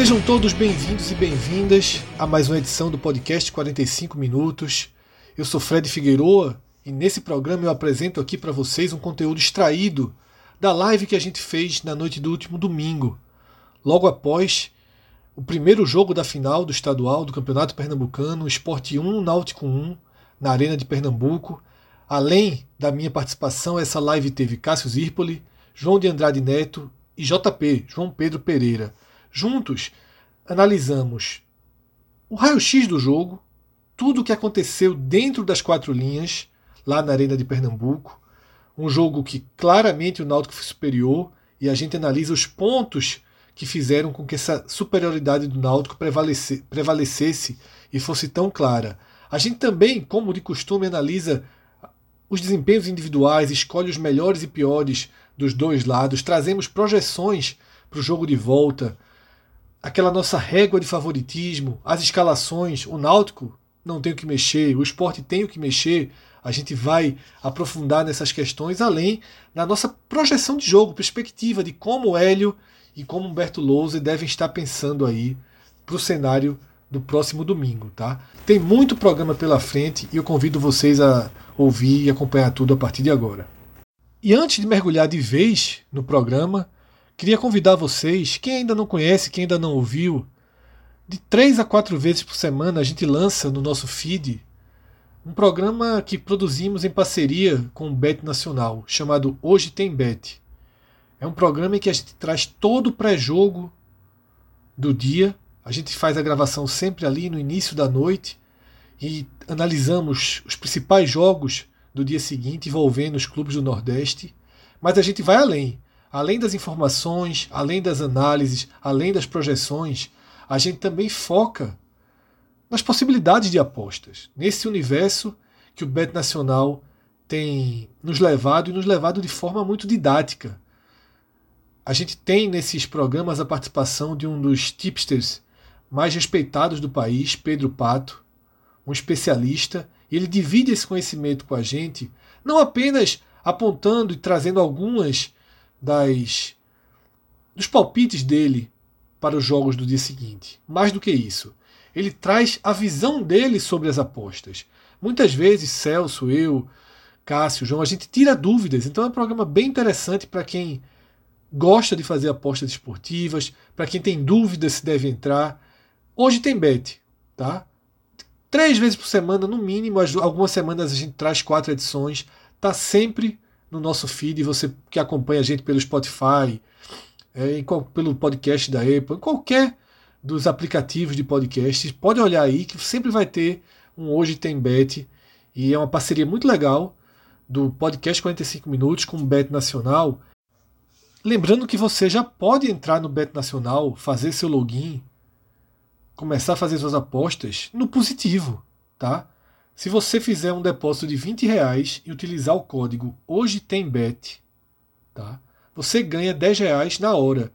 Sejam todos bem-vindos e bem-vindas a mais uma edição do podcast 45 Minutos. Eu sou Fred Figueroa e nesse programa eu apresento aqui para vocês um conteúdo extraído da live que a gente fez na noite do último domingo, logo após o primeiro jogo da final do estadual do Campeonato Pernambucano, Esporte 1, Náutico 1, na Arena de Pernambuco. Além da minha participação, essa live teve Cássio Zirpoli, João de Andrade Neto e JP, João Pedro Pereira. Juntos, analisamos o raio-x do jogo, tudo o que aconteceu dentro das quatro linhas, lá na Arena de Pernambuco. Um jogo que claramente o Náutico foi superior e a gente analisa os pontos que fizeram com que essa superioridade do Náutico prevalece, prevalecesse e fosse tão clara. A gente também, como de costume, analisa os desempenhos individuais, escolhe os melhores e piores dos dois lados, trazemos projeções para o jogo de volta, aquela nossa régua de favoritismo, as escalações, o Náutico não tem o que mexer, o esporte tem o que mexer. A gente vai aprofundar nessas questões, além da nossa projeção de jogo, perspectiva de como o Hélio e como Humberto Lousa devem estar pensando aí para o cenário do próximo domingo. Tá? Tem muito programa pela frente e eu convido vocês a ouvir e acompanhar tudo a partir de agora. E antes de mergulhar de vez no programa, Queria convidar vocês, quem ainda não conhece, quem ainda não ouviu, de três a quatro vezes por semana a gente lança no nosso feed um programa que produzimos em parceria com o Bet Nacional, chamado Hoje Tem Bet. É um programa em que a gente traz todo o pré-jogo do dia. A gente faz a gravação sempre ali no início da noite e analisamos os principais jogos do dia seguinte envolvendo os clubes do Nordeste. Mas a gente vai além além das informações, além das análises, além das projeções, a gente também foca nas possibilidades de apostas, nesse universo que o Bet Nacional tem nos levado e nos levado de forma muito didática. A gente tem nesses programas a participação de um dos tipsters mais respeitados do país, Pedro Pato, um especialista, e ele divide esse conhecimento com a gente, não apenas apontando e trazendo algumas das dos palpites dele para os jogos do dia seguinte. Mais do que isso, ele traz a visão dele sobre as apostas. Muitas vezes, Celso, eu, Cássio, João, a gente tira dúvidas. Então é um programa bem interessante para quem gosta de fazer apostas esportivas, para quem tem dúvidas se deve entrar. Hoje tem bet, tá? Três vezes por semana, no mínimo. Algumas semanas a gente traz quatro edições. Tá sempre no nosso feed, você que acompanha a gente pelo Spotify, é, em, pelo podcast da Apple, qualquer dos aplicativos de podcast, pode olhar aí que sempre vai ter um Hoje Tem Bet, e é uma parceria muito legal do podcast 45 Minutos com o Bet Nacional. Lembrando que você já pode entrar no Bet Nacional, fazer seu login, começar a fazer suas apostas no positivo, tá? Se você fizer um depósito de 20 reais e utilizar o código Hoje Tem Bet, tá? você ganha 10 reais na hora.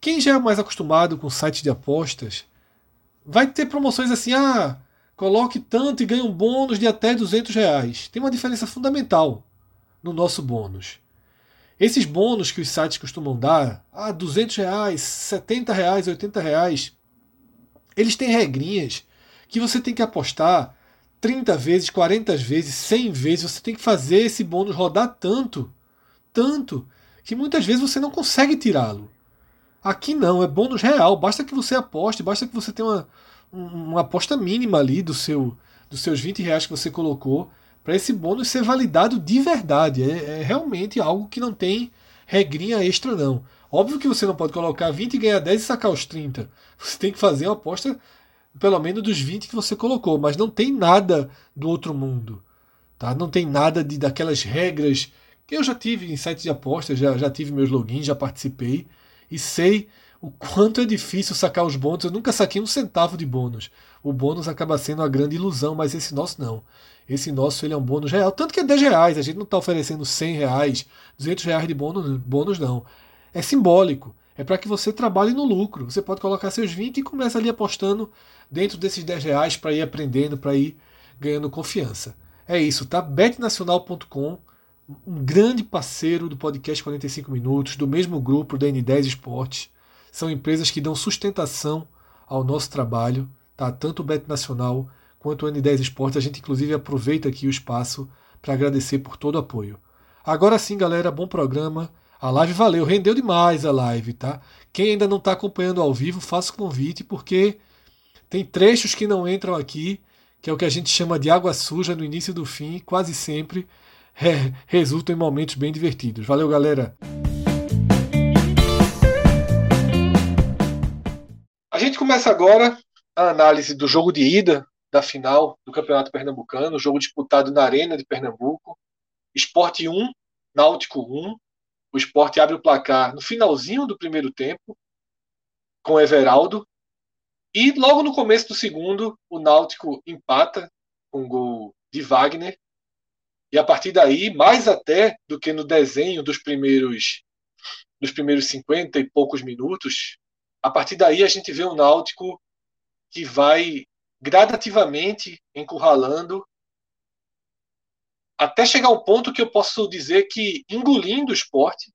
Quem já é mais acostumado com sites de apostas, vai ter promoções assim, ah, coloque tanto e ganhe um bônus de até 200 reais. Tem uma diferença fundamental no nosso bônus. Esses bônus que os sites costumam dar, ah, 200 reais, 70 reais, 80 reais, eles têm regrinhas que você tem que apostar 30 vezes, 40 vezes, 100 vezes, você tem que fazer esse bônus rodar tanto, tanto, que muitas vezes você não consegue tirá-lo. Aqui não, é bônus real, basta que você aposte, basta que você tenha uma, uma aposta mínima ali do seu, dos seus 20 reais que você colocou para esse bônus ser validado de verdade. É, é, realmente algo que não tem regrinha extra, não. Óbvio que você não pode colocar 20 e ganhar 10 e sacar os 30. Você tem que fazer uma aposta pelo menos dos 20 que você colocou, mas não tem nada do outro mundo. Tá? Não tem nada de daquelas regras que eu já tive em sites de apostas, já, já tive meus logins, já participei e sei o quanto é difícil sacar os bônus. Eu nunca saquei um centavo de bônus. O bônus acaba sendo uma grande ilusão, mas esse nosso não. Esse nosso ele é um bônus real. Tanto que é 10 reais, a gente não está oferecendo 100 reais, 200 reais de bônus, bônus não. É simbólico. É para que você trabalhe no lucro. Você pode colocar seus 20 e começa ali apostando dentro desses 10 reais para ir aprendendo, para ir ganhando confiança. É isso, tá? betnacional.com, um grande parceiro do podcast 45 Minutos, do mesmo grupo da N10 Esportes. São empresas que dão sustentação ao nosso trabalho, tá? Tanto o Bet Nacional quanto o N10 Esportes. A gente, inclusive, aproveita aqui o espaço para agradecer por todo o apoio. Agora sim, galera, bom programa. A live valeu, rendeu demais a live, tá? Quem ainda não está acompanhando ao vivo, faça o convite, porque tem trechos que não entram aqui, que é o que a gente chama de água suja no início do fim, quase sempre é, resultam em momentos bem divertidos. Valeu, galera! A gente começa agora a análise do jogo de ida da final do Campeonato Pernambucano, jogo disputado na Arena de Pernambuco. Esporte 1, Náutico 1. O esporte abre o placar no finalzinho do primeiro tempo, com Everaldo. E logo no começo do segundo, o Náutico empata com um gol de Wagner. E a partir daí, mais até do que no desenho dos primeiros dos primeiros 50 e poucos minutos, a partir daí a gente vê um Náutico que vai gradativamente encurralando até chegar ao ponto que eu posso dizer que engolindo o esporte,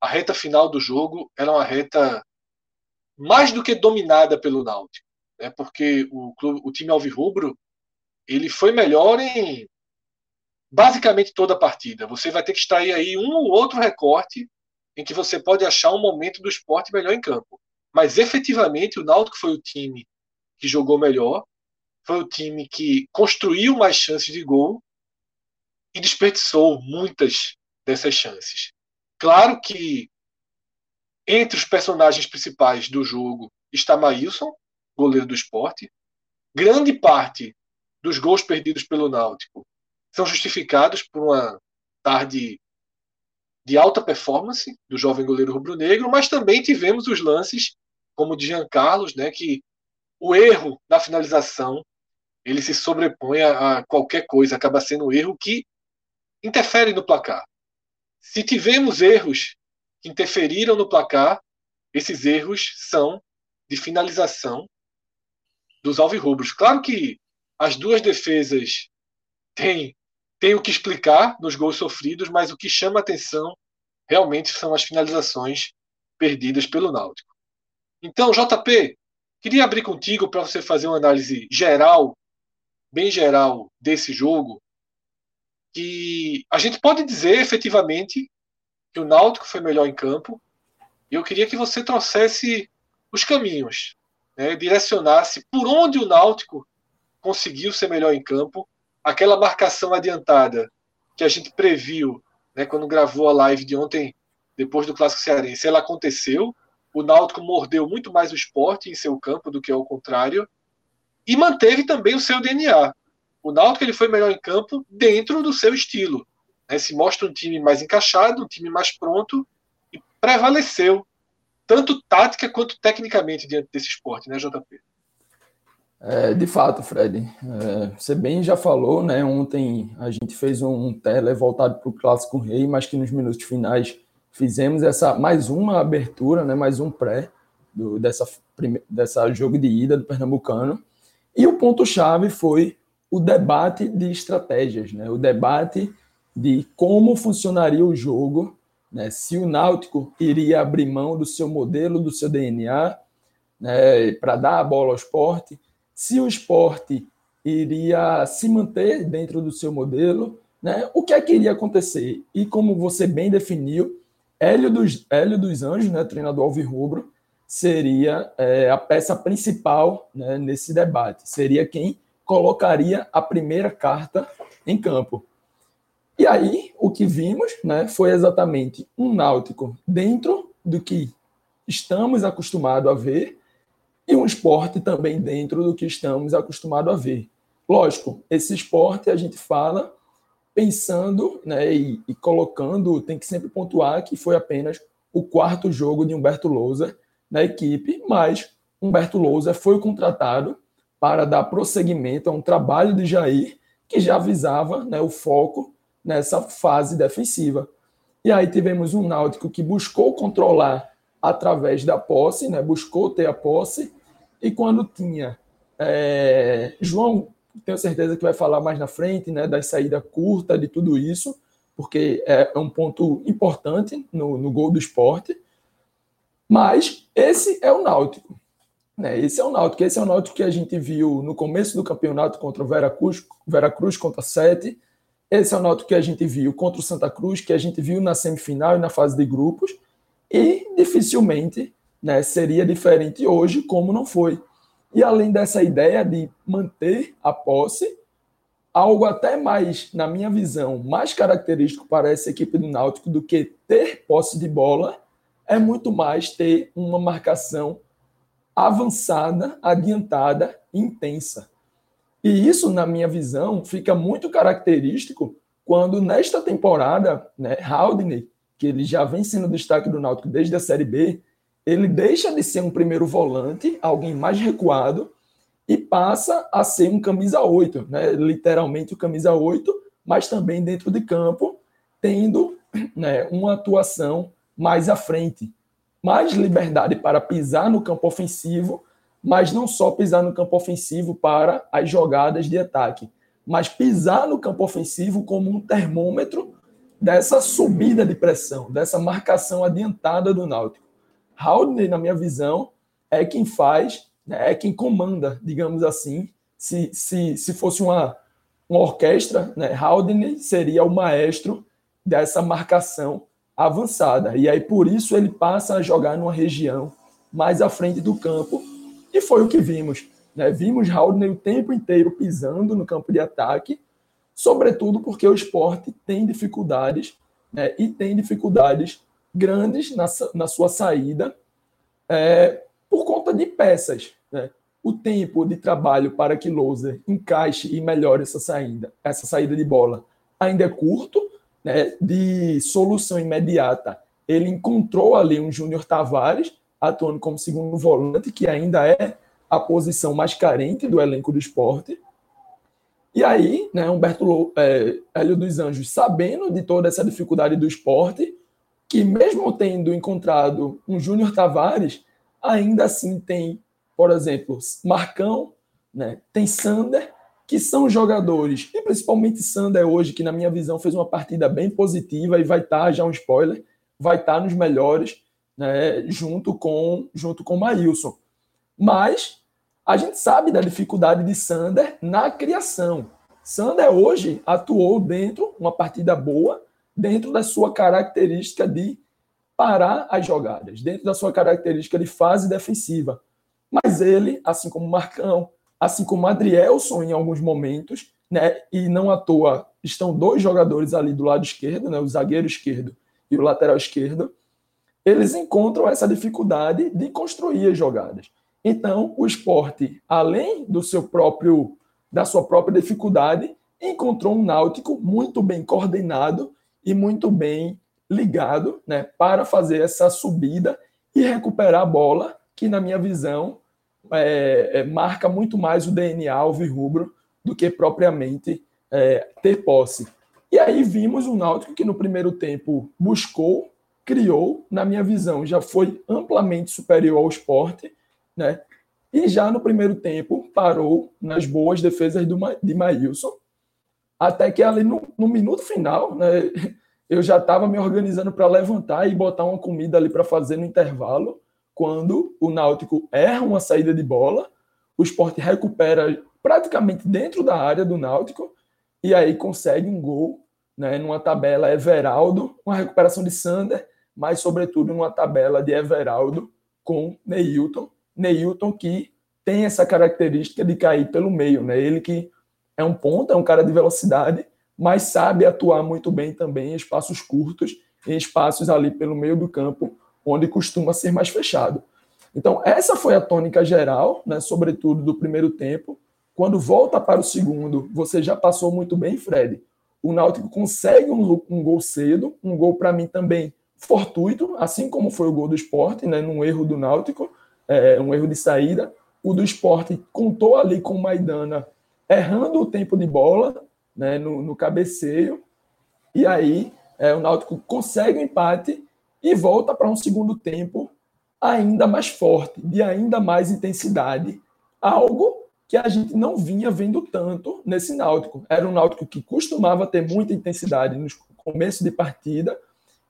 a reta final do jogo era uma reta mais do que dominada pelo Náutico, né? Porque o, clube, o time alvirrubro ele foi melhor em basicamente toda a partida. Você vai ter que extrair aí um ou outro recorte em que você pode achar um momento do esporte melhor em campo. Mas efetivamente o Náutico foi o time que jogou melhor, foi o time que construiu mais chances de gol e desperdiçou muitas dessas chances. Claro que entre os personagens principais do jogo está Maílson, goleiro do esporte. Grande parte dos gols perdidos pelo Náutico são justificados por uma tarde de alta performance do jovem goleiro rubro-negro, mas também tivemos os lances como o de Jean Carlos, né, que o erro na finalização ele se sobrepõe a, qualquer coisa, acaba sendo um erro que interfere no placar. Se tivemos erros que interferiram no placar, esses erros são de finalização dos alvirrubros. Claro que as duas defesas têm, têm o que explicar nos gols sofridos, mas o que chama atenção realmente são as finalizações perdidas pelo Náutico. Então, JP, Queria abrir contigo para você fazer uma análise geral, bem geral, desse jogo. Que a gente pode dizer efetivamente que o Náutico foi melhor em campo. E eu queria que você trouxesse os caminhos, né, direcionasse por onde o Náutico conseguiu ser melhor em campo. Aquela marcação adiantada que a gente previu né, quando gravou a live de ontem, depois do Clássico Cearense, ela aconteceu o Náutico mordeu muito mais o esporte em seu campo do que ao contrário e manteve também o seu DNA. O Náutico ele foi melhor em campo dentro do seu estilo. Né? Se mostra um time mais encaixado, um time mais pronto e prevaleceu tanto tática quanto tecnicamente diante desse esporte, né, JP? É, de fato, Fred, é, você bem já falou, né? Ontem a gente fez um, um tele voltado para o Clássico Rei, mas que nos minutos finais fizemos essa mais uma abertura, né, mais um pré do, dessa, dessa jogo de ida do Pernambucano. E o ponto-chave foi o debate de estratégias, né, o debate de como funcionaria o jogo, né, se o Náutico iria abrir mão do seu modelo, do seu DNA, né, para dar a bola ao esporte, se o esporte iria se manter dentro do seu modelo, né, o que é que iria acontecer? E como você bem definiu, Hélio dos, Hélio dos Anjos, né, treinador alvirrubro, seria é, a peça principal né, nesse debate. Seria quem colocaria a primeira carta em campo. E aí, o que vimos né, foi exatamente um Náutico dentro do que estamos acostumados a ver e um esporte também dentro do que estamos acostumados a ver. Lógico, esse esporte a gente fala pensando né, e, e colocando, tem que sempre pontuar que foi apenas o quarto jogo de Humberto Lousa na equipe, mas Humberto Lousa foi contratado para dar prosseguimento a um trabalho de Jair que já visava né, o foco nessa fase defensiva. E aí tivemos um Náutico que buscou controlar através da posse, né, buscou ter a posse, e quando tinha é, João, tenho certeza que vai falar mais na frente, né, da saída curta, de tudo isso, porque é, é um ponto importante no, no gol do esporte. Mas esse é o Náutico. Né? Esse é o Náutico. Esse é o Náutico que a gente viu no começo do campeonato contra o Veracruz, Veracruz contra Sete. Esse é o Náutico que a gente viu contra o Santa Cruz, que a gente viu na semifinal e na fase de grupos. E dificilmente né, seria diferente hoje, como não foi. E além dessa ideia de manter a posse, algo até mais, na minha visão, mais característico para essa equipe do Náutico do que ter posse de bola, é muito mais ter uma marcação avançada, adiantada, intensa. E isso, na minha visão, fica muito característico quando nesta temporada, né, Haldane, que ele já vem sendo destaque do Náutico desde a Série B, ele deixa de ser um primeiro volante, alguém mais recuado, e passa a ser um camisa 8, né, literalmente o camisa 8, mas também dentro de campo, tendo né, uma atuação mais à frente mais liberdade para pisar no campo ofensivo, mas não só pisar no campo ofensivo para as jogadas de ataque, mas pisar no campo ofensivo como um termômetro dessa subida de pressão, dessa marcação adiantada do Náutico. Haldane, na minha visão, é quem faz, né, é quem comanda, digamos assim. Se, se, se fosse uma, uma orquestra, né, Haldane seria o maestro dessa marcação avançada. E aí, por isso, ele passa a jogar numa região mais à frente do campo. E foi o que vimos. Né? Vimos Haldner o tempo inteiro pisando no campo de ataque, sobretudo porque o esporte tem dificuldades, né? e tem dificuldades grandes na, na sua saída é, por conta de peças. Né? O tempo de trabalho para que Louser encaixe e melhore essa saída, essa saída de bola ainda é curto, né, de solução imediata. Ele encontrou ali um Júnior Tavares, atuando como segundo volante, que ainda é a posição mais carente do elenco do esporte. E aí, né, Humberto é, Hélio dos Anjos, sabendo de toda essa dificuldade do esporte, que mesmo tendo encontrado um Júnior Tavares, ainda assim tem, por exemplo, Marcão, né, tem Sander, que são jogadores, e principalmente Sander hoje, que na minha visão fez uma partida bem positiva e vai estar, tá, já um spoiler, vai estar tá nos melhores, né, junto com junto com Maílson. Mas a gente sabe da dificuldade de Sander na criação. Sander hoje atuou dentro, uma partida boa, dentro da sua característica de parar as jogadas, dentro da sua característica de fase defensiva. Mas ele, assim como Marcão, assim como Adrielson em alguns momentos, né? E não à toa estão dois jogadores ali do lado esquerdo, né? O zagueiro esquerdo e o lateral esquerdo. Eles encontram essa dificuldade de construir as jogadas. Então, o esporte, além do seu próprio da sua própria dificuldade, encontrou um náutico muito bem coordenado e muito bem ligado, né, para fazer essa subida e recuperar a bola, que na minha visão é, é, marca muito mais o DNA alvirrubro do que propriamente é, ter posse. E aí vimos o Náutico que no primeiro tempo buscou, criou, na minha visão, já foi amplamente superior ao esporte, né? E já no primeiro tempo parou nas boas defesas do, de Maílson, até que ali no, no minuto final, né, eu já estava me organizando para levantar e botar uma comida ali para fazer no intervalo quando o Náutico erra uma saída de bola, o esporte recupera praticamente dentro da área do Náutico e aí consegue um gol né, numa tabela Everaldo, uma recuperação de Sander, mas sobretudo numa tabela de Everaldo com Neilton. Neilton que tem essa característica de cair pelo meio, né? Ele que é um ponta, é um cara de velocidade, mas sabe atuar muito bem também em espaços curtos, em espaços ali pelo meio do campo, onde costuma ser mais fechado. Então, essa foi a tônica geral, né, sobretudo do primeiro tempo. Quando volta para o segundo, você já passou muito bem, Fred. O Náutico consegue um, um gol cedo, um gol para mim também fortuito, assim como foi o gol do esporte, né, num erro do Náutico, é, um erro de saída. O do esporte contou ali com o Maidana errando o tempo de bola né, no, no cabeceio, e aí é, o Náutico consegue o um empate e volta para um segundo tempo ainda mais forte, de ainda mais intensidade, algo que a gente não vinha vendo tanto nesse Náutico. Era um Náutico que costumava ter muita intensidade no começo de partida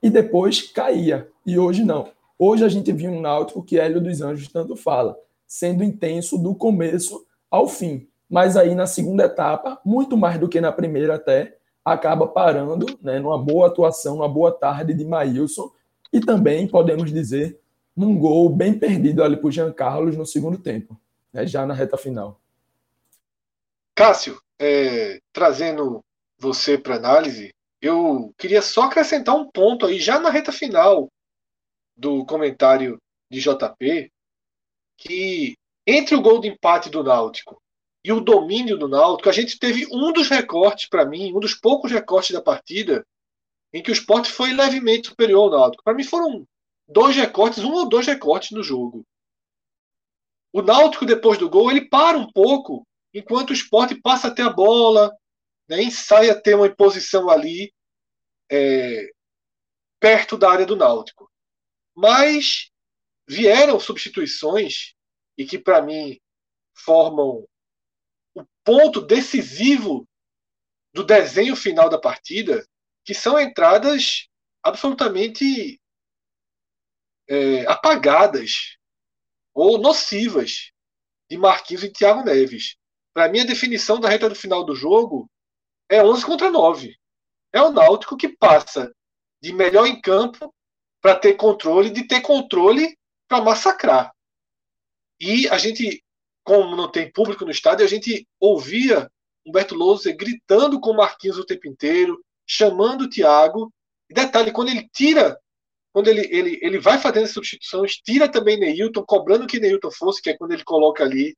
e depois caía. E hoje não. Hoje a gente viu um Náutico que Hélio dos Anjos tanto fala, sendo intenso do começo ao fim. Mas aí na segunda etapa, muito mais do que na primeira até, acaba parando né, numa boa atuação, uma boa tarde de Maílson e também, podemos dizer, num gol bem perdido ali o Jean Carlos no segundo tempo, né, já na reta final. Cássio, é, trazendo você para análise, eu queria só acrescentar um ponto aí, já na reta final do comentário de JP, que entre o gol de empate do Náutico e o domínio do Náutico, a gente teve um dos recortes, para mim, um dos poucos recortes da partida, em que o esporte foi levemente superior ao Náutico. Para mim foram dois recortes, um ou dois recortes no jogo. O Náutico, depois do gol, ele para um pouco, enquanto o esporte passa até a bola, né, ensaia ter uma posição ali é, perto da área do Náutico. Mas vieram substituições e que, para mim, formam o ponto decisivo do desenho final da partida, que são entradas absolutamente é, apagadas ou nocivas de Marquinhos e Thiago Neves. Para mim, a definição da reta do final do jogo é 11 contra 9. É o Náutico que passa de melhor em campo para ter controle, de ter controle para massacrar. E a gente, como não tem público no estádio, a gente ouvia Humberto Louser gritando com Marquinhos o tempo inteiro, chamando o Thiago. E detalhe, quando ele tira, quando ele, ele, ele vai fazendo as substituições, tira também Neilton, cobrando que Neilton fosse, que é quando ele coloca ali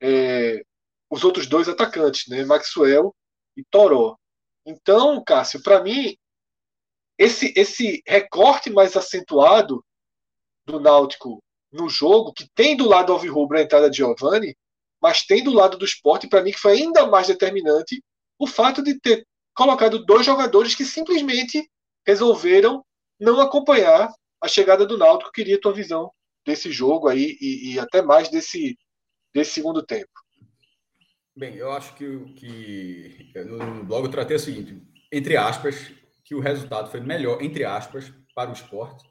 é, os outros dois atacantes, né? Maxwell e Toró. Então, Cássio, para mim, esse, esse recorte mais acentuado do Náutico no jogo, que tem do lado Alvirrubro a entrada de Giovani, mas tem do lado do esporte, para mim, que foi ainda mais determinante o fato de ter colocado dois jogadores que simplesmente resolveram não acompanhar a chegada do Náutico. Queria tua visão desse jogo aí e, e, até mais desse, desse segundo tempo. Bem, eu acho que, que no blog eu tratei o seguinte, entre aspas, que o resultado foi melhor, entre aspas, para o esporte.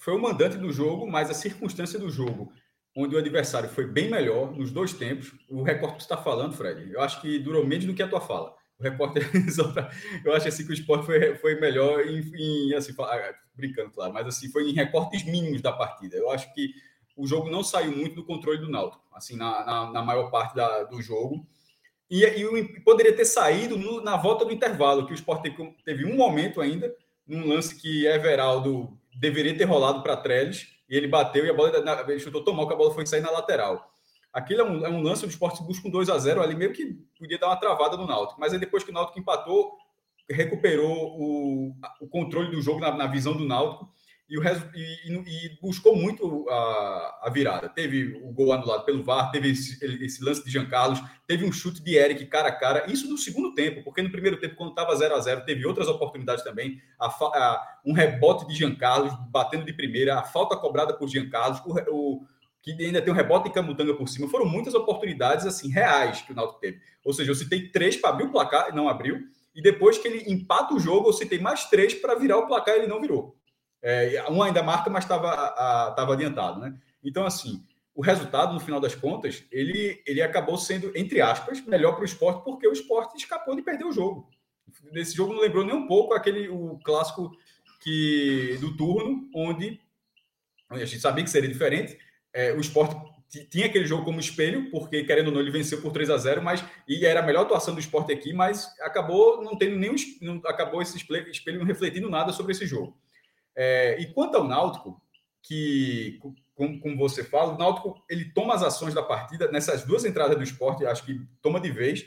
Foi o mandante do jogo, mas a circunstância do jogo, onde o adversário foi bem melhor nos dois tempos. O recorte que você está falando, Fred, eu acho que durou menos do que a tua fala o repórter eu acho assim que o esporte foi, foi melhor em, em, assim ah, brincando claro mas assim foi em recortes mínimos da partida. Eu acho que o jogo não saiu muito do controle do Náutico assim na, na, na maior parte da, do jogo. E, e poderia ter saído no, na volta do intervalo que o esporte teve, teve, um momento ainda num lance que Everaldo deveria ter rolado para Trellis e ele bateu e a bola ele chutou tão mal que a bola foi sair na lateral Aquilo é um, é um lance onde o esporte busca um 2 a 0 ali, meio que podia dar uma travada no Náutico. Mas aí depois que o Náutico empatou, recuperou o, o controle do jogo na, na visão do Náutico e, o, e, e buscou muito a, a, virada. Teve o gol anulado pelo VAR, teve esse, esse, lance de Jean Carlos, teve um chute de Eric cara a cara. Isso no segundo tempo, porque no primeiro tempo, quando estava 0 a 0 teve outras oportunidades também. A, a, um rebote de Jean Carlos, batendo de primeira, a falta cobrada por Jean Carlos, o, o que ainda tem um rebote em Camutanga por cima. Foram muitas oportunidades assim reais que o Náutico teve. Ou seja, eu citei três para abrir o placar e não abriu. E depois que ele empata o jogo, eu citei mais três para virar o placar e ele não virou. É, um ainda marca, mas estava adiantado. Né? Então, assim, o resultado, no final das contas, ele, ele acabou sendo, entre aspas, melhor para o esporte, porque o esporte escapou de perder o jogo. Nesse jogo não lembrou nem um pouco aquele o clássico que do turno, onde a gente sabia que seria diferente, é, o esporte tinha aquele jogo como espelho, porque querendo ou não, ele venceu por 3 a 0 mas e era a melhor atuação do esporte aqui, mas acabou não tendo nenhum. Não, acabou esse espelho não refletindo nada sobre esse jogo. É, e quanto ao Náutico, que, como, como, você fala, o Náutico ele toma as ações da partida nessas duas entradas do esporte, acho que toma de vez.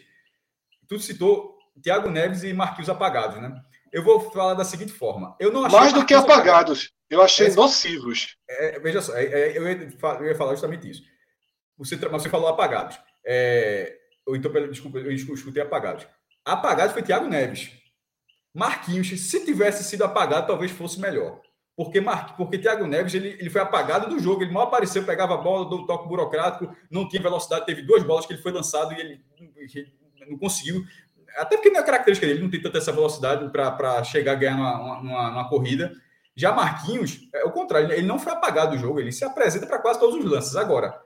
Tu citou Thiago Neves e Marquinhos apagados, né? Eu vou falar da seguinte forma. Eu não achei Mais do que apagados. Eu achei é, nocivos. É, veja só, é, é, eu, ia, eu, ia, falar justamente isso. Você, você falou apagados. É, ou então, desculpa, eu escutei apagados. Apagado foi Thiago Neves. Marquinhos, se tivesse sido apagado, talvez fosse melhor. Porque, Mar... porque Thiago Neves ele, ele foi apagado do jogo, ele mal apareceu, pegava a bola do toque burocrático, não tinha velocidade, teve duas bolas que ele foi lançado e ele, ele não conseguiu. Até porque não é característica dele, ele não tem tanta essa velocidade para chegar a ganhar numa, numa, numa, corrida. Já Marquinhos, é o contrário, ele não foi apagado do jogo, ele se apresenta para quase todos os lances. Agora,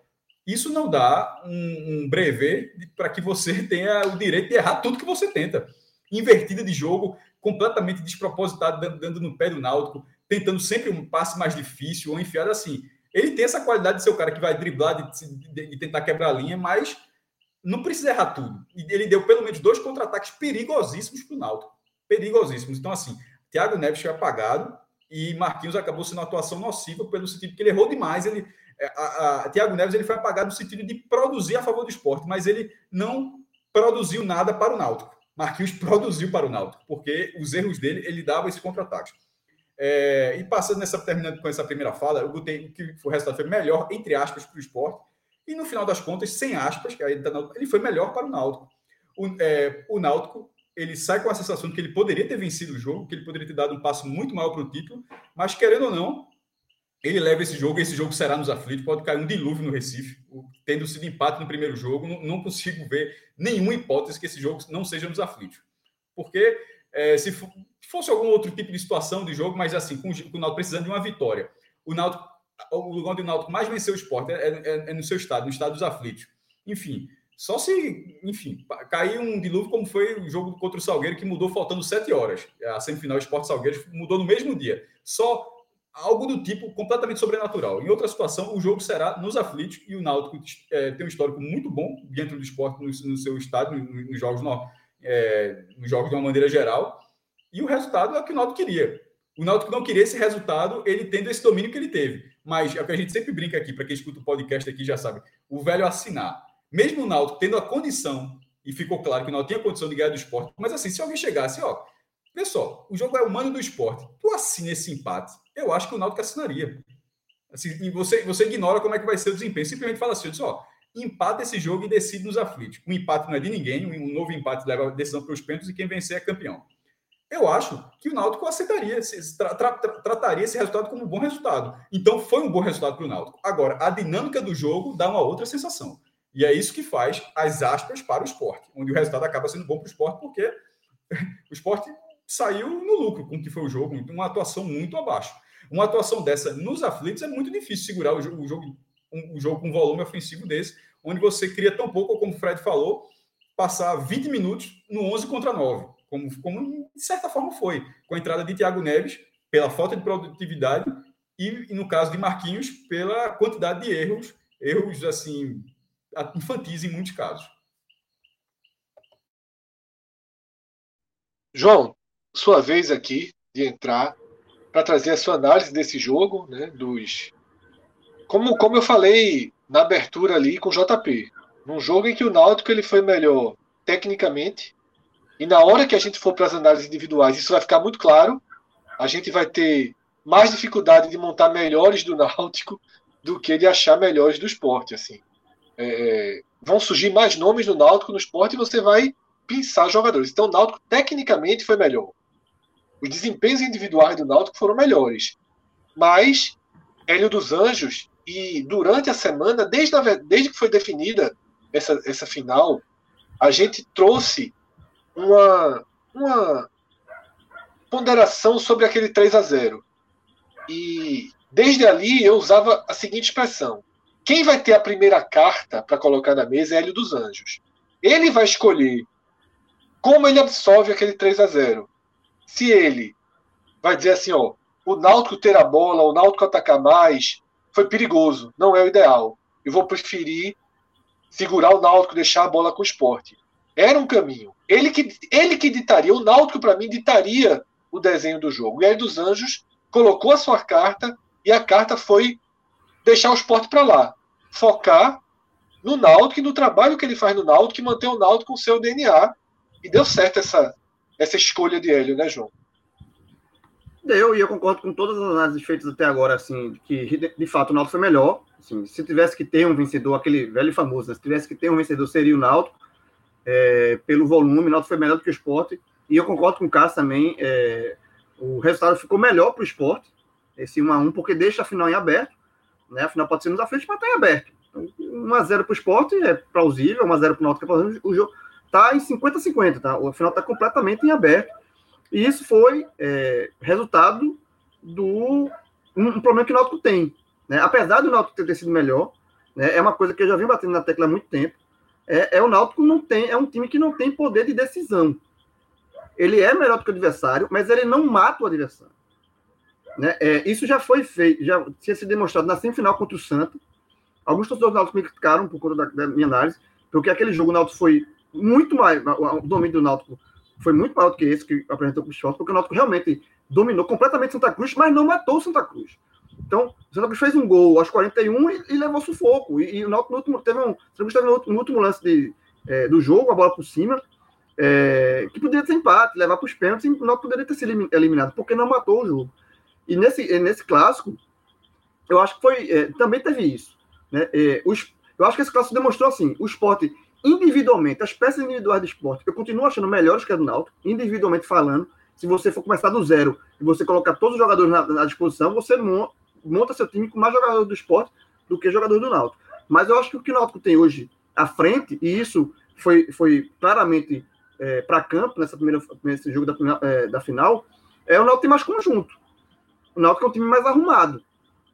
isso não dá um, um brevet para que você tenha o direito de errar tudo que você tenta. Invertida de jogo, completamente despropositado, dando no pé do Náutico, tentando sempre um passe mais difícil ou enfiado assim. Ele tem essa qualidade de ser o cara que vai driblar, de, de tentar quebrar a linha, mas não precisa errar tudo. Ele deu pelo menos dois contra-ataques perigosíssimos para o Náutico. Perigosíssimos. Então, assim, Thiago Neves foi apagado e Marquinhos acabou sendo uma atuação nociva pelo sentido que ele errou demais. Ele, é, a, a, Thiago Neves ele foi apagado no sentido de produzir a favor do esporte, mas ele não produziu nada para o Náutico. Marquinhos produziu para o Náutico, porque os erros dele, ele dava esse contra-ataque. É, e passando nessa, terminando com essa primeira fala, eu botei que o resultado foi melhor, entre aspas, para o esporte. E no final das contas, sem aspas, tá ele foi melhor para o Náutico. O, é, o Náutico ele sai com a sensação de que ele poderia ter vencido o jogo, que ele poderia ter dado um passo muito maior para o título, mas querendo ou não, ele leva esse jogo, esse jogo será nos aflitos, pode cair um dilúvio no Recife, tendo sido empate no primeiro jogo, não, não consigo ver nenhuma hipótese que esse jogo não seja nos aflitos. Porque é, se fosse algum outro tipo de situação de jogo, mas assim, com o Náutico precisando de uma vitória, o Náutico, o lugar onde o Náutico mais venceu o esporte é, é, é no seu estado, no estado dos aflitos. Enfim, só se, enfim, cair um dilúvio como foi o jogo contra o Salgueiro, que mudou faltando sete horas. A semifinal Esporte Salgueiro mudou no mesmo dia. Só algo do tipo completamente sobrenatural. Em outra situação, o jogo será nos aflitos e o Náutico é, tem um histórico muito bom dentro do esporte no, no seu estádio, nos, nos jogos, no, é, nos jogos de uma maneira geral. E o resultado é o que o Náutico queria. O Náutico não queria esse resultado, ele tendo esse domínio que ele teve. Mas é o que a gente sempre brinca aqui, para quem escuta o podcast aqui já sabe, o velho assinar. Mesmo o Náutico tendo a condição, e ficou claro que o Náutico tinha condição de ganhar do esporte, mas assim, se alguém chegasse, ó, pessoal, o jogo é humano do esporte, tu assina esse empate, eu acho que o Náutico assinaria. Assim, você, você ignora como é que vai ser o desempenho. Simplesmente fala assim, ó, empata esse jogo e decide nos aflitos. O empate não é de ninguém, um novo empate leva a decisão para os pênaltis e quem vencer é campeão. Eu acho que o Náutico aceitaria, tra, tra, tra, trataria esse resultado como um bom resultado. Então foi um bom resultado para o Náutico. Agora, a dinâmica do jogo dá uma outra sensação. E é isso que faz as aspas para o esporte, onde o resultado acaba sendo bom para o esporte, porque o esporte saiu no lucro com o que foi o jogo, uma atuação muito abaixo. Uma atuação dessa nos aflitos é muito difícil segurar o jogo, o jogo, um, jogo com volume ofensivo desse, onde você cria tão pouco, como o Fred falou, passar 20 minutos no 11 contra 9, como, como de certa forma foi, com a entrada de Thiago Neves, pela falta de produtividade, e, no caso de Marquinhos, pela quantidade de erros, erros assim infantis em muitos casos. João, sua vez aqui de entrar para trazer a sua análise desse jogo, né, dos como, como eu falei na abertura ali com o JP, num jogo em que o Náutico ele foi melhor tecnicamente, e na hora que a gente for para as análises individuais, isso vai ficar muito claro. A gente vai ter mais dificuldade de montar melhores do Náutico do que de achar melhores do esporte. Assim. É, vão surgir mais nomes do Náutico no esporte e você vai pensar jogadores. Então o Náutico tecnicamente foi melhor. Os desempenhos individuais do Náutico foram melhores. Mas Hélio dos Anjos, e durante a semana, desde, a, desde que foi definida essa, essa final, a gente trouxe uma, uma ponderação sobre aquele 3 a 0 E desde ali eu usava a seguinte expressão: quem vai ter a primeira carta para colocar na mesa é Hélio dos Anjos. Ele vai escolher como ele absorve aquele 3 a 0 se ele vai dizer assim, ó, o Náutico ter a bola, o Náutico atacar mais, foi perigoso, não é o ideal. eu vou preferir segurar o Náutico, deixar a bola com o esporte. Era um caminho. Ele que, ele que ditaria, o Náutico, para mim, ditaria o desenho do jogo. E aí dos Anjos colocou a sua carta e a carta foi deixar o esporte para lá. Focar no Náutico e no trabalho que ele faz no Náutico e manter o Náutico com o seu DNA. E deu certo essa, essa escolha de Hélio, né, João? Deu, e eu concordo com todas as análises feitas até agora, assim, que de fato o Náutico foi melhor. Assim, se tivesse que ter um vencedor, aquele velho famoso, né? se tivesse que ter um vencedor, seria o Náutico. É, pelo volume, o Náutico foi melhor do que o esporte. E eu concordo com o Cássio também. É, o resultado ficou melhor para o esporte, esse 1x1, porque deixa a final em aberto. Né? A final pode ser nos aflitos, mas está em aberto. Então, 1x0 para o esporte é plausível, 1x0 para o Náutico é plausível. O jogo está em 50-50, tá? O final está completamente em aberto. E isso foi é, resultado do um, problema que o Náutico tem. Né? Apesar do Náutico ter sido melhor, né? é uma coisa que eu já vim batendo na tecla há muito tempo. É, é, o Náutico não tem, é um time que não tem poder de decisão. Ele é melhor do que o adversário, mas ele não mata o adversário. Né? É, isso já foi feito, já tinha sido demonstrado na semifinal contra o Santos. Alguns torcedores do Náutico me criticaram por conta da, da, minha análise, porque aquele jogo o Náutico foi muito mais, o domínio do Náutico foi muito maior do que esse que apresentou o Esporte, porque o Náutico realmente dominou completamente Santa Cruz, mas não matou o Santa Cruz. Então, o Santa Cruz fez um gol aos 41 e, e levou sufoco. E, e o no último, teve um, Santa teve no, último lance de, é, do jogo, a bola por cima, é, que poderia ter empate, levar para os pênaltis, e o Náutico poderia ter sido eliminado, porque não matou o jogo. E nesse, nesse clássico, eu acho que foi. É, também teve isso. Né? É, os, eu acho que esse clássico demonstrou assim: o esporte individualmente, as peças individuais do esporte, eu continuo achando melhores que a do Náutico, individualmente falando. Se você for começar do zero e você colocar todos os jogadores na, na disposição, você monta seu time com mais jogadores do esporte do que jogadores do Náutico. Mas eu acho que o que o Náutico tem hoje à frente, e isso foi, foi claramente é, para campo nessa primeira, nesse jogo da, é, da final, é o Náutico tem mais conjunto. O Náutico é um time mais arrumado.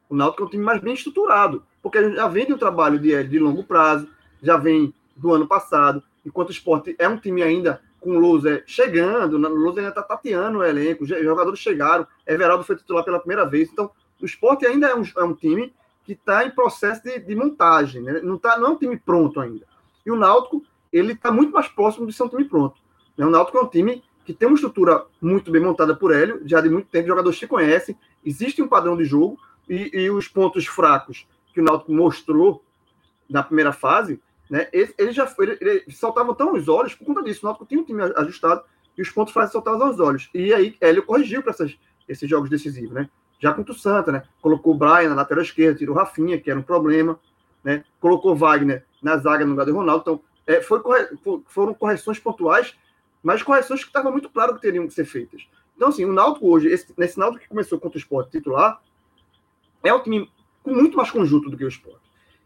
O Náutico é um time mais bem estruturado, porque já vem de um trabalho de, de longo prazo, já vem do ano passado, enquanto o esporte é um time ainda com o Loser chegando, o Loser ainda está tateando o elenco, os jogadores chegaram, Everaldo foi titular pela primeira vez, então o esporte ainda é um, é um time que está em processo de, de montagem, né? não, tá, não é um time pronto ainda. E o Náutico, ele está muito mais próximo de ser um time pronto. Né? O Náutico é um time que tem uma estrutura muito bem montada por Hélio, já de muito tempo, jogadores se conhecem, existe um padrão de jogo, e, e os pontos fracos que o Náutico mostrou na primeira fase, né? Ele, ele já ele, ele saltavam tão os olhos por conta disso. O Náutico tinha um time ajustado e os pontos fracos saltavam aos olhos. E aí Hélio corrigiu para esses jogos decisivos, né? Já contra o Santa, né? Colocou o Brian na lateral esquerda, tirou o Rafinha, que era um problema, né? Colocou Wagner na zaga no lugar do Ronaldo. Então, é, foi corre... foram correções pontuais, mas correções que estavam muito claro que teriam que ser feitas. Então, assim, o Náutico hoje, esse, nesse Náutico que começou contra o Sport titular, é um time com muito mais conjunto do que o Sport.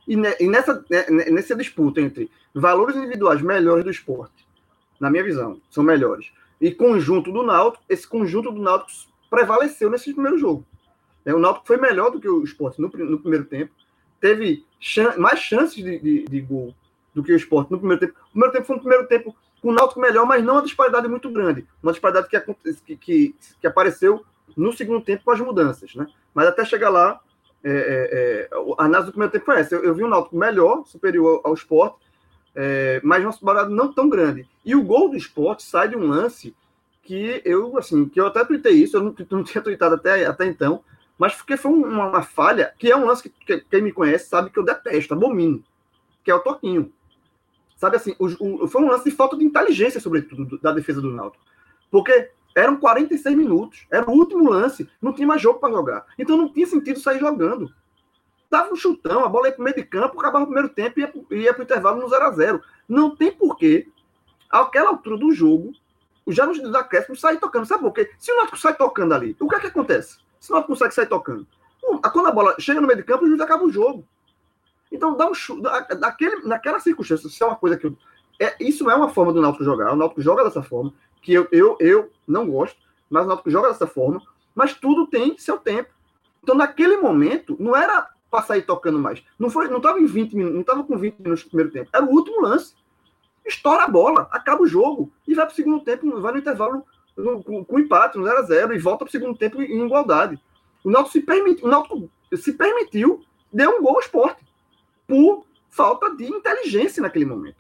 E, e nessa, nessa disputa entre valores individuais melhores do esporte, na minha visão, são melhores, e conjunto do Náutico, esse conjunto do Náutico prevaleceu nesse primeiro jogo. É, o Náutico foi melhor do que o esporte no, no primeiro tempo, teve chan mais chances de, de, de, gol do que o esporte no primeiro tempo. O primeiro tempo foi um primeiro tempo com o Náutico melhor, mas não uma disparidade muito grande. Uma disparidade que, que, que, apareceu no segundo tempo com as mudanças. Né? Mas até chegar lá, é, é, é, a análise do primeiro tempo foi essa. Eu, eu vi o Náutico melhor, superior ao, ao esporte, é, mas uma disparada não tão grande. E o gol do esporte sai de um lance que eu, assim, que eu até tuitei isso, eu não, não tinha tweetado até, até então, mas porque foi uma, uma falha, que é um lance que, que, quem me conhece sabe que eu detesto, abomino, que é o Toquinho. Sabe assim, o, o, foi um lance de falta de inteligência, sobretudo, da defesa do Náutico. Porque eram 46 minutos, era o último lance, não tinha mais jogo para jogar. Então não tinha sentido sair jogando. Dava um chutão, a bola ia para o meio de campo, acabava o primeiro tempo e ia, ia para o intervalo no 0 a 0 Não tem porquê, àquela altura do jogo, já nos acréscimos, sair tocando. Sabe por quê? Se o Náutico sai tocando ali, o que é que acontece? Se o Náutico consegue sair tocando, quando a bola chega no meio de campo, o juiz acaba o jogo. Então, dá um chute. Naquela circunstância, isso é uma coisa que eu, é, isso é uma forma do Náutico jogar. O Náutico joga dessa forma que eu, eu, eu não gosto, mas o Náutico joga dessa forma, mas tudo tem seu tempo. Então, naquele momento, não era para sair tocando mais. Não foi, não estava em 20 minutos, não estava com 20 minutos no primeiro tempo. Era o último lance. Estoura a bola, acaba o jogo e vai para o segundo tempo, vai no intervalo com, com, empate, no 0 a 0 e volta para o segundo tempo em igualdade. O Náutico se permitiu, o Náutico se permitiu, deu um gol ao esporte. por falta de inteligência naquele momento.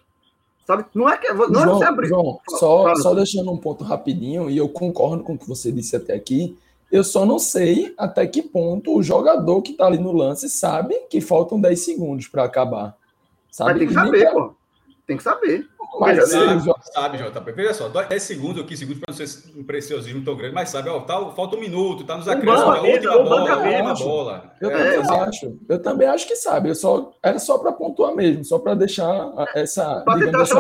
Sabe? Não é que não João, é você abrir. João, só, só deixando um ponto rapidinho, e eu concordo com o que você disse até aqui. Eu só não sei até que ponto o jogador que está ali no lance sabe que faltam 10 segundos para acabar. Sabe? Mas tem que saber, pô. Tem que saber. Mas sabe, sabe, JP. Veja só, 10 segundos ou 15 segundos para não ser um preciosismo tão grande, mas sabe, ó, tá, falta um minuto, tá nos acréscimos, a última bola, a última bola. Eu, é, também acho, eu também acho que sabe. Eu só, era só para pontuar mesmo, só para deixar essa. Pra tentar essa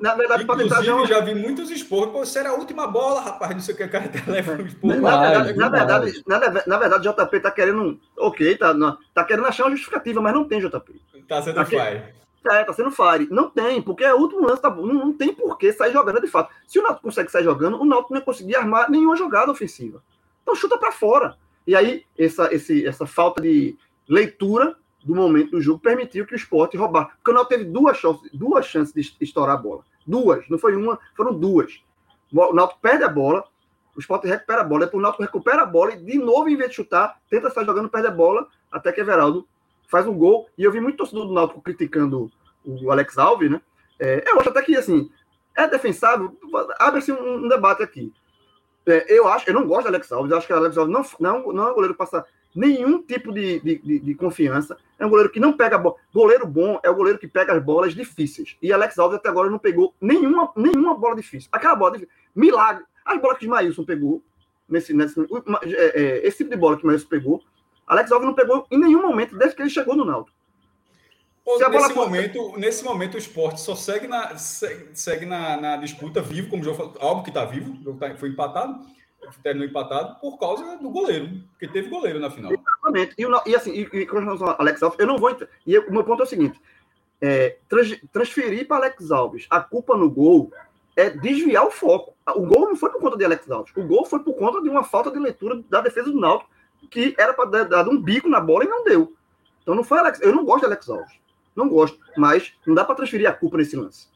na verdade, para tentar já... já vi muitos esporros, pô, será a última bola, rapaz, não sei o que, o cara leva o esporro. Na, verdade, na, verdade, na, na verdade, JP tá querendo. Ok, tá, tá querendo achar uma justificativa, mas não tem, JP. Tá sendo tá fire. É, tá sendo fire. Não tem, porque é o último lance, tá bom. Não, não tem por que sair jogando de fato. Se o Náutico consegue sair jogando, o Náutico não ia conseguir armar nenhuma jogada ofensiva. Então chuta para fora. E aí, essa, esse, essa falta de leitura do momento do jogo permitiu que o esporte roubar. Porque o Náutico teve duas chances, duas chances de estourar a bola. Duas, não foi uma, foram duas. O Náutico perde a bola, o esporte recupera a bola, depois o Náutico recupera a bola e, de novo, em vez de chutar, tenta sair jogando, perde a bola, até que Everaldo faz um gol. E eu vi muito torcedor do Náutico criticando o Alex Alves, né? É, eu acho até que, assim, é defensável. Abre-se um, um, debate aqui. É, eu acho, eu não gosto do Alex Alves, eu acho que o Alex Alves não, não, não é um goleiro passar nenhum tipo de, de, de, confiança. É um goleiro que não pega bola. Goleiro bom é o goleiro que pega as bolas difíceis. E Alex Alves até agora não pegou nenhuma, nenhuma bola difícil. Aquela bola difícil. Milagre. As bolas que o Maílson pegou, nesse, nesse, é, é, esse tipo de bola que o Maílson pegou, Alex Alves não pegou em nenhum momento desde que ele chegou no Náutico. nesse, momento, nesse momento, o esporte só segue na, segue, segue na, na, disputa vivo, como o jogo falou, algo que está vivo, tá, foi empatado, terminou empatado por causa do goleiro, porque teve goleiro na final. Exatamente. E, e assim, e, e com relação ao Alex Alves, eu não vou. E o meu ponto é o seguinte: é, trans, transferir para Alex Alves a culpa no gol é desviar o foco. O gol não foi por conta de Alex Alves, o gol foi por conta de uma falta de leitura da defesa do Náutico que era para dar um bico na bola e não deu. Então não foi Alex. Eu não gosto de Alex Alves. Não gosto. Mas não dá para transferir a culpa nesse lance.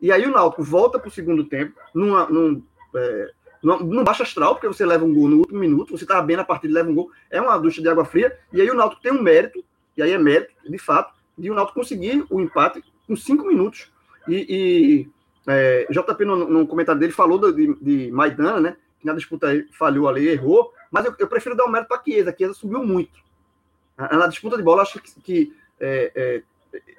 E aí o Náutico volta para o segundo tempo, numa, num, é, num baixo astral, porque você leva um gol no último minuto, você estava bem na partida leva um gol, é uma ducha de água fria, e aí o Náutico tem um mérito, e aí é mérito, de fato, de o Náutico conseguir o empate com cinco minutos. E, e é, JP, no, no, comentário dele, falou de, de Maidana, né? Que na disputa falhou ali, errou, mas eu, eu prefiro dar o um mérito para a Chiesa. A Chiesa subiu muito. Na disputa de bola, acho que, que é, é,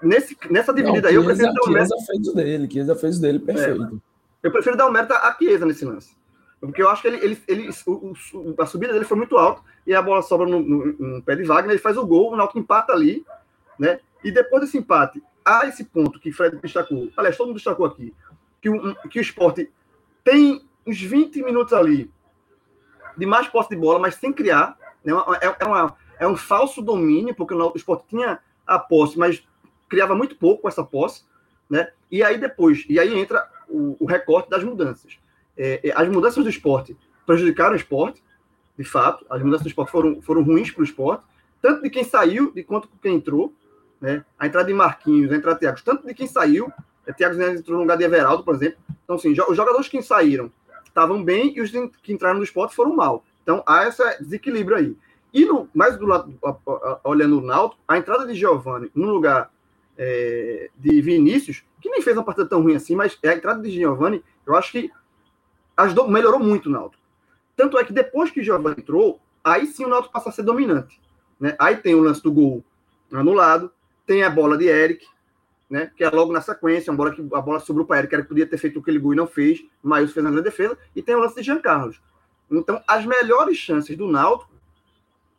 nesse, nessa dividida aí, eu prefiro dar o mérito. Chiesa fez o dele, Chiesa fez o dele, perfeito. É, eu prefiro dar o mérito à Chiesa nesse lance. Porque eu acho que ele, ele, ele o, o, a subida dele foi muito alta e a bola sobra no, no, no, pé de Wagner, ele faz o gol, o Náutico empata ali, né? E depois desse empate, há esse ponto que Fred destacou, aliás, todo mundo destacou aqui, que o, que o esporte tem uns 20 minutos ali de mais posse de bola, mas sem criar. Né? É, é, uma, é um falso domínio, porque o esporte tinha a posse, mas criava muito pouco essa posse. Né? E aí depois, e aí entra o, o recorte das mudanças. É, é as mudanças do esporte prejudicaram o esporte, de fato. As mudanças do esporte foram, foram ruins para o esporte, tanto de quem saiu de quanto de quem entrou. Né? A entrada de Marquinhos, a entrada de Thiago, tanto de quem saiu. É, Thiago entrou no lugar de Everaldo, por exemplo. Então, assim, os jogadores que saíram estavam bem e os que entraram no esporte foram mal. Então há esse desequilíbrio aí. E no, mais do lado, olhando o Náutico, a entrada de Giovani no lugar é, de Vinícius, que nem fez uma partida tão ruim assim, mas a entrada de Giovani, eu acho que ajudou, melhorou muito o Náutico. Tanto é que depois que Giovani entrou, aí sim o Náutico passa a ser dominante. Né? Aí tem o lance do gol anulado, tem a bola de Eric, né? Que é logo na sequência, uma bola que a bola sobrou para ele, que que podia ter feito aquele gol e não fez. O Maílson fez grande defesa. E tem o lance de Jean Carlos. Então, as melhores chances do Náutico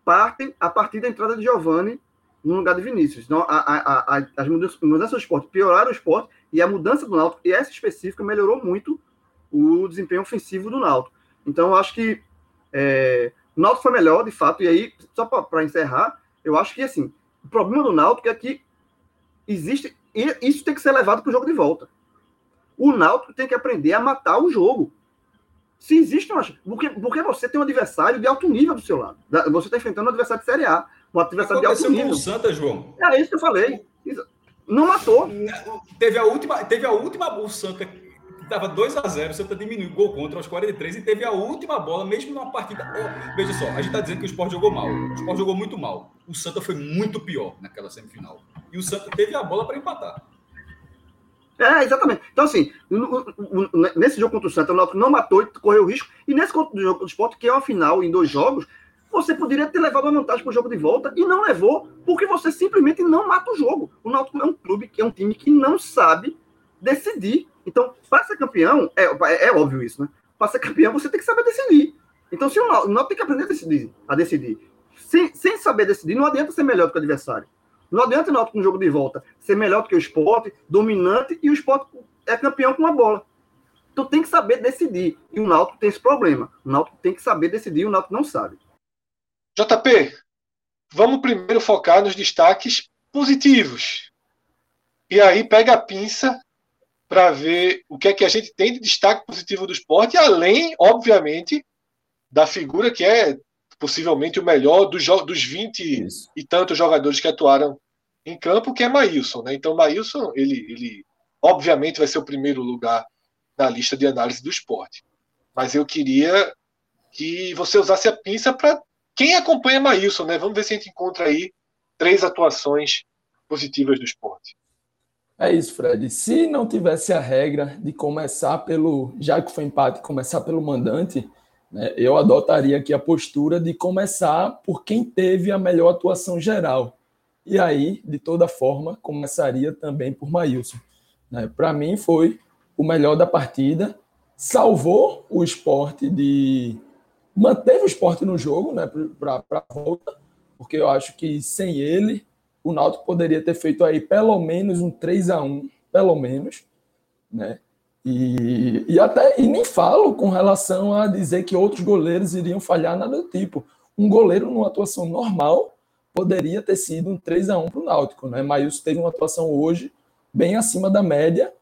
partem a partir da entrada de Giovani no lugar de Vinícius. Então, a, a, a, as mudanças, mudanças do esporte pioraram o esporte e a mudança do Náutico, e essa específica, melhorou muito o desempenho ofensivo do Náutico. Então, eu acho que é, o Náutico foi melhor, de fato, e aí, só para encerrar, eu acho que, assim, o problema do Náutico é que existe e isso tem que ser levado para o jogo de volta. O Náutico tem que aprender a matar o jogo. Se existe uma. Porque, porque você tem um adversário de alto nível do seu lado. Você está enfrentando um adversário de Série A. Um adversário de alto nível. com o Santa, João. É isso que eu falei. Não matou. Teve a última. Teve a última. O Santa estava 2 a 0 o Santa diminuiu o gol contra aos 43 e teve a última bola, mesmo numa partida. Oh, veja só, a gente está dizendo que o Sport jogou mal. O Sport jogou muito mal. O Santa foi muito pior naquela semifinal. E o Santa teve a bola para empatar. É, exatamente. Então, assim, nesse jogo contra o Santa, o Náutico não matou correu risco. E nesse jogo do esporte, que é uma final em dois jogos, você poderia ter levado uma vantagem para o jogo de volta e não levou, porque você simplesmente não mata o jogo. O Náutico é um clube, é um time que não sabe decidir. Então, para ser campeão, é, é, é óbvio isso, né? Para ser campeão, você tem que saber decidir. Então, se o Náutico, tem que aprender a decidir. A decidir. Sem, sem saber decidir, não adianta ser melhor do que o adversário. Não adianta o Náutico no jogo de volta ser melhor do que o esporte, dominante, e o esporte é campeão com a bola. Então tem que saber decidir. E o Náutico tem esse problema. O Náutico tem que saber decidir e o Náutico não sabe. JP, vamos primeiro focar nos destaques positivos. E aí pega a pinça para ver o que é que a gente tem de destaque positivo do esporte, além, obviamente, da figura que é possivelmente o melhor dos, dos 20 Isso. e tantos jogadores que atuaram em campo, que é Maílson. Né? Então, Maílson, ele, ele obviamente vai ser o primeiro lugar na lista de análise do esporte. Mas eu queria que você usasse a pinça para quem acompanha Maílson, né? Vamos ver se a gente encontra aí três atuações positivas do esporte. É isso, Fred. Se não tivesse a regra de começar pelo, já que foi empate, começar pelo mandante, né, eu adotaria aqui a postura de começar por quem teve a melhor atuação geral. E aí, de toda forma, começaria também por Maílson. Né? Para mim, foi o melhor da partida, salvou o esporte de manteve o esporte no jogo, né, para a volta, porque eu acho que sem ele, o Náutico poderia ter feito aí pelo menos um 3 a 1 pelo menos, né? E, e até e nem falo com relação a dizer que outros goleiros iriam falhar nada do tipo. Um goleiro numa atuação normal poderia ter sido um 3 a 1 para o Náutico, né? Maílson teve uma atuação hoje bem acima da média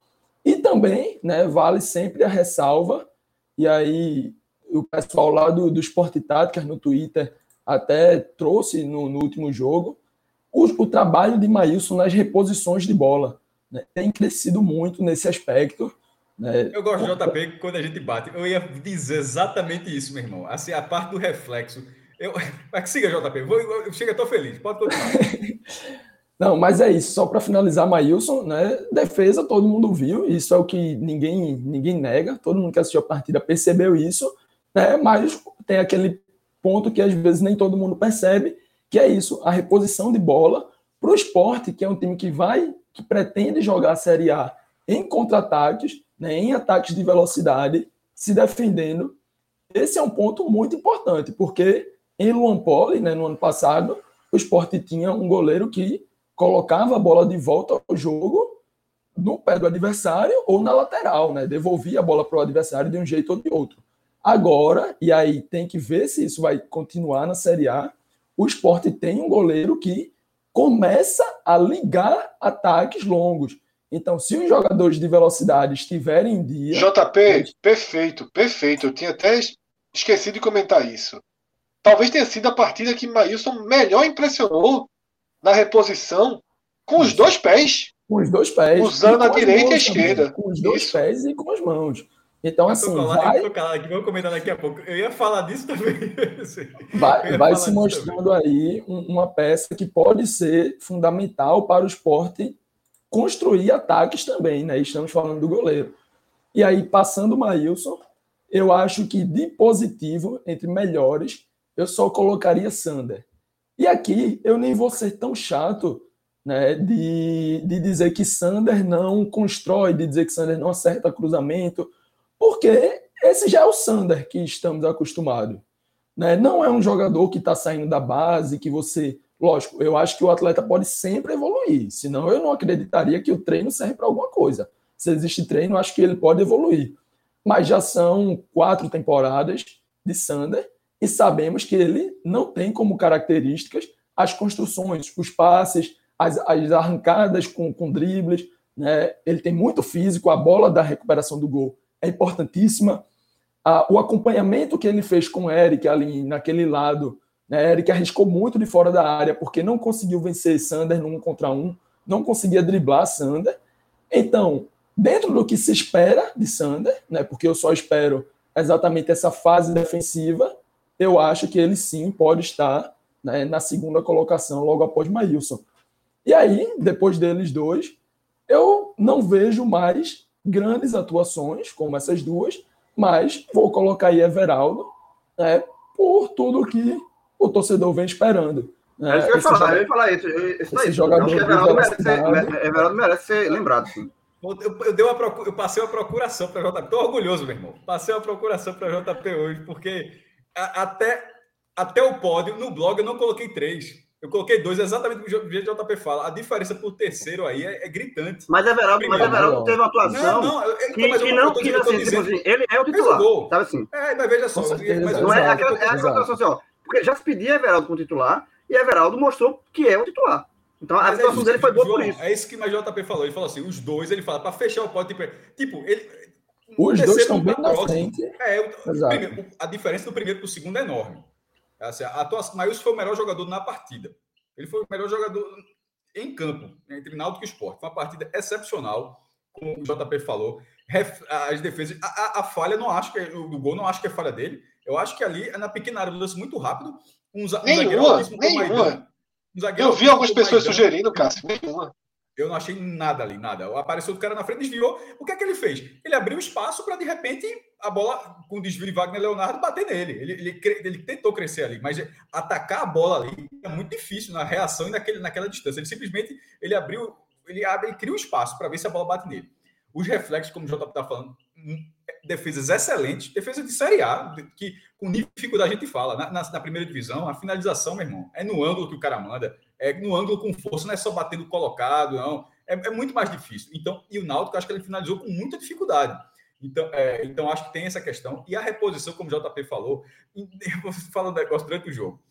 e também, né, vale sempre a ressalva e aí o pessoal lá do, do Esporte Táticas no Twitter até trouxe no, no último jogo o, o, trabalho de Maílson nas reposições de bola. Né? Tem crescido muito nesse aspecto. Né? Eu gosto de JP quando a gente bate. Eu ia dizer exatamente isso, meu irmão. Assim, a parte do reflexo. Eu... Mas siga, JP. Vou, eu chego, estou feliz. Pode continuar. Não, mas é isso. Só para finalizar, Maílson, né? Defesa, todo mundo viu. Isso é o que ninguém, ninguém nega. Todo mundo que assistiu a partida percebeu isso né? mas tem aquele ponto que às vezes nem todo mundo percebe, que é isso, a reposição de bola para o esporte, que é um time que vai, que pretende jogar a Série A em contra-ataques, né, em ataques de velocidade, se defendendo. Esse é um ponto muito importante, porque em Luan Poli, né, no ano passado, o esporte tinha um goleiro que colocava a bola de volta ao jogo no pé do adversário ou na lateral, né? Devolvia a bola para o adversário de um jeito ou de outro. Agora, e aí tem que ver se isso vai continuar na Série A, o esporte tem um goleiro que começa a ligar ataques longos. Então, se os jogadores de velocidade estiverem em dia. JP, eles... perfeito, perfeito. Eu tinha até esquecido de comentar isso. Talvez tenha sido a partida que Maílson melhor impressionou na reposição com os dois pés. Com os dois pés. Usando a direita e a esquerda. Com os dois isso. pés e com as mãos. Então, assim. vai... Eu aqui, vou comentar daqui a pouco. Eu ia falar disso também. vai vai se mostrando também. aí uma peça que pode ser fundamental para o esporte construir ataques também, né? Estamos falando do goleiro. E aí, passando o Maílson, eu acho que de positivo, entre melhores, eu só colocaria Sander. E aqui eu nem vou ser tão chato né, de, de dizer que Sander não constrói, de dizer que Sander não acerta cruzamento porque esse já é o Sander que estamos acostumados. Né? Não é um jogador que está saindo da base, que você. Lógico, eu acho que o atleta pode sempre evoluir, senão eu não acreditaria que o treino serve para alguma coisa. Se existe treino, acho que ele pode evoluir. Mas já são quatro temporadas de Sander e sabemos que ele não tem como características as construções, os passes, as, as arrancadas com, com dribles. Né? Ele tem muito físico, a bola da recuperação do gol é importantíssima. Ah, o acompanhamento que ele fez com o Eric ali naquele lado, né? Eric arriscou muito de fora da área porque não conseguiu vencer Sander num contra um, não conseguia driblar Sander. Então, dentro do que se espera de Sander, né? Porque eu só espero exatamente essa fase defensiva, eu acho que ele sim pode estar né, na segunda colocação logo após Maílson. E aí, depois deles dois, eu não vejo mais grandes atuações como essas duas, mas vou colocar aí Everaldo né, por tudo que o torcedor vem esperando. Né? É isso que eu ia falar, jogador, eu ia falar isso. Esse, esse jogador Everaldo merece, ser, Everaldo merece ser lembrado, sim. Eu, eu, dei uma procura, eu passei uma procuração para JP. Estou orgulhoso, meu irmão. Passei uma procuração para JP hoje, porque a, até, até o pódio, no blog, eu não coloquei três. Eu coloquei dois, exatamente o que o JP fala. A diferença por terceiro aí é, é gritante. Mas Everaldo, mas Everaldo teve uma atuação não, não, eu, que, que, que não, que, assim, dizendo, tipo assim, ele é o titular. Gol. Sabe assim? É, mas veja só. Certeza, mas não é aquela, é aquela atuação assim, ó. Porque já se pedia Everaldo como titular e Everaldo mostrou que é o titular. Então a situação é dele foi boa João, por isso. É isso que o JP falou. Ele falou assim: os dois, ele fala, para fechar o pódio, tipo, tipo ele. Os dois estão bem na frente. É, primeiro, a diferença do primeiro para o segundo é enorme. Assim, a atuação, Maílson foi o melhor jogador na partida. Ele foi o melhor jogador em campo, né, entre Náutico e Esporte. Foi uma partida excepcional, como o JP falou. As defesas, a, a falha, não acho que é, do gol, não acho que é falha dele. Eu acho que ali, na pequena área, lance muito rápido. Um, um nenhuma, nenhuma. Eu vi algumas pessoas sugerindo, Cássio, nenhuma. Eu não achei nada ali, nada. Apareceu o cara na frente, desviou. O que é que ele fez? Ele abriu espaço para, de repente, a bola, com o desvio de Wagner Leonardo, bater nele. Ele, ele, ele, tentou crescer ali, mas atacar a bola ali é muito difícil na reação e naquele, naquela distância. Ele simplesmente ele abriu, ele abre, ele cria um espaço para ver se a bola bate nele. Os reflexos, como o JP está falando, defesas excelentes, defesa de Série A, que com dificuldade a gente fala. Na, na, na, primeira divisão, a finalização, meu irmão, é no ângulo que o cara manda, é no ângulo com força, não é só batendo colocado, não. É, é muito mais difícil. Então, e o Náutico, acho que ele finalizou com muita dificuldade. Então, é, então, acho que tem essa questão. E a reposição, como o JP falou, falar um negócio durante o jogo.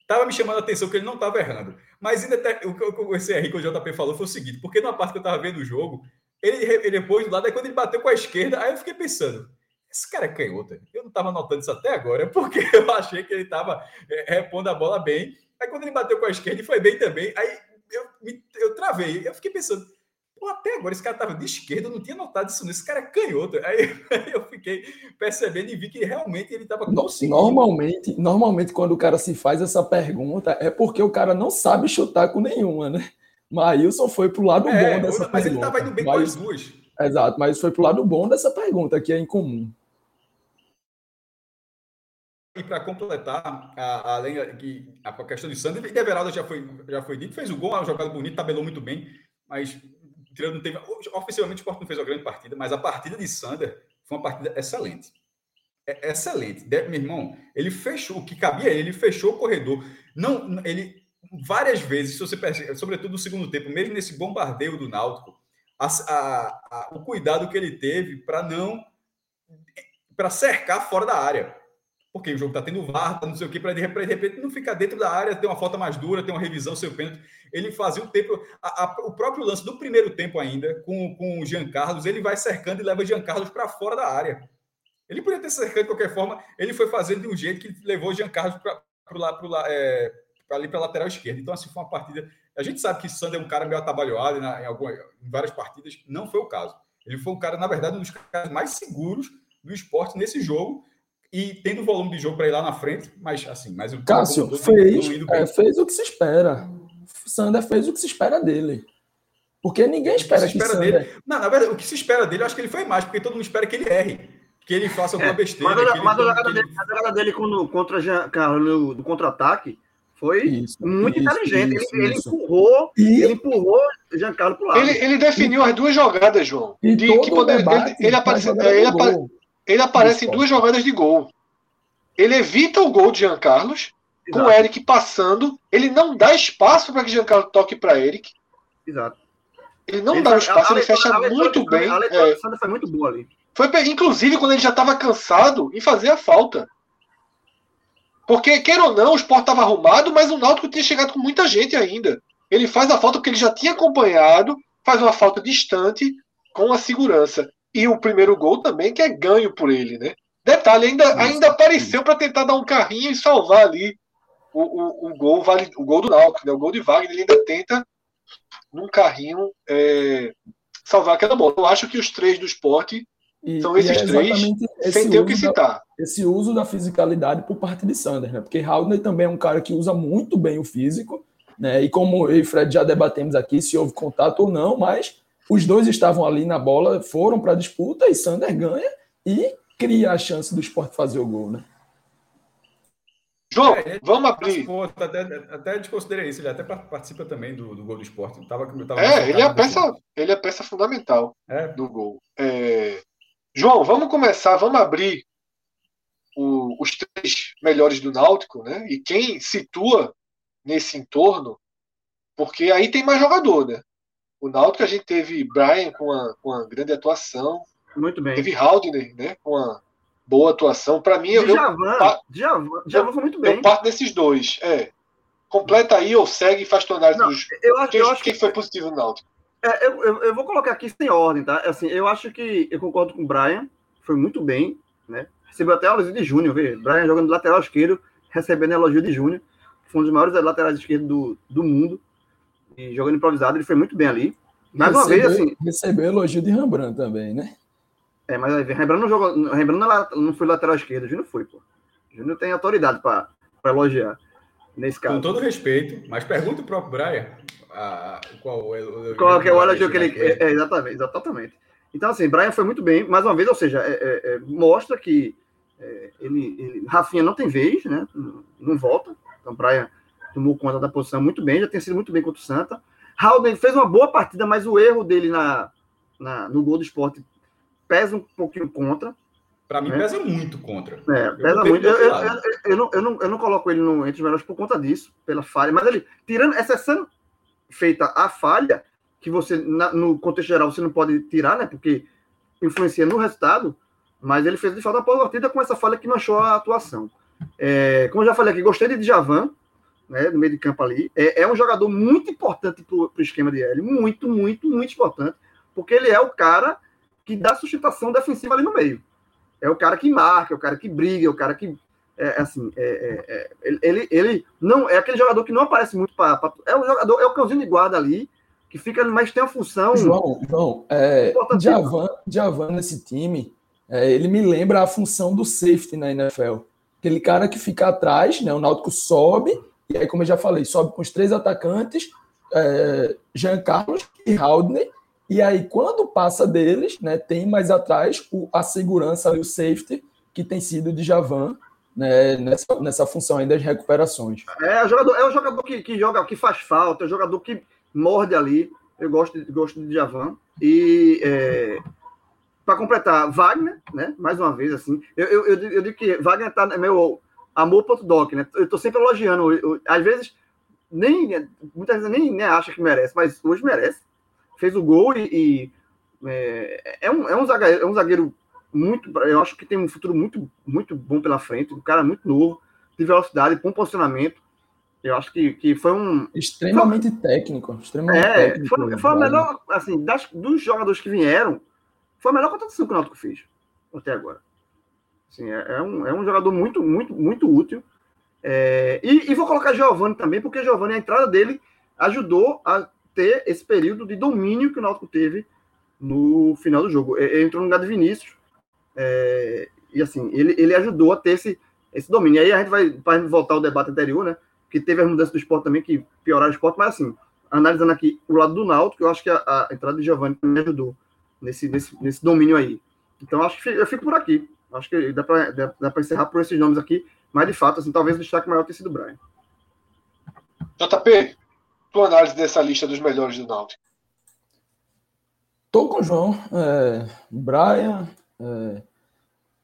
Estava me chamando a atenção que ele não estava errando. Mas ainda até, o que eu comecei a o JP falou, foi o seguinte: porque na parte que eu estava vendo o jogo, ele, ele depois do lado, aí quando ele bateu com a esquerda, aí eu fiquei pensando, esse cara é canhoto. Eu não estava notando isso até agora, porque eu achei que ele estava é, repondo a bola bem. Aí quando ele bateu com a esquerda, ele foi bem também. Aí eu, me, eu travei. Eu fiquei pensando, Pô, até agora esse cara estava de esquerda, eu não tinha notado isso. Esse cara é canhoto. Aí, aí eu fiquei percebendo e vi que realmente ele estava conseguindo. Normalmente, normalmente, quando o cara se faz essa pergunta, é porque o cara não sabe chutar com nenhuma, né? Maílson foi pro lado é, bom dessa mas pergunta. Mas ele estava indo bem com as duas. Exato, mas foi pro lado bom dessa pergunta, que é incomum. E para completar, a, além que a questão de Sander, Everaldo já foi, já foi dito, fez o gol, uma jogada bonita, tabelou muito bem, mas não teve, ofensivamente o Sport não fez uma grande partida, mas a partida de Sander foi uma partida excelente. É, excelente. Meu irmão, ele fechou o que cabia ele fechou o corredor. Não, ele várias vezes, se você percebe, sobretudo no segundo tempo, mesmo nesse bombardeio do Náutico, a, a, a, o cuidado que ele teve para não para cercar fora da área. Porque o jogo está tendo VAR, tá não sei o que, para de repente não ficar dentro da área, ter uma falta mais dura, ter uma revisão, seu pênalti. Ele fazia o tempo. o próprio lance do primeiro tempo ainda, com, com o Jean Carlos, ele vai cercando e leva o Jean Carlos para fora da área. Ele podia ter cercado de qualquer forma, ele foi fazendo de um jeito que levou o Jean Carlos para é, para ali para a lateral esquerda. Então, assim, foi uma partida. A gente sabe que Sander é um cara meio atabalhoado em, algumas, em várias partidas. Não foi o caso. Ele foi um cara, na verdade, um dos caras mais seguros do esporte nesse jogo e tendo volume de jogo para ir lá na frente, mas assim, mas o Cássio fez, é, fez o que se espera. Sander fez o que se espera dele. Porque ninguém espera que, que espera Sander... dele. Não, na verdade, o que se espera dele, eu acho que ele foi mais, porque todo mundo espera que ele erre, que ele faça alguma é, besteira. Mas, a, mas a, jogada dele, a jogada dele contra Carlos no, no contra-ataque foi isso, muito isso, inteligente. Isso, ele, ele, empurrou, e... ele empurrou Giancarlo para o lado. Ele, ele definiu e... as duas jogadas, João. E de, que poder, ele, ele, aparece, ele, apare, ele aparece em duas jogadas de gol. Ele evita o gol de Jean Carlos, com o Eric passando. Ele não dá espaço para que Jean Carlos toque para Eric. Exato. Ele não ele dá espaço, ele fecha a muito bem. A leitura é. foi muito boa ali. Foi, inclusive, quando ele já estava cansado em fazer a falta. Porque, queira ou não, o Sport estava arrumado, mas o Náutico tinha chegado com muita gente ainda. Ele faz a falta porque ele já tinha acompanhado, faz uma falta distante com a segurança. E o primeiro gol também, que é ganho por ele, né? Detalhe, ainda, ainda apareceu para tentar dar um carrinho e salvar ali o, o, o, gol, o gol do Náutico, né? O gol de Wagner, ele ainda tenta, num carrinho, é, salvar aquela bola. Eu acho que os três do esporte e, São esses é três, sem ter o que citar. Da, esse uso da fisicalidade por parte de Sander, né? Porque Haldner também é um cara que usa muito bem o físico né? E como eu e Fred já debatemos aqui se houve contato ou não, mas os dois estavam ali na bola, foram para a disputa e Sander ganha e cria a chance do esporte fazer o gol, né? João, é, vamos abrir. Até, até desconsiderei isso, ele até participa também do, do gol do esporte. Tava, tava é, ele é, a peça, ele é peça fundamental é. do gol. É... João, vamos começar, vamos abrir o, os três melhores do Náutico, né? E quem situa nesse entorno, porque aí tem mais jogador, né? O Náutico a gente teve Brian com uma, com uma grande atuação. Muito bem. Teve Haldner, né? Com uma boa atuação. Para mim, Djavan, eu, Djavan, Djavan foi muito bem. Eu parto desses dois. É. Completa aí ou segue e faz tua análise dos. Eu acho, quem, eu acho quem que foi positivo no Náutico. É, eu, eu, eu, vou colocar aqui sem ordem, tá? Assim, eu acho que eu concordo com o Brian, foi muito bem, né? Recebeu até elogio de Júnior, vê? Brian jogando lateral esquerdo, recebendo elogio de Júnior, foi um dos maiores laterais esquerdos do, do mundo, e jogando improvisado, ele foi muito bem ali. Mais recebeu, uma vez, assim. Recebeu elogio de Rembrandt também, né? É, mas Rembrandt não jogou. Rembrandt não foi lateral esquerdo, Júnior foi, pô. Júnior tem autoridade para elogiar. Nesse caso. Com todo respeito, mas pergunta o próprio Brian a, qual é o. Qual é o elogio que ele. É, é, exatamente, exatamente. Então, assim, Brian foi muito bem, mais uma vez, ou seja, é, é, é mostra que ele, ele, Rafinha não tem vez, né? Não, não volta. Então, Brian tomou conta da posição muito bem, já tem sido muito bem contra o Santa. Haldane fez uma boa partida, mas o erro dele na, na no gol do esporte pesa um pouquinho contra. Para mim, né? pesa muito contra. É, pesa muito. Eu, eu, eu, eu, não, eu, não, eu não coloco ele no, entre os melhores por conta disso, pela falha. Mas ele, tirando, exceção feita a falha, que você, na, no contexto geral, você não pode tirar, né? Porque influencia no resultado. Mas ele fez de uma boa partida com essa falha que manchou a atuação. É, como eu já falei aqui, gostei de Djavan, né, no meio de campo ali. É, é um jogador muito importante para o esquema de L. Muito, muito, muito importante. Porque ele é o cara que dá sustentação defensiva ali no meio. É o cara que marca, é o cara que briga, é o cara que. É, assim, é, é, é ele, ele não é aquele jogador que não aparece muito para. É o jogador, é o cãozinho de guarda ali, que fica, mas tem uma função. João, João, é, Javan, Javan nesse time, é, ele me lembra a função do safety na NFL. Aquele cara que fica atrás, né? O Náutico sobe e aí, como eu já falei, sobe com os três atacantes, é, Jean Carlos e Haldner. E aí, quando passa deles, né, tem mais atrás o, a segurança e o safety, que tem sido de Javan, né, nessa, nessa função aí das recuperações. É, o jogador, é o jogador que, que joga, que faz falta, é o jogador que morde ali. Eu gosto gosto de Javan. E é, para completar, Wagner, né? Mais uma vez, assim. Eu, eu, eu, eu digo que Wagner tá meu amor.doc, né? Eu tô sempre elogiando. Eu, às vezes, nem, muitas vezes nem, nem acha que merece, mas hoje merece. Fez o gol e, e é, é, um, é, um zagueiro, é um zagueiro muito. Eu acho que tem um futuro muito, muito bom pela frente. Um cara muito novo, de velocidade, posicionamento. Eu acho que, que foi um. Extremamente foi, técnico. Extremamente é, técnico, foi, foi a melhor. Assim, das, dos jogadores que vieram, foi a melhor contratação que o Náutico fez até agora. Assim, é, é, um, é um jogador muito, muito, muito útil. É, e, e, vou colocar Giovanni também, porque Giovanni, a entrada dele ajudou a ter esse período de domínio que o Náutico teve no final do jogo. Ele entrou no lugar de Vinícius. É, e assim, ele, ele ajudou a ter esse, esse domínio. E aí a gente vai, para voltar ao debate anterior, né? Que teve as mudanças do esporte também que pioraram o esporte, mas assim, analisando aqui o lado do Náutico, eu acho que a, a entrada de Giovanni me ajudou nesse, nesse, nesse domínio aí. Então, acho que eu fico por aqui. Acho que dá para dá, dá encerrar por esses nomes aqui, mas de fato, assim, talvez o destaque maior tenha sido o Brian. JP, tua análise dessa lista dos melhores do Náutico? Tô com o João. É, Brian. É,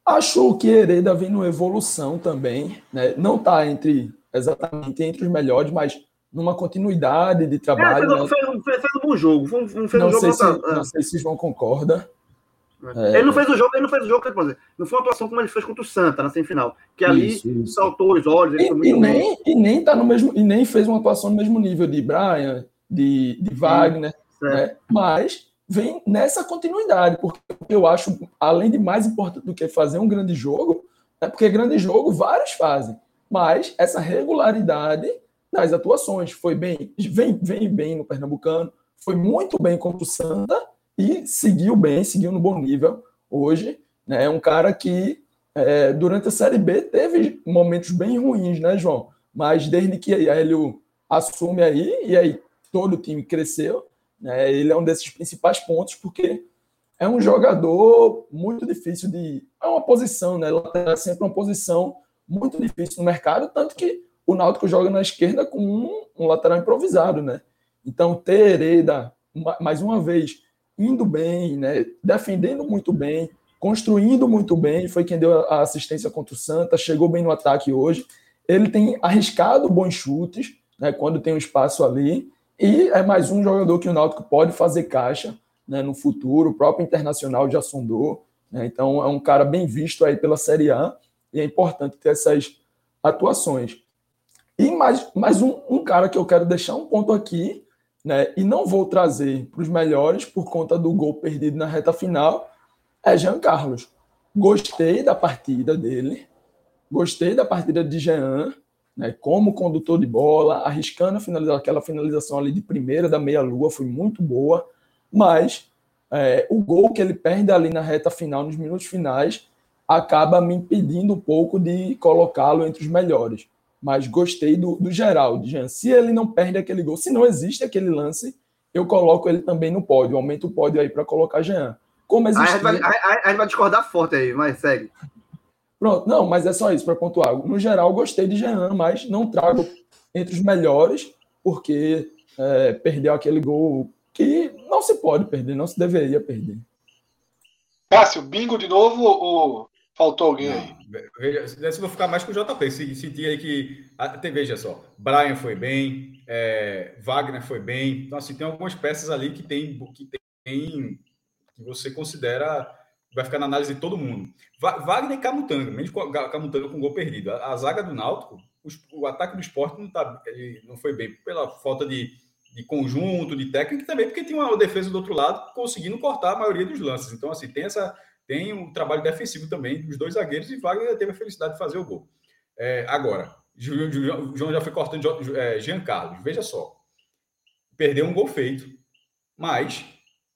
acho que Hereda vem numa evolução também. Né? Não está entre exatamente entre os melhores, mas numa continuidade de trabalho. É, fez, né? fez, fez, um bom jogo. Fez, fez não, um jogo sei se, não sei se João concorda. É. Ele não fez o jogo, ele não fez o jogo, não foi uma atuação como ele fez contra o Santa na semifinal, que ali isso, isso. saltou os olhos, e, e nem, e nem tá no mesmo, e nem fez uma atuação no mesmo nível de Brian, de, de Wagner, né? mas vem nessa continuidade, porque eu acho, além de mais importante do que fazer um grande jogo, é porque grande jogo vários fazem, mas essa regularidade nas atuações foi bem, vem, vem bem no Pernambucano, foi muito bem contra o Santa e seguiu bem, seguiu no bom nível hoje. Né? É um cara que é, durante a Série B teve momentos bem ruins, né, João? Mas desde que Hélio assume aí, e aí todo o time cresceu. Né? Ele é um desses principais pontos, porque é um jogador muito difícil de. É uma posição, né? Lateral é sempre uma posição muito difícil no mercado, tanto que o Náutico joga na esquerda com um, um lateral improvisado, né? Então, ter Hereda, mais uma vez, indo bem, né? defendendo muito bem, construindo muito bem, foi quem deu a assistência contra o Santa, chegou bem no ataque hoje. Ele tem arriscado bons chutes, né? quando tem um espaço ali, e é mais um jogador que o Náutico pode fazer caixa né? no futuro, o próprio Internacional já sondou, né? então é um cara bem visto aí pela Série A, e é importante ter essas atuações. E mais, mais um, um cara que eu quero deixar um ponto aqui, né, e não vou trazer para os melhores por conta do gol perdido na reta final, é Jean Carlos. Gostei da partida dele, gostei da partida de Jean, né, como condutor de bola, arriscando finalizar aquela finalização ali de primeira da meia-lua, foi muito boa, mas é, o gol que ele perde ali na reta final, nos minutos finais, acaba me impedindo um pouco de colocá-lo entre os melhores. Mas gostei do, do Geraldo. Jean. Se ele não perde aquele gol, se não existe aquele lance, eu coloco ele também no pódio. Aumento o pódio aí para colocar Jean. Como existe. A gente, vai, a, a gente vai discordar forte aí, mas segue. Pronto, não, mas é só isso para pontuar. No geral, gostei de Jean, mas não trago entre os melhores, porque é, perdeu aquele gol que não se pode perder, não se deveria perder. Cássio, bingo de novo ou Faltou alguém aí. Veja, se vou ficar mais com o JP, se sentir aí que. Até veja só, Brian foi bem, é, Wagner foi bem. Então, assim, tem algumas peças ali que tem, que tem que você considera. Vai ficar na análise de todo mundo. Wagner e Camutanga, mesmo Camutanga com gol perdido. A, a zaga do Náutico, o ataque do esporte não, tá, não foi bem pela falta de, de conjunto, de técnica, e também porque tinha uma defesa do outro lado conseguindo cortar a maioria dos lances. Então, assim, tem essa tem um trabalho defensivo também dos dois zagueiros e Wagner teve a felicidade de fazer o gol. É, agora, João já foi cortando é, Jean Carlos. Veja só, perdeu um gol feito, mas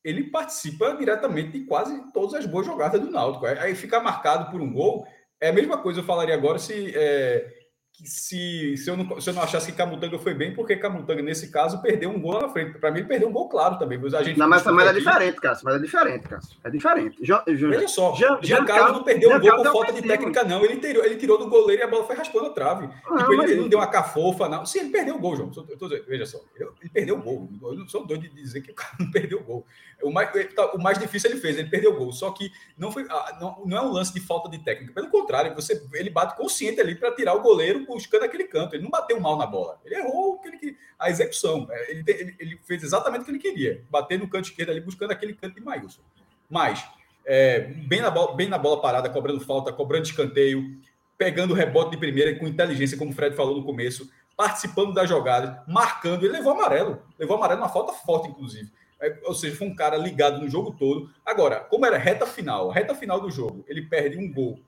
ele participa diretamente de quase todas as boas jogadas do Náutico. Aí ficar marcado por um gol é a mesma coisa. Eu falaria agora se é, se, se, eu não, se eu não achasse que Camutanga foi bem, porque Camutanga, nesse caso, perdeu um gol na frente. Para mim, ele perdeu um gol claro também. A gente não, mas, mas é diferente, Cássio. Mas é diferente, Cássio. É diferente. Jo, jo, Veja só, Jean, Jean Carlos não perdeu Jean um gol por falta de técnica, não. Ele tirou, ele tirou do goleiro e a bola foi raspando a trave. Não, tipo, ele, ele, não deu uma cafofa, não. Sim, ele perdeu o gol, João. Eu tô, veja só, ele perdeu o gol. Eu não sou doido de dizer que o cara não perdeu o gol. O mais, tá, o mais difícil ele fez, ele perdeu o gol. Só que não, foi, ah, não, não é um lance de falta de técnica. Pelo contrário, você, ele bate consciente ali para tirar o goleiro buscando aquele canto. Ele não bateu mal na bola. Ele errou que ele, a execução. É, ele, ele, ele, fez exatamente o que ele queria. Bater no canto esquerdo ali, buscando aquele canto de Maílson. Mas, é, bem, na bola, bem na bola parada, cobrando falta, cobrando escanteio, pegando o rebote de primeira com inteligência, como o Fred falou no começo, participando das jogadas, marcando. Ele levou amarelo. Levou amarelo, uma falta forte, inclusive. É, ou seja, foi um cara ligado no jogo todo. Agora, como era reta final, reta final do jogo, ele perde um gol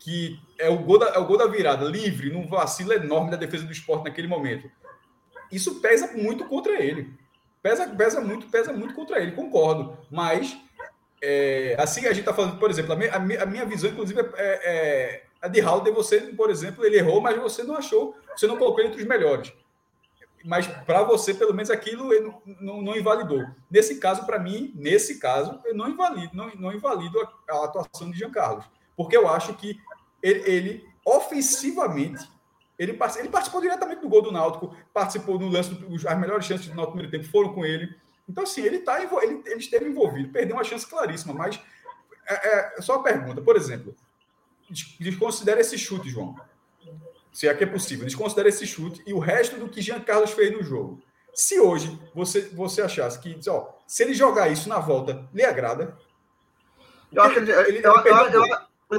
que é o gol da, é o gol da virada, livre, num vacilo enorme da defesa do esporte naquele momento. Isso pesa muito contra ele. Pesa, pesa muito, pesa muito contra ele, concordo. Mas, é, assim a gente está falando, por exemplo, a minha, a minha visão, inclusive, é, é a de Halder, você, por exemplo, ele errou, mas você não achou, você não colocou ele entre os melhores mas para você, pelo menos aquilo não, não, não invalidou. Nesse caso, para mim, nesse caso, eu não invalido, não, não invalido a, a, atuação de Jean Carlos, porque eu acho que ele, ele ofensivamente, ele, ele, participou diretamente do gol do Náutico, participou no lance, as melhores chances do Náutico no primeiro tempo foram com ele. Então, assim, ele, tá, ele, ele esteve envolvido, perdeu uma chance claríssima, mas é, é só uma pergunta, por exemplo, desconsidera esse chute, João se é que é possível, desconsidera esse chute e o resto do que Jean Carlos fez no jogo. Se hoje você, você achasse que, ó, se ele jogar isso na volta, lhe agrada. Eu acho que ele, ele, eu, eu, eu,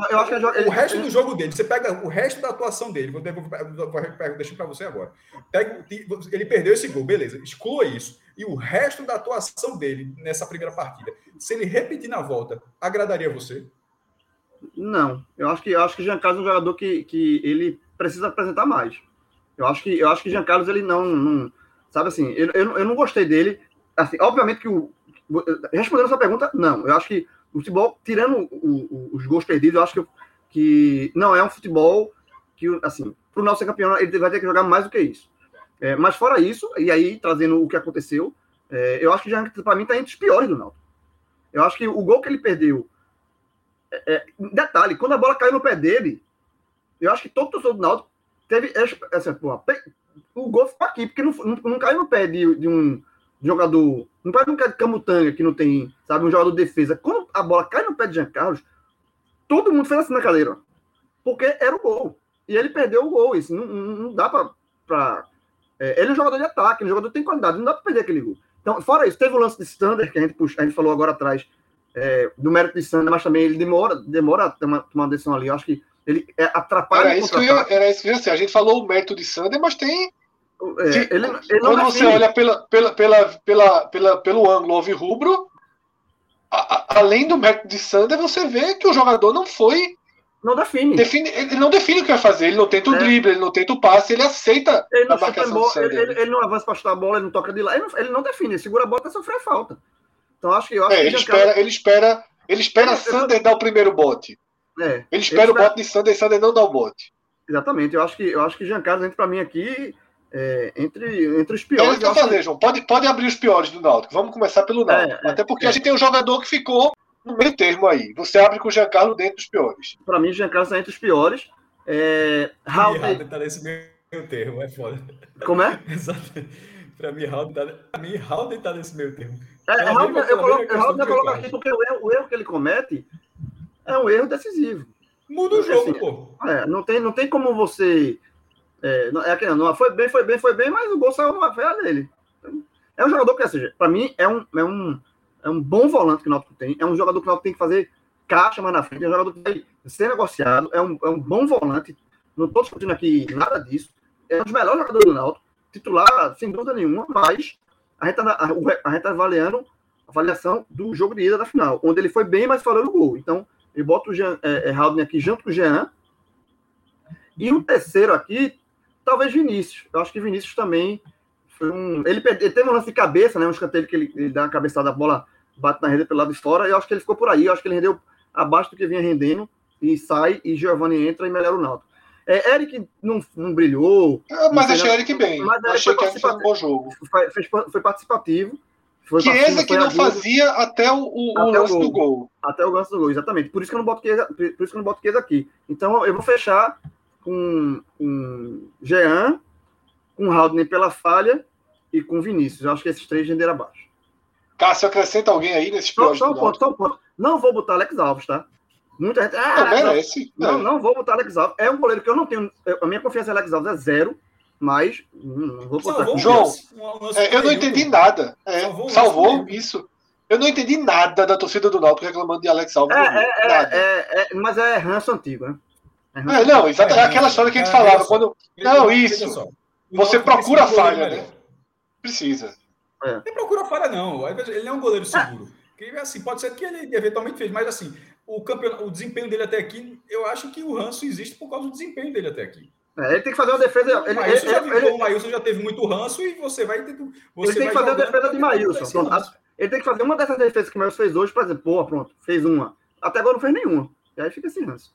eu, acho que ele, o resto do jogo dele, você pega o resto da atuação dele, vou, vou, vou deixar para você agora. Pega, ele perdeu esse gol, beleza, exclua isso. E o resto da atuação dele nessa primeira partida, se ele repetir na volta, agradaria você? Não, eu acho que eu acho que Jean Carlos é um jogador que, que ele precisa apresentar mais. Eu acho que eu acho que Jean Carlos ele não, não sabe assim, eu, eu, eu não gostei dele. Assim, obviamente que o respondendo essa pergunta, não. Eu acho que o futebol, tirando o, o, os gols perdidos, eu acho que, que não é um futebol que, assim, para o nosso ser campeão, ele vai ter que jogar mais do que isso. É, mas fora isso, e aí trazendo o que aconteceu, é, eu acho que já para mim está entre os piores do Náutico. Eu acho que o gol que ele perdeu. É, é detalhe, quando a bola caiu no pé dele, eu acho que todo torcedor do Náutico teve. Essa, porra, o gol ficou aqui, porque não, não, não caiu no pé de, de um jogador. Não caiu no pé de Camutanga, que não tem, sabe, um jogador de defesa. Quando a bola cai no pé de Jean Carlos, todo mundo fez assim na cadeira. Porque era o gol. E ele perdeu o gol. Isso não, não dá para é, ele é um jogador de ataque, um jogador tem qualidade, não dá para perder aquele gol. Então, fora isso, teve o lance de Sander, que a gente, puxa, a gente falou agora atrás, é, do mérito de Sander, mas também ele demora, demora a tomar uma decisão ali. Eu acho que ele é, atrapalha. Era isso, ia, era isso que eu ia dizer. A gente falou o mérito de Sander, mas tem. É, ele, ele quando você olha pela, pela, pela, pela, pela, pelo ângulo rubro, além do mérito de Sander, você vê que o jogador não foi não define. define. Ele não define o que vai fazer, ele não tenta o é. drible, ele não tenta o passe, ele aceita ele não a marcação bola, ele, ele, ele, não avança para chutar a bola, ele não toca de lá, ele não, ele não define, ele segura a bola até sofrer falta. Então acho que eu acho é, que ele, espera, ele espera, ele espera é, Sander dar o primeiro bote. É, ele espera o bote de Sander e Sander não dá o bote. Exatamente, eu acho que eu acho que Jean Carlos entra para mim aqui é, entre, entre os piores. É isso que eu falei, João. Pode, pode abrir os piores do Náutico. Vamos começar pelo Náutico. É, Até porque a gente tem um jogador que ficou no meio termo aí. Você abre com o Giancarlo dentro dos piores. Para mim, o Giancarlo está entre os piores. É... Raul está nesse meio termo, é foda. Como é? Exato. Para mim, Raul está tá nesse meio termo. É, Raul, eu coloco, eu coloco aqui porque o erro, o erro que ele comete é um erro decisivo. Muda o jogo, assim, pô. É, não, tem, não tem como você. É, é, não, foi bem, foi bem, foi bem, mas o gol saiu numa fé dele. É um jogador que, seja, para mim, é um, é um é um bom volante que o Náutico tem. É um jogador que o Náutico tem que fazer caixa mais na frente. É um jogador que vai ser negociado. É um, é um bom volante. Não estou discutindo aqui nada disso. É um dos melhores jogadores do Náutico. Titular, sem dúvida nenhuma, mas a gente está a, gente tá avaliando a avaliação do jogo de ida da final, onde ele foi bem, mas falou no gol. Então, eu boto o Jean, é, é, aqui junto com o Jean. E o terceiro aqui, talvez Vinícius. Eu acho que Vinícius também foi um. Ele, ele teve um lance de cabeça, né? Um escanteio que ele, ele dá uma cabeçada, a bola bate na rede pelo lado de fora. Eu acho que ele ficou por aí. Eu acho que ele rendeu abaixo do que vinha rendendo. E sai, e Giovanni entra e melhora o Náutico. É, Eric não, não brilhou. É, mas achei o Eric bem. Mas achei que Eric fez um bom jogo. Foi, fez, foi participativo. Foi Chiesa que não fazia até o, o, até o lance o gol. do gol. Até o lance do gol, exatamente. Por isso que eu não boto Chiesa, por isso que eu não boto Chiesa aqui. Então eu vou fechar com, com Jean, com Haldner pela falha e com Vinícius. Eu acho que esses três renderam abaixo. Cássio, acrescenta alguém aí nesse só, só um ponto, só um ponto. Não vou botar Alex Alves, tá? Muita gente. Ah, não, merece. Não, não vou botar Alex Alves. É um goleiro que eu não tenho. A minha confiança em Alex Alves é zero, mas não vou botar. Salvou, João, é, eu não entendi nada. É, salvou, salvou isso. Eu não entendi nada da torcida do Náutico reclamando de Alex Alves. É, é, é, é, mas é ranço antigo, né? É, é não, exatamente. É, aquela história que a gente falava. quando... Não, isso. Você procura a falha, né? Precisa. É. Nem procura falha, não. Ele é um goleiro seguro. Que, assim, pode ser que ele eventualmente fez, mas assim, o, campeon... o desempenho dele até aqui, eu acho que o ranço existe por causa do desempenho dele até aqui. É, ele tem que fazer uma defesa. Ele, Maílson, ele, já, ele, o Maílson já teve muito ranço e você vai ter. Você ele tem que fazer a defesa de Maílson. Ele tem que fazer uma dessas defesas que o Maílson fez hoje, por exemplo, pô, pronto, fez uma. Até agora não fez nenhuma. E aí fica assim, ranço.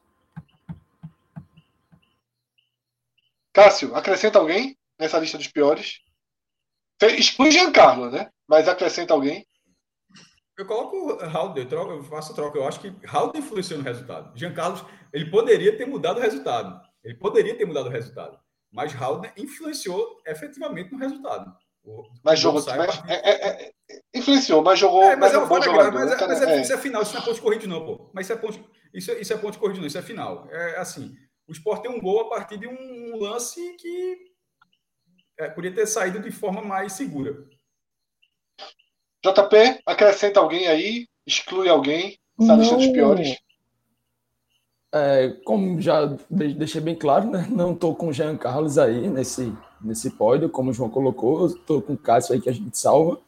Cássio, acrescenta alguém nessa lista dos piores? Exclui Giancarlo, né? Mas acrescenta alguém. Eu coloco Raul, eu, troco, eu faço troca. Eu acho que Raul influenciou no resultado. Giancarlo, ele poderia ter mudado o resultado. Ele poderia ter mudado o resultado. Mas Raul influenciou efetivamente no resultado. O, mas jogou. Mas, é, é, é, influenciou, mas jogou. É, mas, mas é um bom jogador. Mas, é, mas é, isso é final, isso não é ponto de corrida, não, pô. Mas isso é ponto, isso, isso é ponto de corrida, não, isso é final. É assim: o Sport tem um gol a partir de um lance que é, podia ter saído de forma mais segura. JP, acrescenta alguém aí, exclui alguém, lista dos piores. É, como já deixei bem claro, né? não estou com o Jean Carlos aí nesse, nesse pódio, como o João colocou, estou com o Cássio aí que a gente salva.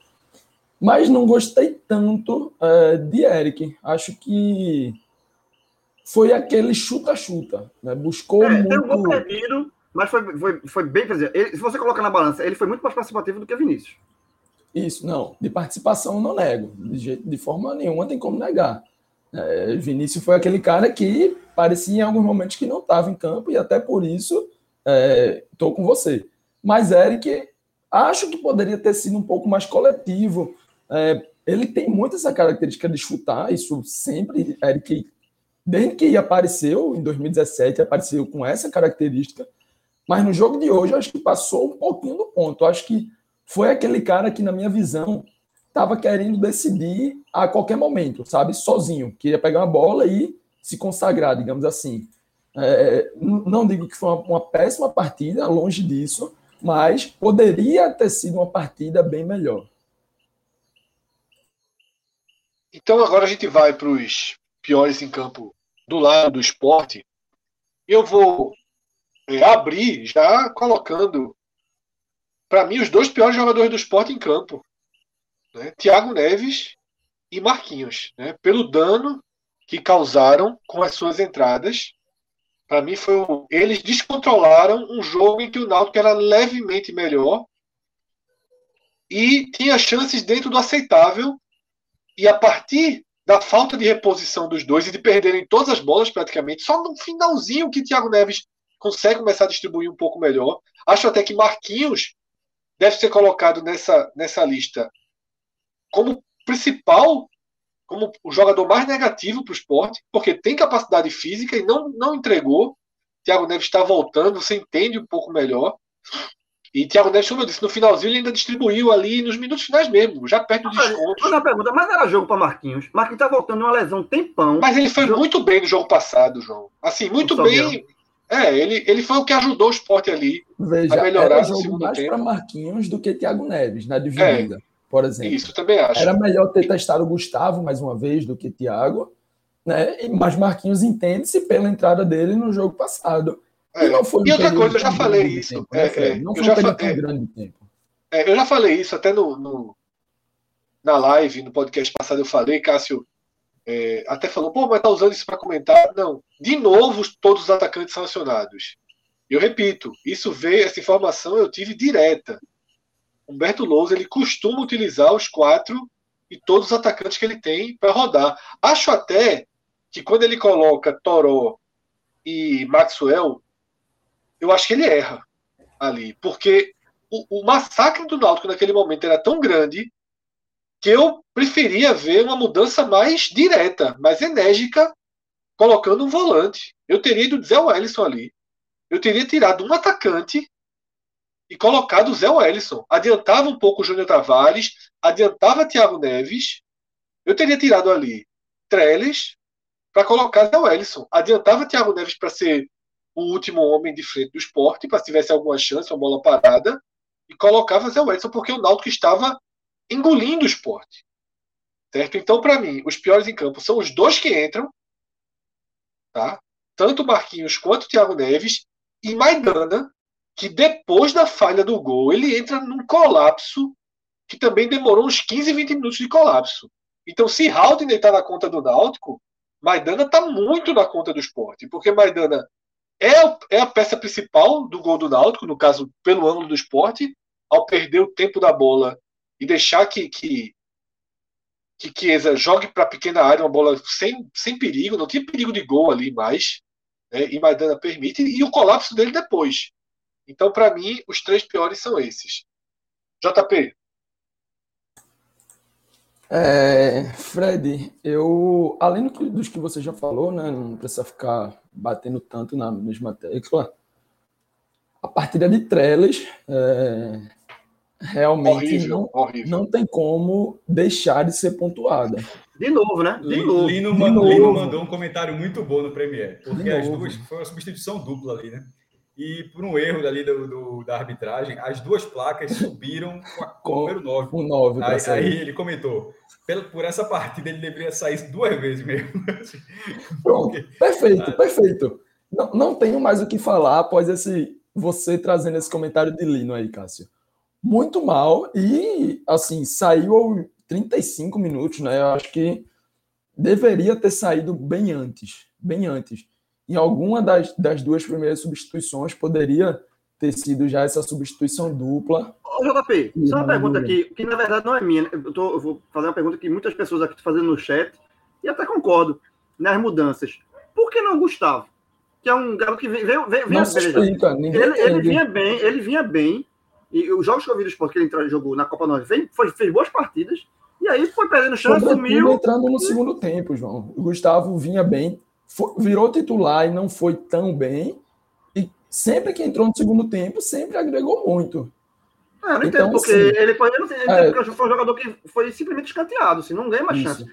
Mas não gostei tanto é, de Eric. Acho que foi aquele chuta-chuta. Né? Buscou é, muito. Tem um perdido, mas foi, foi, foi bem. Ele, se você colocar na balança, ele foi muito mais participativo do que Vinícius. Isso, não. De participação não nego. De, de forma nenhuma tem como negar. É, Vinícius foi aquele cara que parecia em alguns momentos que não estava em campo, e até por isso estou é, com você. Mas Eric, acho que poderia ter sido um pouco mais coletivo. É, ele tem muito essa característica de chutar, isso sempre, Eric, desde que apareceu em 2017, apareceu com essa característica. Mas no jogo de hoje, acho que passou um pouquinho do ponto. Acho que foi aquele cara que, na minha visão, estava querendo decidir a qualquer momento, sabe? Sozinho. Queria pegar uma bola e se consagrar, digamos assim. É, não digo que foi uma, uma, péssima partida, longe disso, mas poderia ter sido uma partida bem melhor. Então agora a gente vai para os piores em campo do lado do esporte. Eu vou é, abrir já colocando, para mim, os dois piores jogadores do esporte em campo. Né? Thiago Neves e Marquinhos. Né? Pelo dano que causaram com as suas entradas para mim foi o... eles descontrolaram um jogo em que o Náutico era levemente melhor e tinha chances dentro do aceitável e a partir da falta de reposição dos dois e de perderem todas as bolas praticamente, só no finalzinho que Thiago Neves consegue começar a distribuir um pouco melhor. Acho até que Marquinhos deve ser colocado nessa, nessa lista como principal como o jogador mais negativo para o esporte, porque tem capacidade física e não, não entregou. Thiago Neves está voltando, você entende um pouco melhor. E Thiago Neves, como eu disse, no finalzinho ele ainda distribuiu ali nos minutos finais mesmo, já perto do desconto. Mas, pergunta, mas era jogo para Marquinhos. Marquinhos está voltando de uma lesão tempão. Mas ele foi jogo... muito bem no jogo passado, João. Assim, muito bem. É, ele, ele foi o que ajudou o esporte ali Veja, a melhorar era jogo mais para Marquinhos do que Thiago Neves na dividida. É por exemplo. Isso também acho. Era melhor ter testado o Gustavo mais uma vez do que Thiago, né? Mas Marquinhos entende-se pela entrada dele no jogo passado. É. E, não foi um e outra coisa, eu já falei isso. Tempo, né, é, é, não foi um período tão grande de tempo. É, eu já falei isso até no, no, na live, no podcast passado, eu falei, Cássio. É, até falou, pô, mas tá usando isso para comentar. Não, de novo, todos os atacantes são acionados. Eu repito, isso veio, essa informação eu tive direta. Humberto Lousa ele costuma utilizar os quatro e todos os atacantes que ele tem para rodar. Acho até que quando ele coloca Toró e Maxwell, eu acho que ele erra ali, porque o, o massacre do Náutico naquele momento era tão grande que eu preferia ver uma mudança mais direta, mais enérgica, colocando um volante. Eu teria ido Zé Wellison ali. Eu teria tirado um atacante e colocado o Zé Wellison. Adiantava um pouco o Júnior Tavares, adiantava Thiago Neves. Eu teria tirado ali Trellis para colocar Zé Wellison. Adiantava Thiago Neves para ser o último homem de frente do esporte, para se tivesse alguma chance, uma bola parada, e colocava Zé Wellison, porque o Náutico estava engolindo o esporte. Certo? Então, para mim, os piores em campo são os dois que entram, tá? tanto Marquinhos quanto Thiago Neves, e Maidana, que depois da falha do gol, ele entra num colapso que também demorou uns 15, 20 minutos de colapso. Então, se Haldane está na conta do Náutico, Maidana está muito na conta do esporte, porque Maidana é, é a peça principal do gol do Náutico, no caso, pelo ângulo do esporte, ao perder o tempo da bola e deixar que, que, que Chiesa jogue para a pequena área uma bola sem, sem perigo, não tinha perigo de gol ali mais, né, e Maidana permite, e o colapso dele depois. Então, para mim, os três piores são esses. JP. É, Fred, eu, além dos que você já falou, né, não precisa ficar batendo tanto na mesma tecla. A partida de Trellis é, realmente horrível, não, horrível. não tem como deixar de ser pontuada. De novo, né? De novo. Lino, de novo. Lino mandou um comentário muito bom no Premier, porque as duas foi uma substituição dupla ali, né? E por um erro ali do, do, da arbitragem, as duas placas subiram com, a, com o número 9. O 9 aí, aí, ele comentou, por essa partida ele deveria sair duas vezes mesmo. Pronto, perfeito, ah. perfeito. Não, não tenho mais o que falar após esse você trazendo esse comentário de Lino aí, Cássio. Muito mal e, assim, saiu aos 35 minutos, né? Eu acho que deveria ter saído bem antes, bem antes em alguma das, das duas primeiras substituições poderia ter sido já essa substituição dupla. Ô, JP, só uma pergunta aqui, que na verdade não é minha. Né? Eu, tô, eu vou fazer uma pergunta que muitas pessoas aqui estão fazendo no chat, e até concordo, nas mudanças. Por que não Gustavo? Que é um garoto que veio, veio, veio não se explica, ele, ele, vinha bem, ele vinha bem E os jogos que eu vi do esporte que ele entrou, jogou na Copa Nova fez, foi, fez boas partidas. E aí foi perdendo chance, sumiu. entrando no segundo tempo, João. O Gustavo vinha bem, foi, virou titular e não foi tão bem. E sempre que entrou no segundo tempo, sempre agregou muito. É, eu não então, entendo porque assim, ele, foi, eu não entendo é, porque foi um jogador que foi simplesmente escanteado, assim, não ganha mais chance.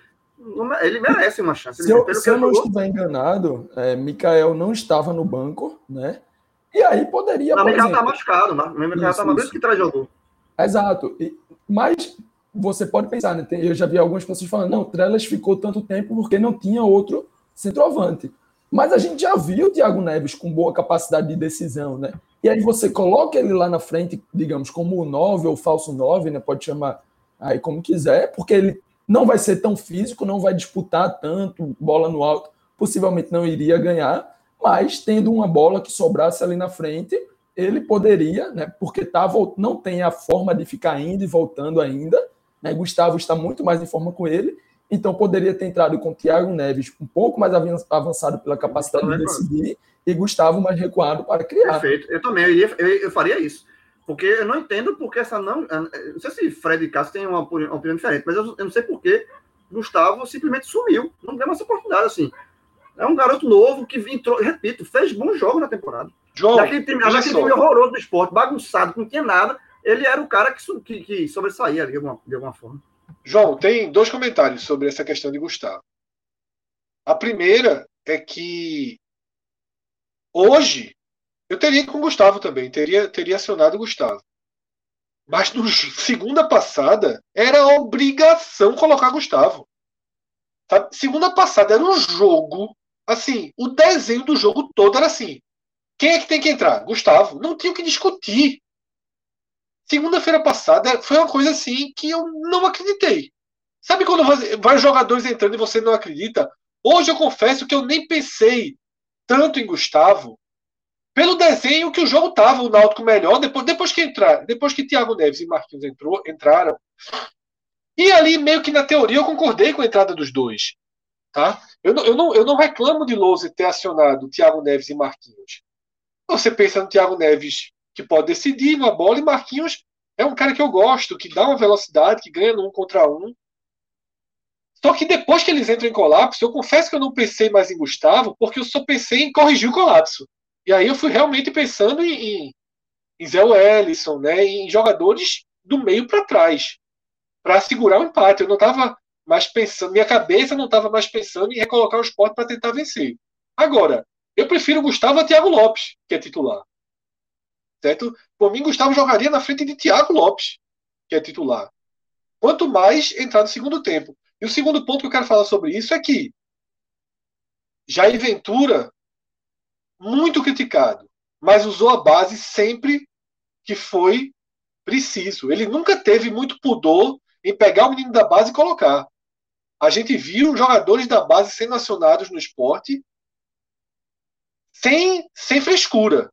Ele merece uma chance. Se eu, se eu não estiver enganado, é, Mikael não estava no banco, né? E aí poderia. Não, Mikael tá machucado, né? Mikael tá machucado que traz jogou. Exato. E, mas você pode pensar, né? Eu já vi algumas pessoas falando, não, Trellas ficou tanto tempo porque não tinha outro centroavante. Mas a gente já viu o Thiago Neves com boa capacidade de decisão, né? E aí você coloca ele lá na frente, digamos, como o 9 ou falso 9, né? Pode chamar aí como quiser, porque ele não vai ser tão físico, não vai disputar tanto, bola no alto, possivelmente não iria ganhar, mas tendo uma bola que sobrasse ali na frente, ele poderia, né? Porque tá, não tem a forma de ficar indo e voltando ainda, né? Gustavo está muito mais em forma com ele, então poderia ter entrado com Thiago Neves um pouco mais avançado pela capacidade de decidir e Gustavo mais recuado para criar. Perfeito. Eu também eu, iria, eu, eu, faria isso. Porque eu não entendo porque essa não. Não sei se Fred e Cássio têm uma, uma opinião diferente, mas eu, eu, não sei porque Gustavo simplesmente sumiu. Não deu essa oportunidade assim. É um garoto novo que entrou, repito, fez bom jogo na temporada. João, daquele time, daquele time horroroso do esporte, bagunçado, que não tinha nada, ele era o cara que, que, que sobressaía ali de alguma, de alguma forma. João, tem dois comentários sobre essa questão de Gustavo. A primeira é que hoje eu teria com o Gustavo também, teria, teria acionado o Gustavo. Mas no segunda passada era obrigação colocar Gustavo. Segunda passada era um jogo, assim, o desenho do jogo todo era assim. Quem é que tem que entrar? Gustavo. Não tinha o que discutir. Segunda-feira passada foi uma coisa assim que eu não acreditei. Sabe quando vai jogadores entrando e você não acredita? Hoje eu confesso que eu nem pensei tanto em Gustavo pelo desenho que o jogo tava, o Náutico melhor depois, depois que entrar, depois que Thiago Neves e Marquinhos entrou, entraram. E ali meio que na teoria eu concordei com a entrada dos dois, tá? Eu não, eu não, eu não reclamo de Lousa ter acionado Thiago Neves e Marquinhos. Você pensa no Thiago Neves que pode decidir uma bola, e Marquinhos é um cara que eu gosto, que dá uma velocidade, que ganha no um contra um. Só que depois que eles entram em colapso, eu confesso que eu não pensei mais em Gustavo, porque eu só pensei em corrigir o colapso. E aí eu fui realmente pensando em, em Zé Wellison, né, em jogadores do meio para trás, para segurar o empate. Eu não estava mais pensando, minha cabeça não estava mais pensando em recolocar o esporte para tentar vencer. Agora, eu prefiro Gustavo a Thiago Lopes, que é titular certo? Por mim, Gustavo jogaria na frente de Thiago Lopes, que é titular. Quanto mais entrar no segundo tempo. E o segundo ponto que eu quero falar sobre isso é que Jair Ventura, muito criticado, mas usou a base sempre que foi preciso. Ele nunca teve muito pudor em pegar o menino da base e colocar. A gente viu jogadores da base sendo acionados no esporte sem, sem frescura.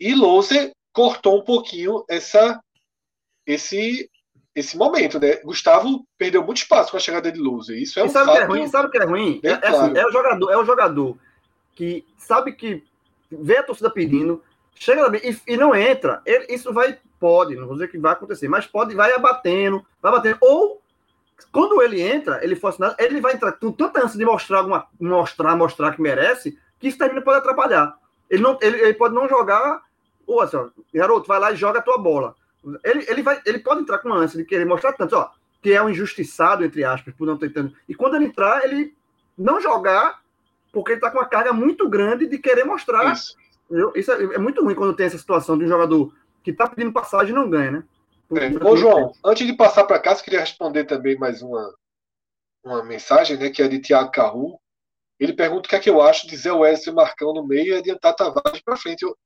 E Louser cortou um pouquinho essa, esse, esse momento, né? Gustavo perdeu muito espaço com a chegada de Louser. Isso é um sabe fato. Que é ruim, sabe o que é ruim? É, é, assim, é, o jogador, é o jogador que sabe que vê a torcida pedindo, chega e, e não entra. Ele, isso vai, pode, não vou dizer que vai acontecer, mas pode, vai abatendo, vai batendo. Ou quando ele entra, ele for assinado, ele vai entrar com tanta ânsia de mostrar, alguma, mostrar, mostrar que merece, que isso termina pode atrapalhar. Ele, não, ele, ele pode não jogar ou assim, ó, garoto, vai lá e joga a tua bola. Ele, ele, vai, ele pode entrar com ânsia de querer mostrar tanto, ó, que é um injustiçado, entre aspas, por não ter tanto. E quando ele entrar, ele não jogar, porque ele está com uma carga muito grande de querer mostrar. Isso, eu, isso é, é, muito ruim quando tem essa situação de um jogador que está pedindo passagem e não ganha, né? É. Ô, João, antes de passar para cá, eu queria responder também mais uma, uma mensagem, né, que é de Tiago Carru. Ele pergunta o que é que eu acho de Zé Welles e Marcão no meio e adiantar Tavares para frente. Eu,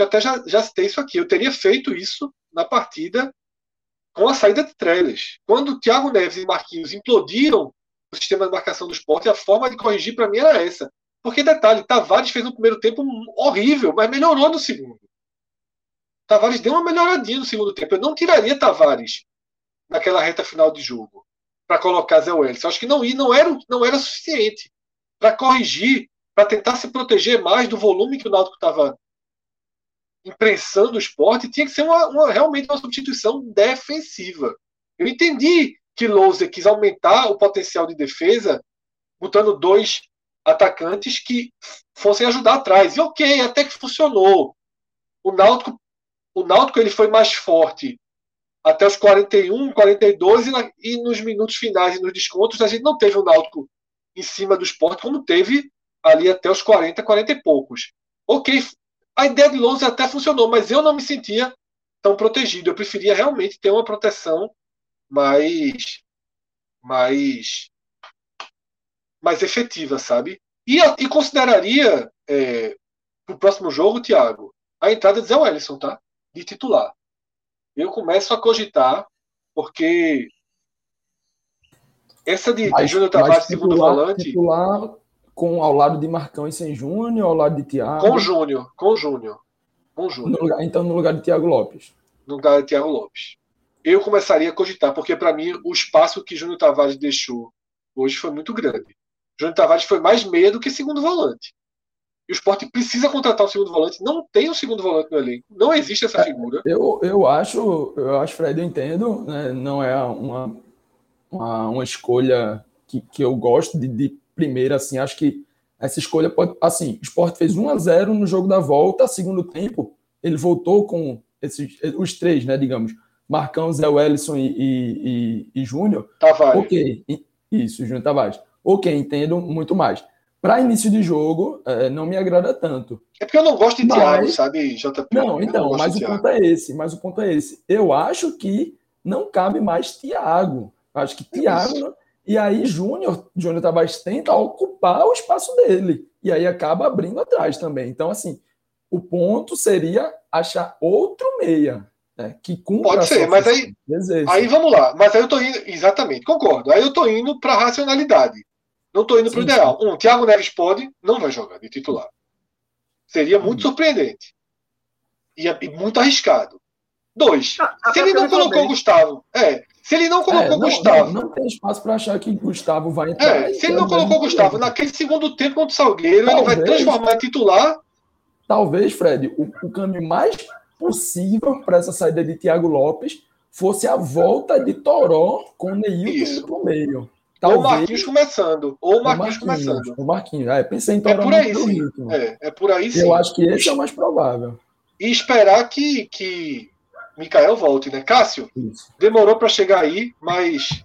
que até já, já citei isso aqui. Eu teria feito isso na partida com a saída de Trellis. Quando Thiago Neves e Marquinhos implodiram o sistema de marcação do esporte, a forma de corrigir para mim era essa. Porque, detalhe, Tavares fez um primeiro tempo horrível, mas melhorou no segundo. Tavares deu uma melhoradinha no segundo tempo. Eu não tiraria Tavares naquela reta final de jogo para colocar Zé Welles. Acho que não, não, era, não era suficiente para corrigir, para tentar se proteger mais do volume que o Náutico estava impressando o esporte, tinha que ser uma, uma, realmente uma substituição defensiva. Eu entendi que Lousa quis aumentar o potencial de defesa, botando dois atacantes que fossem ajudar atrás. E ok, até que funcionou. O Náutico, o Náutico ele foi mais forte até os 41, 42 e, na, e nos minutos finais e nos descontos a gente não teve o Náutico em cima do esporte como teve ali até os 40, 40 e poucos. Ok, a ideia de Lousa até funcionou, mas eu não me sentia tão protegido. Eu preferia realmente ter uma proteção mais mais mais efetiva, sabe? E, e consideraria é, o próximo jogo, Thiago, a entrada de Zé Wellison, tá? De titular. Eu começo a cogitar, porque essa de, de Júnior Tavares, segundo volante. Titular com ao lado de Marcão e sem Júnior, ao lado de Thiago. Com Júnior, com Júnior. Com Júnior. No então, no lugar de Thiago Lopes. No lugar de Thiago Lopes. Eu começaria a cogitar, porque para mim o espaço que Júnior Tavares deixou hoje foi muito grande. Júnior Tavares foi mais meia do que segundo volante. E o esporte precisa contratar um segundo volante. Não tem um segundo volante no elenco. Não existe essa é, figura. Eu, eu acho, eu acho, Fred, eu entendo. Né? Não é uma, uma, uma escolha que, que eu gosto de, de primeira, assim. Acho que essa escolha pode. Assim, o esporte fez 1 a 0 no jogo da volta, segundo tempo. Ele voltou com esses, os três, né? Digamos. Marcão, Zé Wellison e, e, e, e Júnior. Tavares. Ok, isso, Júnior Tavares ok, entendo muito mais. Para início de jogo, é, não me agrada tanto. É porque eu não gosto de mas... Thiago, sabe, JP? Não, então, não mas o ponto é esse, mas o ponto é esse. Eu acho que não cabe mais Thiago. Acho que Thiago. E aí, Júnior, Júnior Tavares tenta ocupar o espaço dele. E aí acaba abrindo atrás também. Então, assim, o ponto seria achar outro meia. Né, que Pode ser, mas aí, aí vamos lá. Mas aí eu tô indo. Exatamente, concordo. Aí eu tô indo para racionalidade. Não estou indo para o ideal. Um, Thiago Neves pode, não vai jogar de titular. Seria muito hum. surpreendente. E, e, muito arriscado. Dois, ah, se ele não colocou o Gustavo, é, se ele não colocou é, não, Gustavo. Não, não, tem espaço para achar que Gustavo vai entrar. É, se ele não colocou o Gustavo naquele segundo tempo contra o Salgueiro, talvez, ele vai transformar em titular. Talvez, Fred, o, o caminho mais possível para essa saída de Thiago Lopes fosse a volta de Toró com o Neil para o meio. Talvez... Ou o Marquinhos começando. Ou o Marquinhos, Marquinhos começando. O Marquinhos. É, pensei em é por aí, sim. É, é por aí sim. Eu acho que esse é o mais provável. E esperar que, que Mikael volte, né? Cássio, Isso. demorou para chegar aí, mas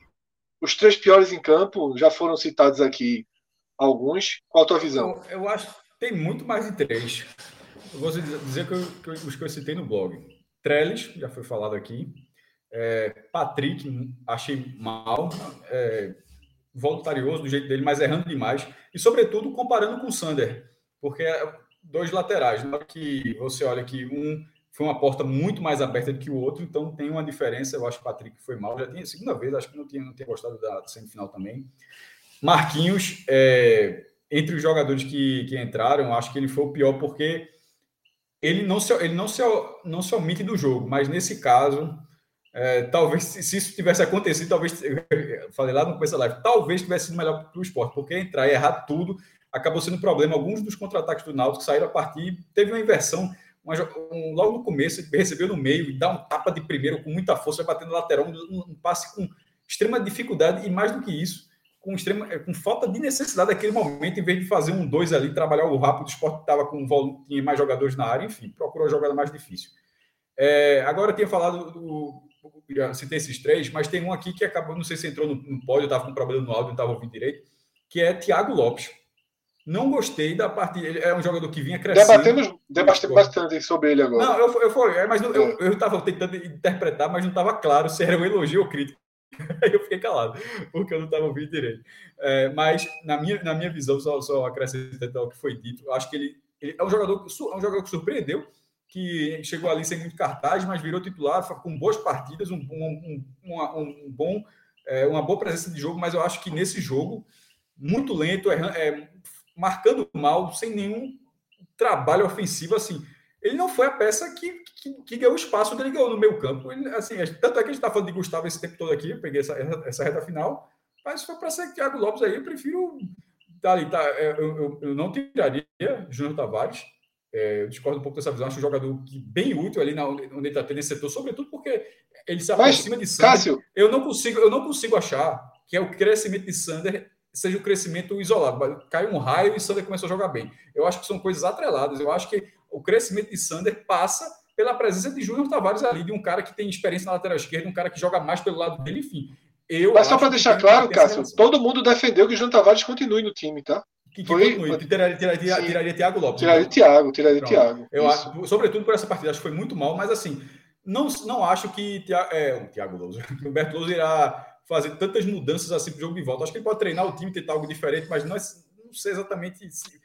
os três piores em campo já foram citados aqui alguns. Qual a tua visão? Eu, eu acho que tem muito mais de três. Eu vou dizer que, eu, que os que eu citei no blog. Trellis, já foi falado aqui. É, Patrick, achei mal. É, voluntarioso do jeito dele, mas errando demais. E, sobretudo, comparando com o Sander, porque é dois laterais. Na hora que você olha que um foi uma porta muito mais aberta do que o outro, então tem uma diferença. Eu acho que o Patrick foi mal. Já tinha segunda vez, acho que não tinha, não tinha gostado da semifinal também. Marquinhos, é, entre os jogadores que, que entraram, acho que ele foi o pior porque ele não se, ele não se, não se omite do jogo, mas nesse caso é, talvez, se isso tivesse acontecido, talvez, falei lá no começo da live, talvez tivesse sido melhor para o esporte, porque entrar e errar tudo acabou sendo um problema. Alguns dos contra-ataques do Náutico saíram a partir, teve uma inversão, uma, um, logo no começo, recebeu no meio e dá um tapa de primeiro com muita força, batendo lateral, um, um, passe com extrema dificuldade e mais do que isso, com, extrema, com falta de necessidade naquele momento, em vez de fazer um dois ali, trabalhar o rápido, o esporte estava com tinha mais jogadores na área, enfim, procurou a jogada mais difícil. É, agora eu tinha falado do, já citei esses três, mas tem um aqui que acabou, não sei se entrou no, no pódio, estava com problema no áudio, não estava ouvindo direito, que é Thiago Lopes. Não gostei da parte. Ele é um jogador que vinha crescendo. Debatemos, debatemos bastante sobre ele agora. Não, eu, eu, foi, é, mas não, é. eu estava tentando interpretar, mas não estava claro se era um elogio ou crítica. Aí eu fiquei calado, porque eu não estava ouvindo direito. É, mas, na minha, na minha visão, só, só acrescentando o que foi dito, eu acho que ele, ele é, um jogador, é um jogador que surpreendeu que chegou ali sem muito cartaz, mas virou titular com boas partidas, um, um, um, um bom, é, uma boa presença de jogo, mas eu acho que nesse jogo, muito lento, é, é, marcando mal, sem nenhum trabalho ofensivo, assim, ele não foi a peça que, que, que ganhou espaço dele ganhou no meio campo. Ele, assim, tanto é que a gente está falando de Gustavo esse tempo todo aqui, eu peguei essa, essa reta final, mas se for para ser Thiago Lopes aí, eu prefiro tá ali, tá, é, eu, eu, eu não tiraria Júnior Tavares, É, eu discordo um pouco dessa visão. Acho um jogador que, bem útil ali na, onde ele está tendo esse setor, sobretudo porque ele se aproxima Mas, de Sander. Cássio... Eu não consigo, eu não consigo achar que é o crescimento de Sander seja o crescimento isolado. Cai um raio e Sander começou a jogar bem. Eu acho que são coisas atreladas. Eu acho que o crescimento de Sander passa pela presença de Júnior Tavares ali, de um cara que tem experiência na lateral esquerda, um cara que joga mais pelo lado dele, enfim. Eu Mas só para deixar claro, Cássio, todo mundo defendeu que Júnior Tavares continue no time, tá? Que, que foi, continue. Tiraria, tiraria, tiraria, Thiago Lopes. Tiraria então. Thiago, tiraria Pronto. Thiago. Eu acho, sobretudo por essa partida, acho que foi muito mal, mas assim, não, não acho que é, o Thiago Lousa, o Humberto Lousa irá fazer tantas mudanças assim para o jogo de volta. Acho que ele pode treinar o time, tentar algo diferente, mas não, é, não sei exatamente se,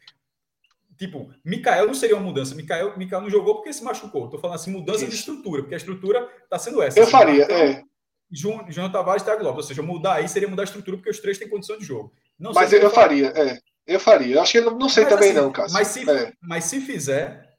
Tipo, Mikael não seria uma mudança. Mikael, Mikael não jogou porque se machucou. Estou falando assim, mudança Isso. de estrutura, porque a estrutura está sendo essa. Eu assim, faria, é. João, João Tavares e Thiago Lopes. Ou seja, mudar aí seria mudar a estrutura, porque os três têm condição de jogo. Não mas eu, eu faria, é. Eu faria. Eu acho que eu não sei mas, também, assim, não, Cássio. Mas se, é. mas se fizer,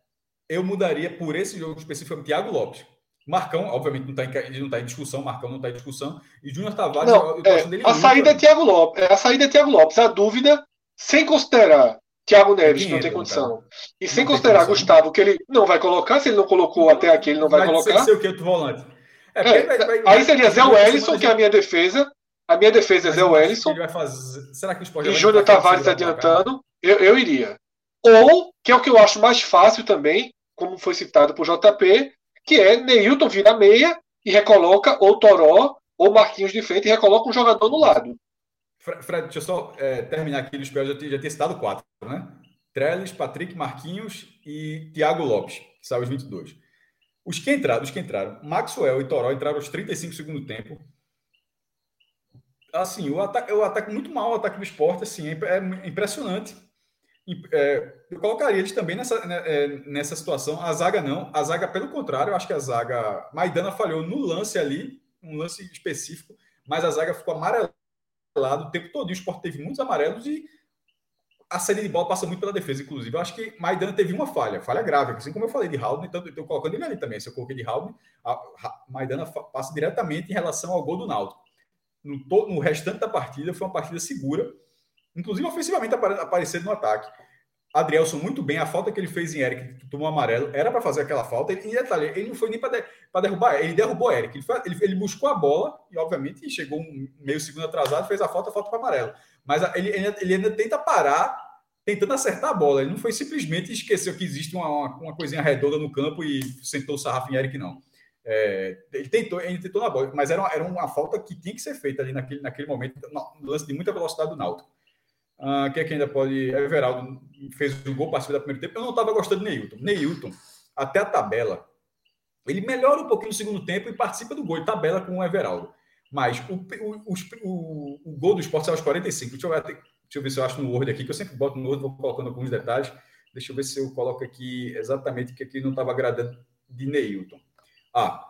eu mudaria por esse jogo específico Thiago Lopes. Marcão, obviamente, não está em, não tá em discussão, Marcão não está em discussão. E Júnior Tavares, não, eu, eu é, dele A saída é Thiago Lopes. É, a saída é Thiago Lopes. A dúvida, sem considerar Thiago Neves, que não tem condição. E sem considerar Gustavo, que ele não vai colocar, se ele não colocou até aqui, ele não vai, vai colocar. Ser o que outro volante. É, é, vai, vai, aí seria Zé Wellison, que é a minha defesa. A minha defesa é Zé Wellison. Será que o E Júnior Tavares adiantando. Eu, eu iria. Ou, que é o que eu acho mais fácil também, como foi citado por JP, que é Neilton vira meia e recoloca ou Toró ou Marquinhos de frente e recoloca um jogador no lado. Fred, deixa eu só é, terminar aqui no espelho, já, já tinha citado quatro, né? Trellis, Patrick, Marquinhos e Thiago Lopes, que saiu os 22. Os que entraram, os que entraram, Maxwell e Toró entraram aos 35 segundo tempo. Assim, o ataque, o ataque muito mal, o ataque do esporte, assim, é, é impressionante. É, eu colocaria eles também nessa, né, é, nessa situação. A zaga não, a zaga, pelo contrário, eu acho que a zaga. Maidana falhou no lance ali, um lance específico, mas a zaga ficou amarelada o tempo todo. O Sport teve muitos amarelos e a série de bola passa muito pela defesa, inclusive. Eu acho que Maidana teve uma falha, falha grave, assim como eu falei de Haldane, então eu estou colocando ele ali também. Se eu coloquei de Haldane, Maidana passa diretamente em relação ao gol do Náutico. No, no restante da partida, foi uma partida segura, inclusive ofensivamente aparecendo no ataque. Adrielson muito bem, a falta que ele fez em Eric, que tomou amarelo, era para fazer aquela falta. E detalhe, ele não foi nem para de, derrubar, ele derrubou Eric. Ele, foi, ele, ele, buscou a bola e, obviamente, chegou um meio segundo atrasado, fez a falta, falta para amarelo. Mas ele, ele, ele, ainda tenta parar, tentando acertar a bola. Ele não foi simplesmente esqueceu que existe uma, uma, uma coisinha redonda no campo e sentou o sarrafo em Eric, não. É, ele tentou, ele tentou na bola, mas era uma, era uma falta que tinha que ser feita ali naquele, naquele momento, no lance de muita velocidade do Náutico. Uh, quem é que ainda pode. Everaldo fez o gol, participou da primeiro tempo. Eu não estava gostando de Neilton. Neilton, até a tabela, ele melhora um pouquinho no segundo tempo e participa do gol de tabela com o Everaldo. Mas o, o, o, o gol do esporte saiu aos 45. Deixa eu, ver, deixa eu ver se eu acho no Word aqui, que eu sempre boto no Word, vou colocando alguns detalhes. Deixa eu ver se eu coloco aqui exatamente o que aqui não estava agradando de Neilton. Ah,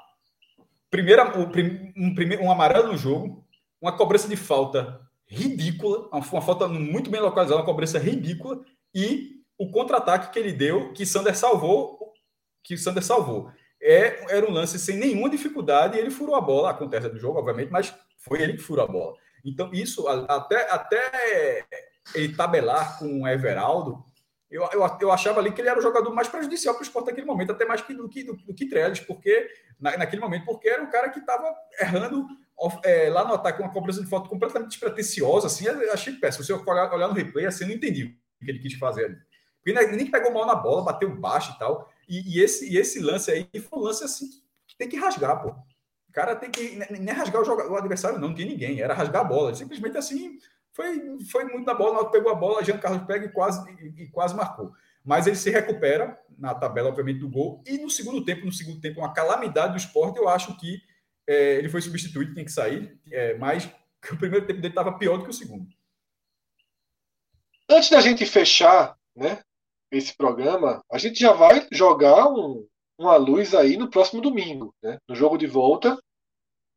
primeira, o, um, um amarelo no jogo, uma cobrança de falta ridícula, uma falta muito bem localizada, uma cobrança ridícula, e o contra-ataque que ele deu, que Sander salvou, que Sander salvou. É, era um lance sem nenhuma dificuldade, e ele furou a bola, acontece do jogo, obviamente, mas foi ele que furou a bola. Então, isso, até, até ele tabelar com o Everaldo, eu, eu, eu achava ali que ele era o jogador mais prejudicial para o esporte naquele momento, até mais que, do que, do, do que Trellis, porque na, naquele momento, porque era um cara que estava errando é, lá no ataque, uma cobrança de falta completamente despretensiosa, assim, achei péssimo. Se eu olhar, olhar no replay, assim, não entendi o que ele quis fazer ali. Porque nem pegou mal na bola, bateu baixo e tal. E, e, esse, e esse lance aí foi um lance assim que tem que rasgar, pô. O cara tem que. Nem rasgar o, jogador, o adversário, não, não tinha ninguém, era rasgar a bola. Simplesmente assim, foi, foi muito na bola, pegou a bola, Jean Carlos pega e quase, e, e quase marcou. Mas ele se recupera na tabela, obviamente, do gol. E no segundo tempo, no segundo tempo, uma calamidade do esporte, eu acho que é, ele foi substituído, tinha que sair, é, mas o primeiro tempo dele estava pior do que o segundo. Antes da gente fechar né, esse programa, a gente já vai jogar um, uma luz aí no próximo domingo, né, no jogo de volta.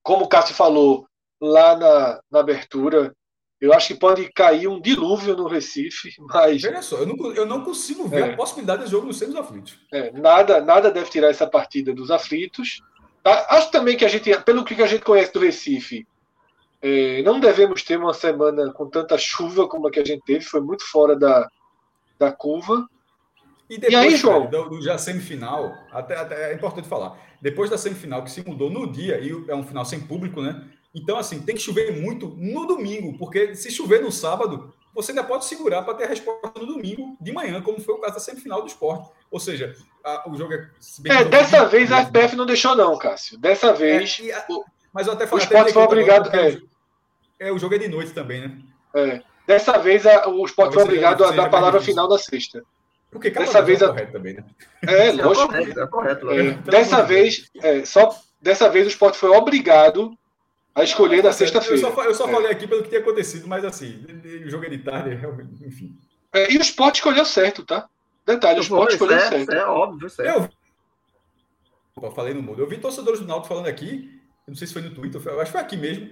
Como o Cássio falou lá na, na abertura, eu acho que pode cair um dilúvio no Recife, mas. Olha só, eu não, eu não consigo ver é, a possibilidade de jogo no ser dos aflitos. É, nada, nada deve tirar essa partida dos aflitos. Acho também que a gente, pelo que a gente conhece do Recife, é, não devemos ter uma semana com tanta chuva como a que a gente teve, foi muito fora da, da curva. E, depois, e aí, João? Do, do, já semifinal, até, até é importante falar. Depois da semifinal, que se mudou no dia, e é um final sem público, né? Então, assim, tem que chover muito no domingo, porque se chover no sábado, você ainda pode segurar para ter a resposta no domingo de manhã, como foi o caso da semifinal do esporte. Ou seja, a, o jogo é. É, dessa vez a FPF não deixou, não, Cássio. Dessa é, vez. É, a, mas eu até falei. O esporte foi obrigado. É. é, o jogo é de noite também, né? É. Dessa vez a, o esporte foi obrigado a dar a palavra final da sexta. Porque dessa vez é a... correto também, né? É, lógico. É correto, é correto, é. Dessa vez, é, só dessa vez o esporte foi obrigado a escolher na sexta-feira. Eu só, eu só é. falei aqui pelo que tinha acontecido, mas assim, o jogo é de tarde, enfim. É, e o Sport escolheu certo, tá? Detalhe, o Sport escolheu certo. certo. É óbvio, certo. Eu, eu falei no mundo. Eu vi torcedores do Náutico falando aqui, não sei se foi no Twitter, eu acho que foi aqui mesmo,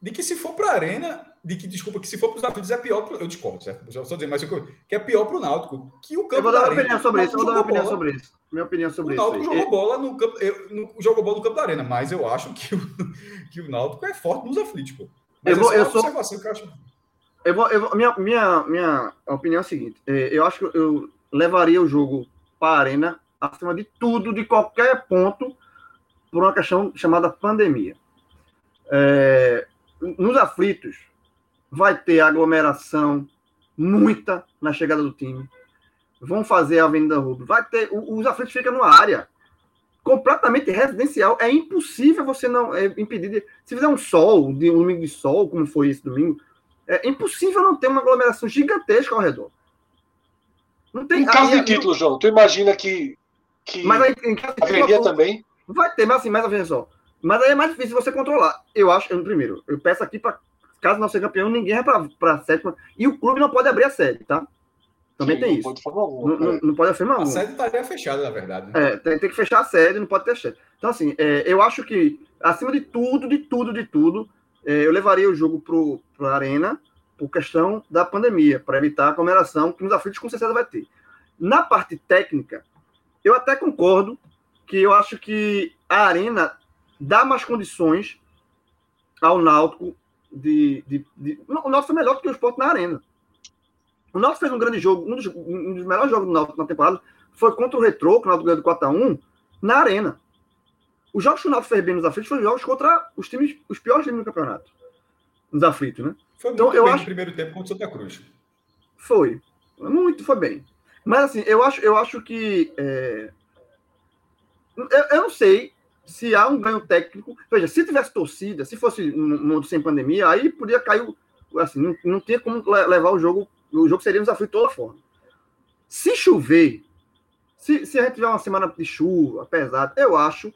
de que se for para a Arena, de que, desculpa, que se for para os aflitos é pior pro, Eu discordo, certo? Eu só dizer mais que é pior para o Náutico. Que o campo eu vou dar uma opinião sobre isso, eu vou dar uma opinião sobre isso. Minha opinião sobre o Náutico isso. Jogou bola no campo, eu, no, jogou bola no campo da Arena, mas eu acho que o, que o Náutico é forte nos aflitos, pô. Mas eu vou, eu sou... que eu acho. Eu vou, eu vou, minha, minha, minha opinião é a seguinte: é, eu acho que eu levaria o jogo para a Arena acima de tudo, de qualquer ponto, por uma questão chamada pandemia. É, nos aflitos, vai ter aglomeração, muita na chegada do time. Vão fazer a Avenida Rubro. Vai ter. Os aflitos ficam numa área completamente residencial. É impossível você não é, impedir. De, se fizer um sol, um domingo de sol, como foi esse domingo, é impossível não ter uma aglomeração gigantesca ao redor. Não tem. Em caso aí, de título, João, tu imagina que. que mas aí, em caso de título, também? Vai ter, mas assim, mas veja só. Mas aí é mais difícil você controlar. Eu acho, eu, primeiro, eu peço aqui para caso não seja campeão, ninguém vai para a sétima. E o clube não pode abrir a sede, tá? Também Sim, tem isso. Pode alguma, não, não, não, pode afirmar A sede estaria fechada, na verdade. Né? É, tem, tem, que fechar a sede, não pode ter sede. Então, assim, é, eu acho que, acima de tudo, de tudo, de tudo, é, eu levaria o jogo para a Arena por questão da pandemia, para evitar a aglomeração que nos aflitos com certeza vai ter. Na parte técnica, eu até concordo que eu acho que a Arena dá mais condições ao Náutico de, de, de, O Náutico foi melhor do que o Sport na Arena. O Náutico fez um grande jogo, um dos, um dos melhores jogos do Náutico na temporada foi contra o Retrô, que o Náutico ganhou de 4x1, na Arena. Os jogos que o Náutico fez bem nos aflitos foram jogos contra os times, os piores times do campeonato. Nos aflitos, né? Foi então, muito eu bem acho... no primeiro tempo contra o Santa Cruz. Foi. Muito, foi bem. Mas assim, eu acho, eu acho que. É... Eu, eu não sei se há um ganho técnico. Veja, se tivesse torcida, se fosse um mundo sem pandemia, aí podia cair. Assim, não, não tinha como levar o jogo. O jogo seria um desafio de toda forma. Se chover, se, se a gente tiver uma semana de chuva, pesada, eu acho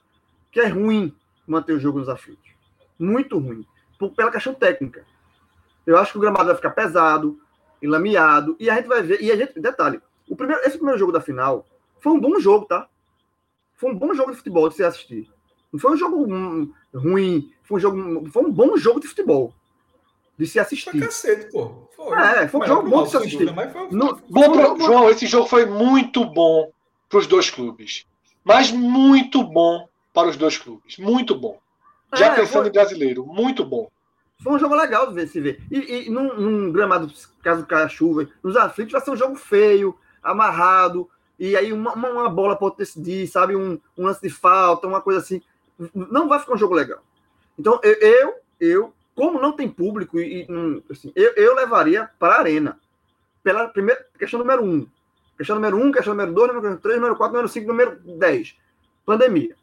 que é ruim manter o jogo nos aflitos. Muito ruim. Por, pela questão técnica. Eu acho que o gramado vai ficar pesado, enlameado, e a gente vai ver. E a gente, detalhe, o primeiro, esse primeiro jogo da final foi um bom jogo, tá? Foi um bom jogo de futebol de se assistir. Não foi um jogo ruim, foi um, jogo, foi um bom jogo de futebol. De se assistir. Foi cacete, pô. Foi. É, foi um jogo bom de se assistir. Foi... Bom pro... João, esse jogo foi muito bom para os dois clubes. Mas muito bom para os dois clubes. Muito bom. Já é, pensando foi... em brasileiro, muito bom. Foi um jogo legal de ver, se ver. E, e num, num, gramado, caso caia chuva, nos aflitos, vai ser um jogo feio, amarrado, e aí uma, uma bola pode decidir, sabe? Um, um lance de falta, uma coisa assim não vai ficar um jogo legal. Então, eu, eu como não tem público, e, assim, eu, eu levaria para a arena. Pela primeira questão número um. Questão número um, questão número dois, número três, número quatro, número cinco, número dez. Pandemia.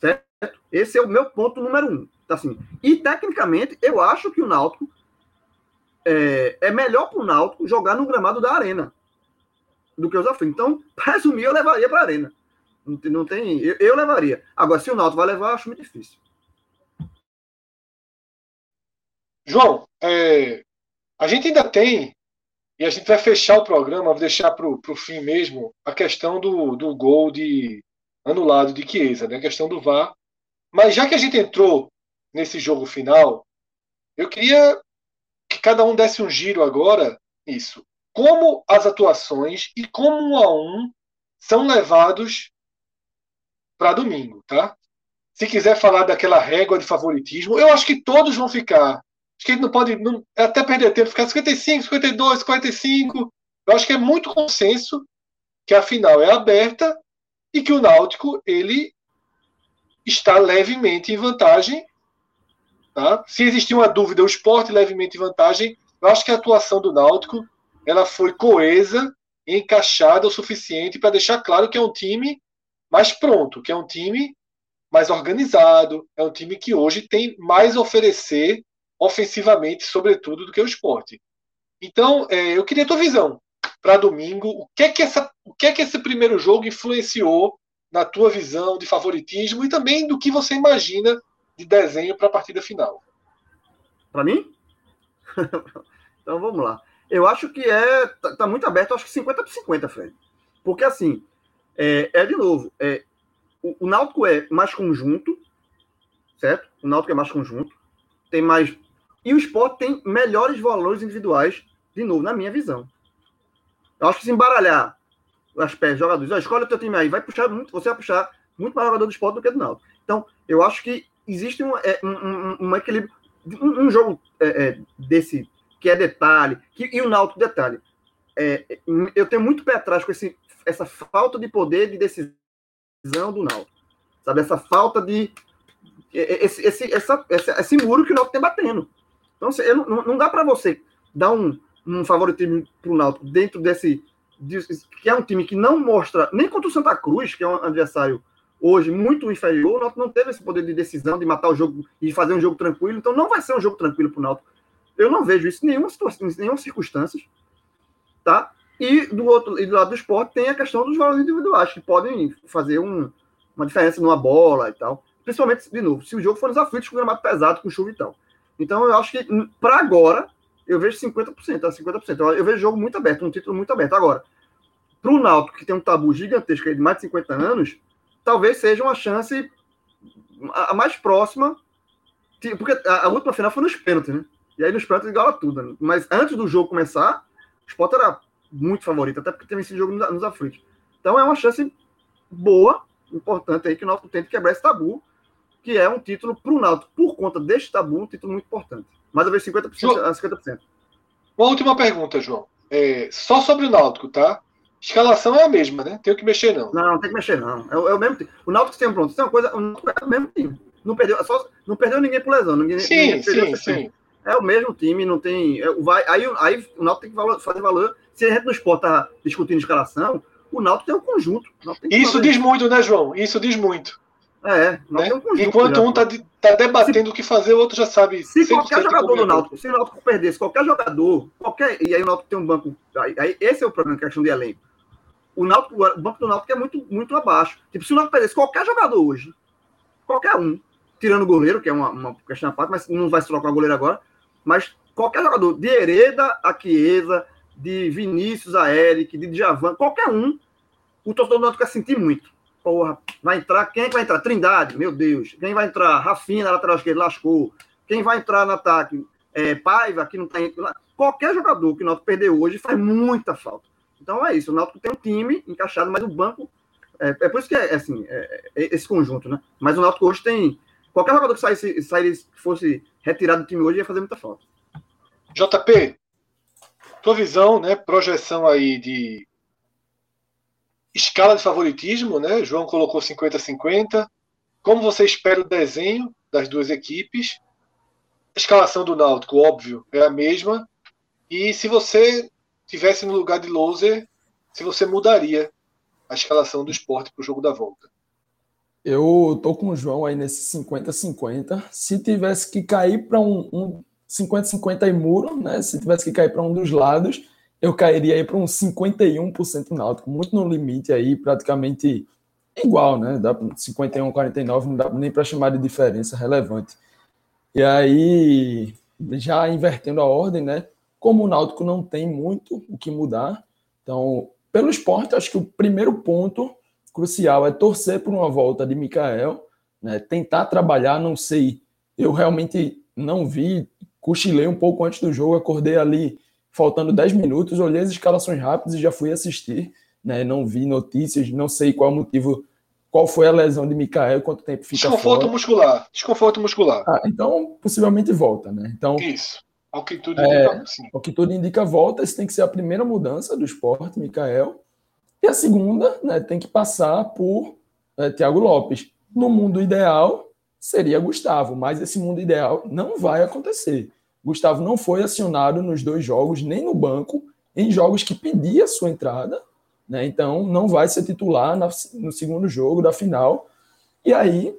Certo? Esse é o meu ponto número um. Tá assim. E, tecnicamente, eu acho que o Náutico é, é melhor para o Náutico jogar no gramado da arena do que os aflitos. Então, para resumir, eu levaria para a arena. Não tem, não tem eu, eu, levaria. Agora, se o Náutico vai levar, acho muito difícil. João, é, a gente ainda tem, e a gente vai fechar o programa, vou deixar para o fim mesmo, a questão do, do gol de anulado de Chiesa, né? a questão do VAR. Mas já que a gente entrou nesse jogo final, eu queria que cada um desse um giro agora, isso. Como as atuações e como um a um são levados para domingo, tá? Se quiser falar daquela régua de favoritismo, eu acho que todos vão ficar. Acho que a gente não pode não, até perder tempo, ficar 55, 52, 45. Eu acho que é muito consenso que a final é aberta e que o Náutico ele está levemente em vantagem. Tá? Se existir uma dúvida, o esporte levemente em vantagem, eu acho que a atuação do Náutico ela foi coesa, encaixada o suficiente para deixar claro que é um time mais pronto, que é um time mais organizado, é um time que hoje tem mais a oferecer ofensivamente, sobretudo, do que o esporte. Então, é, eu queria a tua visão para domingo. O que, é que essa, o que é que esse primeiro jogo influenciou na tua visão de favoritismo e também do que você imagina de desenho para a partida final? Para mim? então vamos lá. Eu acho que é tá, tá, muito aberto, acho que 50 por 50, Fred. Porque assim, é, é de novo, é, o, o Náutico é mais conjunto, certo? O Náutico é mais conjunto, tem mais. E o esporte tem melhores valores individuais, de novo, na minha visão. Eu acho que se embaralhar as pés jogadores, ó, escolhe o teu time aí, vai puxar muito, você vai puxar muito mais jogador do esporte do que do Náutico. Então, eu acho que existe um, é, um, um equilíbrio. Um, um jogo é, é, desse, que é detalhe, que, e o Náutico, detalhe. É, eu tenho muito pé atrás com esse, essa falta de poder de decisão do Náutico. Sabe, essa falta de. Esse, esse, essa, esse, esse muro que o Náutico tem batendo. Então, não, não dá para você dar um, um favoritismo para o Náutico dentro desse. De, que é um time que não mostra, nem contra o Santa Cruz, que é um adversário hoje muito inferior, o Náutico não teve esse poder de decisão, de matar o jogo e fazer um jogo tranquilo. Então, não vai ser um jogo tranquilo para o Náutico. Eu não vejo isso em nenhuma situação, em nenhuma circunstância. Tá? E do outro e do lado do esporte tem a questão dos valores individuais, que podem fazer um, uma diferença numa bola e tal. Principalmente, de novo, se o jogo for nos aflitos com gramado pesado, com chuva e tal. Então, eu acho que, para agora, eu vejo 50%, a 50%. Eu vejo o jogo muito aberto, um título muito aberto. Agora, para o Náutico, que tem um tabu gigantesco de mais de 50 anos, talvez seja uma chance a mais próxima, porque a, última final foi nos pênaltis, né? E aí nos pênaltis iguala tudo. Né? Mas antes do jogo começar, o Sport era muito favorito, até porque teve esse jogo nos aflitos. Então é uma chance boa, importante aí, que o Náutico tente quebrar esse tabu, que é um título para o Náutico, por conta deste tabu, um título muito importante. Mais ou menos 50% João, a 50%. Uma última pergunta, João. É, só sobre o Náutico, tá? Escalação é a mesma, né? Tem que mexer, não. Não, não tem que mexer, não. É, é o mesmo time. O Náutico tem pronto. Tem uma coisa, o Náutico é o mesmo time. Não perdeu, só, não perdeu ninguém por lesão. Ninguém, sim, ninguém sim, sim. É o mesmo time, não tem. É, vai, aí, aí o Náutico tem que valor, fazer valor. Se a gente no esporte tá discutindo escalação, o Náutico tem um conjunto. Isso fazer. diz muito, né, João? Isso diz muito. É, né? um conjunto. Enquanto já. um tá, tá debatendo se, o que fazer, o outro já sabe. Se qualquer jogador do Náutico, se o Náutico perdesse, qualquer jogador, qualquer. E aí o Náutico tem um banco. Aí, aí esse é o problema, questão de elenco. O, Náutico, o banco do Náutico é muito, muito abaixo. Tipo, se o Náutico perdesse qualquer jogador hoje, qualquer um, tirando o goleiro, que é uma, uma questão à parte, mas não vai se trocar o goleiro agora, mas qualquer jogador, de Hereda a Chiesa, de Vinícius a Eric, de Djavan, qualquer um, o torcedor do Náutico vai sentir muito. Porra, vai entrar, quem é que vai entrar? Trindade, meu Deus. Quem vai entrar? Rafinha na lateral esquerda, lascou. Quem vai entrar no ataque? É, Paiva, que não tá Qualquer jogador que o Náutico perdeu hoje faz muita falta. Então é isso, o Náutico tem um time encaixado, mas o banco... É, é por isso que é, é assim, é, é esse conjunto, né? Mas o Náutico hoje tem... Qualquer jogador que saísse, saísse, fosse retirado do time hoje ia fazer muita falta. JP, tua visão, né? Projeção aí de escala de favoritismo, né? João colocou 50-50. Como você espera o desenho das duas equipes? A escalação do Náutico, óbvio, é a mesma. E se você tivesse no lugar de Loser, se você mudaria a escalação do esporte para o jogo da volta? Eu tô com o João aí nesse 50-50. Se tivesse que cair para um, um 50-50 e muro, né? Se tivesse que cair para um dos lados, eu cairia aí para um 51% náutico, muito no limite aí, praticamente igual, né? Dá 51 49, não dá nem para chamar de diferença relevante. E aí, já invertendo a ordem, né? Como o Náutico não tem muito o que mudar, então, pelo esporte, acho que o primeiro ponto crucial é torcer por uma volta de Mikael, né? Tentar trabalhar, não sei, eu realmente não vi cochilei um pouco antes do jogo, acordei ali faltando 10 minutos, olhei as escalações rápidas e já fui assistir, né? Não vi notícias, não sei qual o motivo, qual foi a lesão de Mikael, quanto tempo fica Desconforto fora. muscular, desconforto muscular. Ah, então, possivelmente volta, né? Então, Isso. Ao que tudo indica, é, sim. Ao que tudo indica volta, esse tem que ser a primeira mudança do esporte, Mikael. E a segunda né, tem que passar por é, Thiago Lopes. No mundo ideal, seria Gustavo, mas esse mundo ideal não vai acontecer. Gustavo não foi acionado nos dois jogos, nem no banco, em jogos que pedia sua entrada, né? então não vai ser titular no segundo jogo da final. E aí,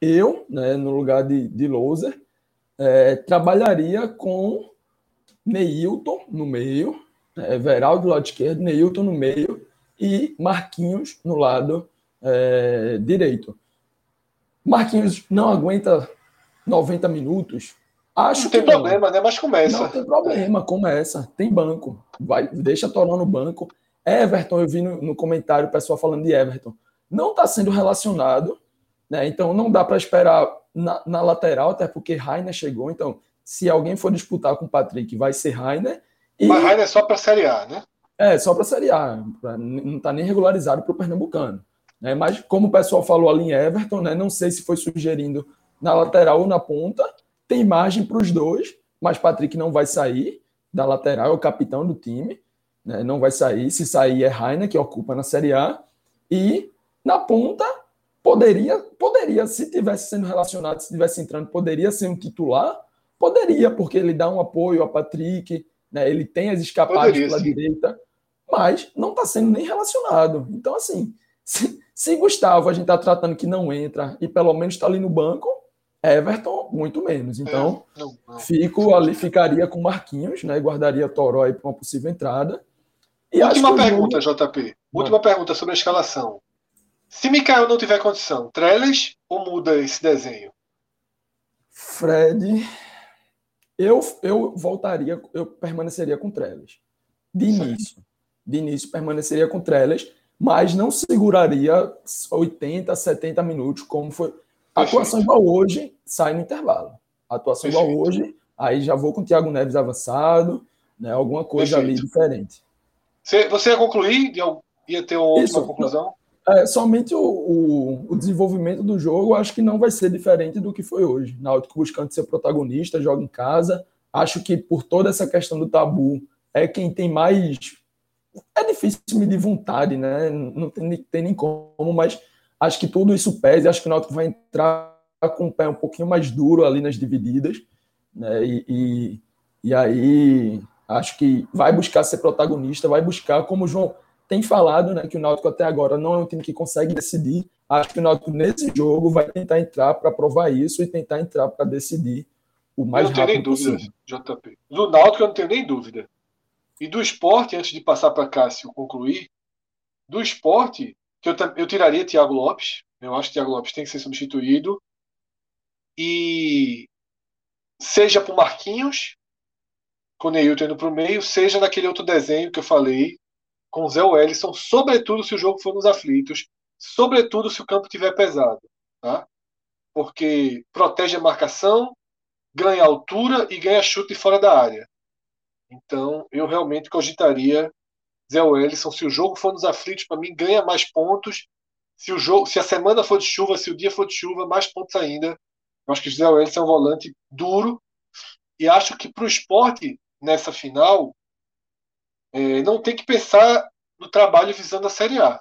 eu, né, no lugar de, de Loser, é, trabalharia com Neilton no meio, é, Veraldo do lado esquerdo, Neilton no meio e Marquinhos no lado é, direito. Marquinhos não aguenta 90 minutos. Acho não tem problema, né? Mas começa. Não tem problema, começa. Tem banco. Vai, deixa Toró no banco. Everton, eu vi no, no comentário o pessoal falando de Everton. Não está sendo relacionado, né? Então não dá para esperar na, na, lateral, até porque Rainer chegou. Então, se alguém for disputar com o Patrick, vai ser Rainer. E... Mas Rainer é só para Série A, né? É, só para Série A. Não está nem regularizado para o Pernambucano. Né? Mas, como o pessoal falou ali em Everton, né? não sei se foi sugerindo na lateral ou na ponta, tem margem para os dois, mas Patrick não vai sair da lateral, é o capitão do time, né? não vai sair. Se sair é Rainer, que ocupa na Série A. E na ponta, poderia, poderia, se tivesse sendo relacionado, se tivesse entrando, poderia ser um titular? Poderia, porque ele dá um apoio a Patrick, né? ele tem as escapadas poderia, pela sim. direita, mas não está sendo nem relacionado. Então, assim, se, se Gustavo a gente está tratando que não entra e pelo menos está ali no banco, Everton, muito menos. Então, é, não, não. fico ali, ficaria com Marquinhos, né? Guardaria Toró para uma possível entrada. E Última pergunta, jogo... JP. Última pergunta sobre a escalação. Se Mikael não tiver condição, Trellis ou muda esse desenho? Fred, eu, eu voltaria, eu permaneceria com Trellis. De início. De início, permaneceria com Trellis mas não seguraria 80, 70 minutos, como foi. A atuação igual hoje sai no intervalo. A atuação Perfeito. igual hoje, aí já vou com o Thiago Neves avançado, né, alguma coisa Perfeito. ali diferente. Você, você ia concluir? Ia ter uma Isso, conclusão? É, somente o, o, o, desenvolvimento do jogo acho que não vai ser diferente do que foi hoje. Náutico buscando ser protagonista, joga em casa. Acho que por toda essa questão do tabu, é quem tem mais é difícil medir vontade, né? Não tem, tem nem como, mas acho que tudo isso pesa. Acho que o Náutico vai entrar com o pé um pouquinho mais duro ali nas divididas, né? E, e, e aí acho que vai buscar ser protagonista, vai buscar, como o João tem falado, né? Que o Náutico até agora não é um time que consegue decidir. Acho que o Náutico nesse jogo vai tentar entrar para provar isso e tentar entrar para decidir o mais rápido possível. Não tenho nem dúvida, JP. No Náutico eu não tenho nem dúvida. E do esporte, antes de passar para Cássio concluir, do esporte, que eu, eu tiraria Thiago Lopes. Eu acho que Thiago Lopes tem que ser substituído. E seja para Marquinhos, com o Neilton indo para o meio, seja naquele outro desenho que eu falei, com o Zé Wellison, sobretudo se o jogo for nos aflitos, sobretudo se o campo estiver pesado. Tá? Porque protege a marcação, ganha altura e ganha chute fora da área. Então, eu realmente cogitaria Zé Wellison. Se o jogo for nos aflitos, para mim, ganha mais pontos. Se, o jogo, se a semana for de chuva, se o dia for de chuva, mais pontos ainda. Eu acho que o Zé Wellison é um volante duro. E acho que para o esporte, nessa final, é, não tem que pensar no trabalho visando a Série A.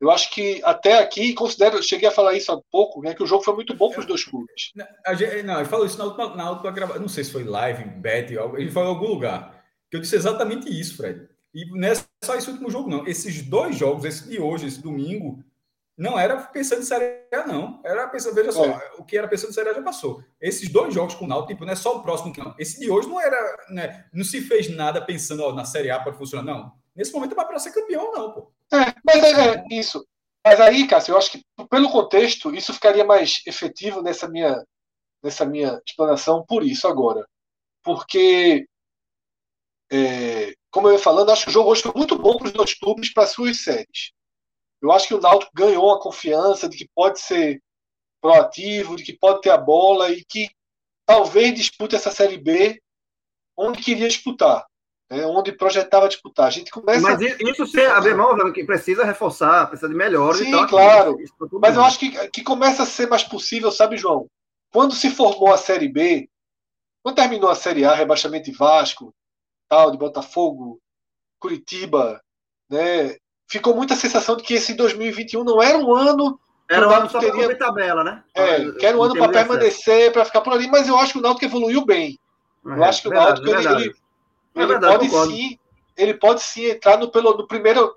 Eu acho que até aqui, considero, cheguei a falar isso há pouco, né, que o jogo foi muito bom para os dois clubes. Não, ele falou isso na última, na última gravação, não sei se foi live, bet, ele falou em algum lugar, que eu disse exatamente isso, Fred. E não é só esse último jogo, não. Esses dois jogos, esse de hoje, esse domingo, não era pensando em Série A, não. Era pensando, veja só, é. o que era pensando em Série A já passou. Esses dois jogos com o Náutico, tipo, não é só o próximo que não. Esse de hoje não era, né, não se fez nada pensando, ó, na Série A pode funcionar, não. Nesse momento é para ser campeão, não, pô. É, mas é, é, isso. Mas aí, Cássio, eu acho que pelo contexto, isso ficaria mais efetivo nessa minha, nessa minha explanação por isso agora. Porque, é, como eu ia falando, acho que o jogo hoje foi muito bom para os dois clubes, para as suas séries. Eu acho que o Náutico ganhou a confiança de que pode ser proativo, de que pode ter a bola e que talvez dispute essa Série B onde queria disputar né, onde projetava disputar. A gente começa. Mas isso se abrir mão, que precisa reforçar, precisa de melhores. Sim, tal, claro. Mas eu acho que, que começa a ser mais possível, sabe, João? Quando se formou a Série B, quando terminou a Série A, rebaixamento de Vasco, tal, de Botafogo, Curitiba, né, ficou muita sensação de que esse 2021 não era um ano era um ano só teria... para tabela, né? É, que era um ano para permanecer, para ficar por ali, mas eu acho que o Náutico evoluiu bem. eu é, acho que o Náutico ele, ele, ele verdade, pode concordo. sim, ele pode sim entrar no, pelo, no primeiro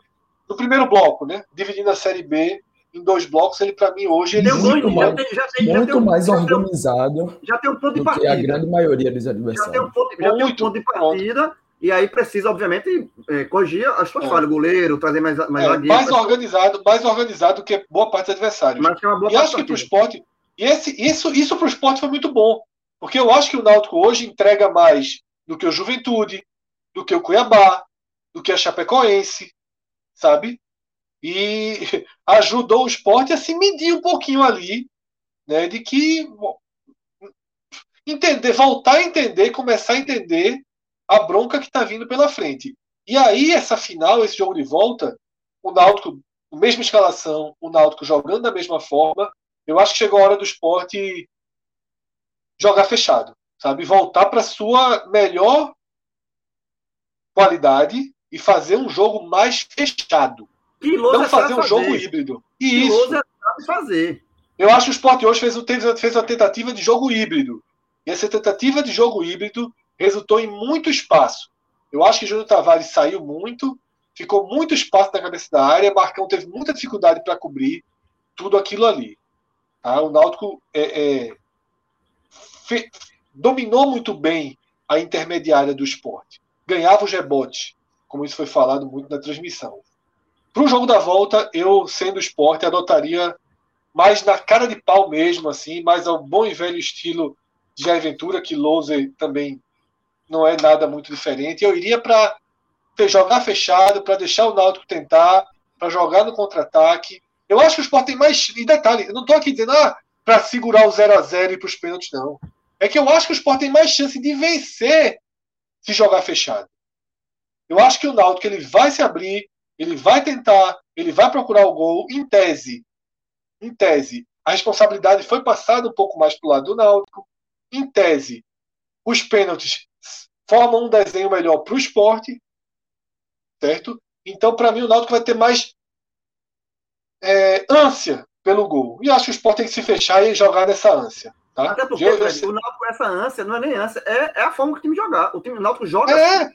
no primeiro bloco, né? Dividindo a série B em dois blocos, ele para mim hoje ele muito, mais, já tem, já tem, muito já tem um, mais organizado. Já tem um ponto de partida. a grande maioria dos adversários. Já tem um ponto, já muito, tem um ponto de partida. E aí precisa, obviamente, é, corrigir as suas é. falhas, goleiro, trazer mais mais, é, mais organizado, mais organizado que boa parte dos adversários. Mas que é uma boa e acho que para o esporte, e esse, isso, isso para o esporte foi muito bom, porque eu acho que o Náutico hoje entrega mais do que o Juventude, do que o Cuiabá, do que a Chapecoense, sabe? E ajudou o esporte a se medir um pouquinho ali, né? De que entender, voltar a entender, começar a entender a bronca que está vindo pela frente. E aí, essa final, esse jogo de volta, o Náutico, mesma escalação, o Náutico jogando da mesma forma, eu acho que chegou a hora do esporte jogar fechado, sabe? Voltar para sua melhor qualidade e fazer um jogo mais fechado. Não fazer um fazer. jogo híbrido. E isso. sabe fazer. Eu acho que o esporte hoje fez, fez uma tentativa de jogo híbrido. E essa tentativa de jogo híbrido resultou em muito espaço. Eu acho que Júnior Tavares saiu muito, ficou muito espaço na cabeça da área, Marcão teve muita dificuldade para cobrir tudo aquilo ali. Tá? O Náutico é, é, fe, dominou muito bem a intermediária do esporte. Ganhava os rebotes, como isso foi falado muito na transmissão. Para o jogo da volta, eu, sendo esporte, adotaria mais na cara de pau mesmo, assim, mais ao bom e velho estilo de Aventura, que Louser também não é nada muito diferente. Eu iria para jogar fechado, para deixar o Náutico tentar, para jogar no contra-ataque. Eu acho que o Sport tem mais. E detalhe, eu não estou aqui dizendo ah, para segurar o 0 a 0 e para os pênaltis, não. É que eu acho que o Sport tem mais chance de vencer se jogar fechado. Eu acho que o Náutico ele vai se abrir, ele vai tentar, ele vai procurar o gol, em tese. Em tese, a responsabilidade foi passada um pouco mais para o lado do Náutico. Em tese, os pênaltis formam um desenho melhor para o esporte, certo? Então, para mim, o Náutico vai ter mais é, ânsia pelo gol. E acho que o esporte tem que se fechar e jogar nessa ânsia. Tá? Até porque eu, eu, o Náutico com essa ânsia não é nem ânsia, é, é a forma que o time jogar. O time Náutico joga. É, assim.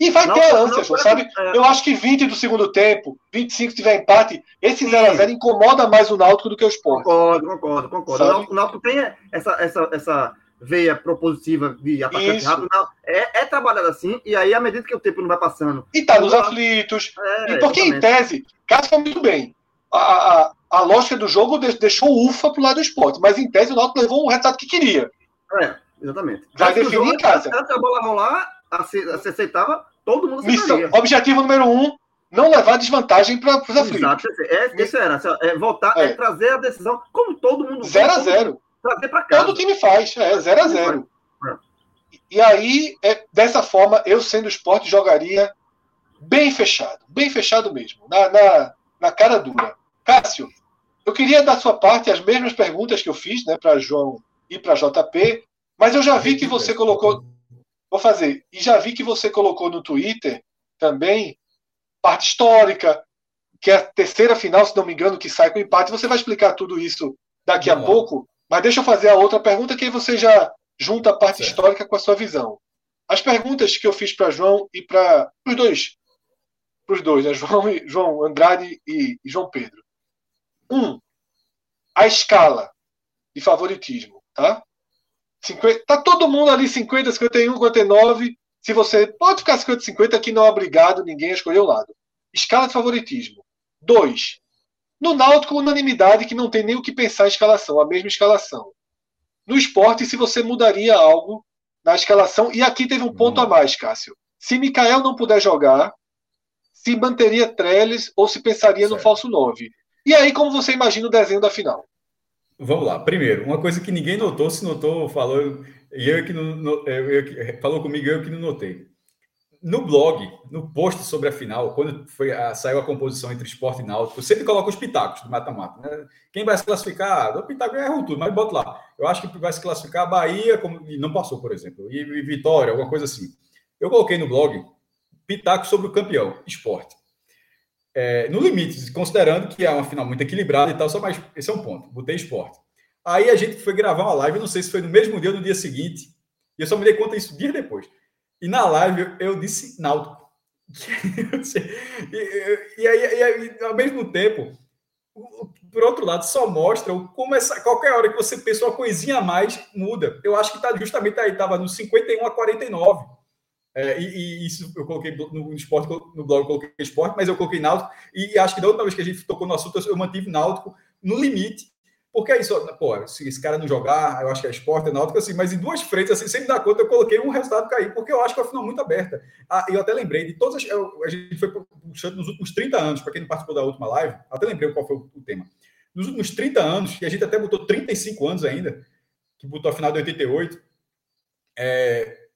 e vai Náutico, ter ânsia, Náutico, sabe? É. Eu acho que 20 do segundo tempo, 25 se tiver empate, esse 0x0 incomoda mais o Náutico do que o esporte. Concordo, concordo, concordo. O Náutico, o Náutico tem essa, essa, essa veia propositiva de atacante Isso. rápido. Não, é, é trabalhado assim, e aí, à medida que o tempo não vai passando. E tá nos aflitos. É, e porque, exatamente. em tese, Cássio foi muito bem. A, a, a lógica do jogo deixou o ufa pro lado do esporte, mas em tese o Náutico levou o resultado que queria. É, exatamente. Vai definir em casa. Se a bola rolar, se aceitava, todo mundo Missão, Objetivo número um, não levar desvantagem para os aflitos. Exato, esse, esse era. É voltar, é. é. trazer a decisão, como todo mundo. 0 a 0 trazer para casa. Todo time faz, é 0 a 0 E aí, é, dessa forma, eu sendo esporte, jogaria bem fechado, bem fechado mesmo, na, na, na cara dura. Cássio, eu queria da sua parte as mesmas perguntas que eu fiz né, para João e para JP, mas eu já vi que você colocou. Vou fazer. E já vi que você colocou no Twitter também parte histórica, que é a terceira final, se não me engano, que sai com empate. Você vai explicar tudo isso daqui a pouco. Mas deixa eu fazer a outra pergunta que aí você já junta a parte certo. histórica com a sua visão. As perguntas que eu fiz para João e para os dois, para os dois, né? João, João Andrade e, e João Pedro. Um, a escala de favoritismo, tá? 50, tá todo mundo ali 50, 51, 59. Se você pode ficar 50, 50, que não é obrigado ninguém a escolher o lado. Escala de favoritismo. Dois, no Náutico, unanimidade que não tem nem o que pensar em escalação, a mesma escalação. No esporte, se você mudaria algo na escalação, e aqui teve um ponto hum. a mais, Cássio. Se Mikael não puder jogar, se manteria Trellis ou se pensaria certo. no falso 9. E aí, como você imagina o desenho da final? Vamos lá. Primeiro, uma coisa que ninguém notou, se notou, falou, e eu que não, eu, eu, falou comigo, eu que não notei no blog, no post sobre a final, quando foi a, saiu a composição entre esporte e náutico, sempre coloco os pitacos do mata-mata. Né? Quem vai se classificar? O pitaco erram tudo, mas bota lá. Eu acho que vai se classificar a Bahia, como, e não passou, por exemplo, e, e Vitória, alguma coisa assim. Eu coloquei no blog pitaco sobre o campeão, esporte. É, no limite, considerando que é uma final muito equilibrada e tal, só mais. Esse é um ponto. Botei esporte. Aí a gente foi gravar uma live, não sei se foi no mesmo dia ou no dia seguinte, e eu só me dei conta disso dias depois. E na live eu disse Náutico. e, e, aí, e aí, ao mesmo tempo, por outro lado, só mostra como essa, qualquer hora que você pensa uma coisinha a mais, muda. Eu acho que está justamente aí, estava no 51 a 49. É, e, e, isso eu coloquei no, esporte, no blog eu coloquei esporte, mas eu coloquei náutico, e, acho que da última vez que a gente tocou no assunto, eu mantive náutico no limite, porque é isso, pô, se esse cara não jogar, eu acho que é esporte, é náutico, assim, mas em duas frentes, assim, sem me dar conta, eu coloquei um resultado cair, porque eu acho que é uma final muito aberta. Ah, eu até lembrei de todas as. Eu, a gente foi puxando nos últimos 30 anos, para quem não participou da última live, até lembrei qual foi o, o tema. Nos últimos 30 anos, e a gente até botou 35 anos ainda, que botou a final de 88, é,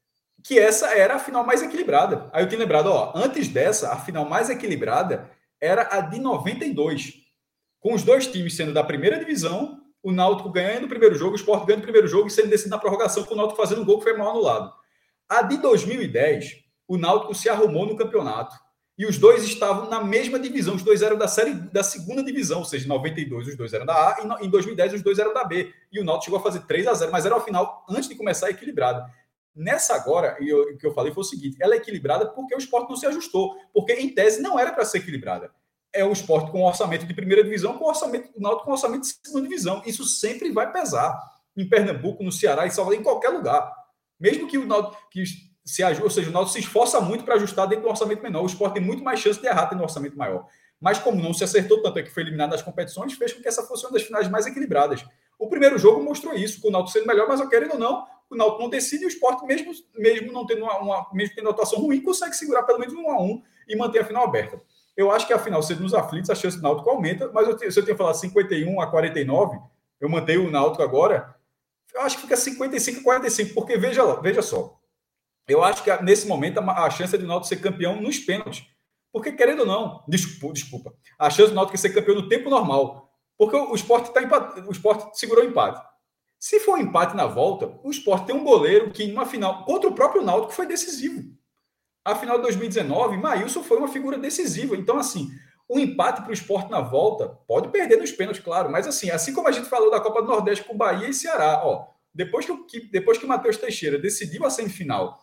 que essa era a final mais equilibrada. Aí eu tinha lembrado, ó, antes dessa, a final mais equilibrada era a de 92 com os dois times sendo da primeira divisão, o Náutico ganhando o primeiro jogo, o Sport ganhando o primeiro jogo e sendo decidido na prorrogação com o Náutico fazendo um gol que foi mal anulado. A de 2010, o Náutico se arrumou no campeonato e os dois estavam na mesma divisão, os dois eram da série da segunda divisão, ou seja, em 92 os dois eram da A e em 2010 os dois eram da B. E o Náutico chegou a fazer 3 a 0, mas era ao final antes de começar equilibrado. Nessa agora, o que eu falei foi o seguinte: ela é equilibrada porque o esporte não se ajustou, porque em tese não era para ser equilibrada é um esporte com orçamento de primeira divisão, com orçamento do Náutico com orçamento de segunda divisão. Isso sempre vai pesar em Pernambuco, no Ceará, em Salvador, em qualquer lugar. Mesmo que o Náutico que se ajuste, ou seja, o Náutico se esforça muito para ajustar dentro do orçamento menor, o esporte tem muito mais chance de errar um orçamento maior. Mas como não se acertou tanto é que foi eliminado das competições, fez com que essa fosse uma das finais mais equilibradas. O primeiro jogo mostrou isso, com o Náutico sendo melhor, mas eu querendo ou não, o Náutico não decide e o esporte, mesmo, mesmo não tendo uma, uma, mesmo tendo atuação ruim, consegue segurar pelo menos um a um e manter a final aberta. Eu acho que, afinal, sendo nos aflitos, a chance do Náutico aumenta, mas eu, se eu tenho falado 51 a 49, eu mantenho o Náutico agora, eu acho que fica 55 a 45, porque veja, veja só, eu acho que nesse momento a, a chance do Náutico ser campeão nos pênaltis. Porque, querendo ou não, desculpa, desculpa a chance do Náutico ser campeão no tempo normal. Porque o, o esporte está o esporte segurou o empate. Se for um empate na volta, o esporte tem um goleiro que, numa final, contra o próprio Náutico, foi decisivo a final de 2019, Maílson foi uma figura decisiva. Então, assim, o empate para o esporte na volta pode perder nos pênaltis, claro, mas assim, assim como a gente falou da Copa do Nordeste com Bahia e Ceará, ó, depois que, depois que o Matheus Teixeira decidiu a semifinal,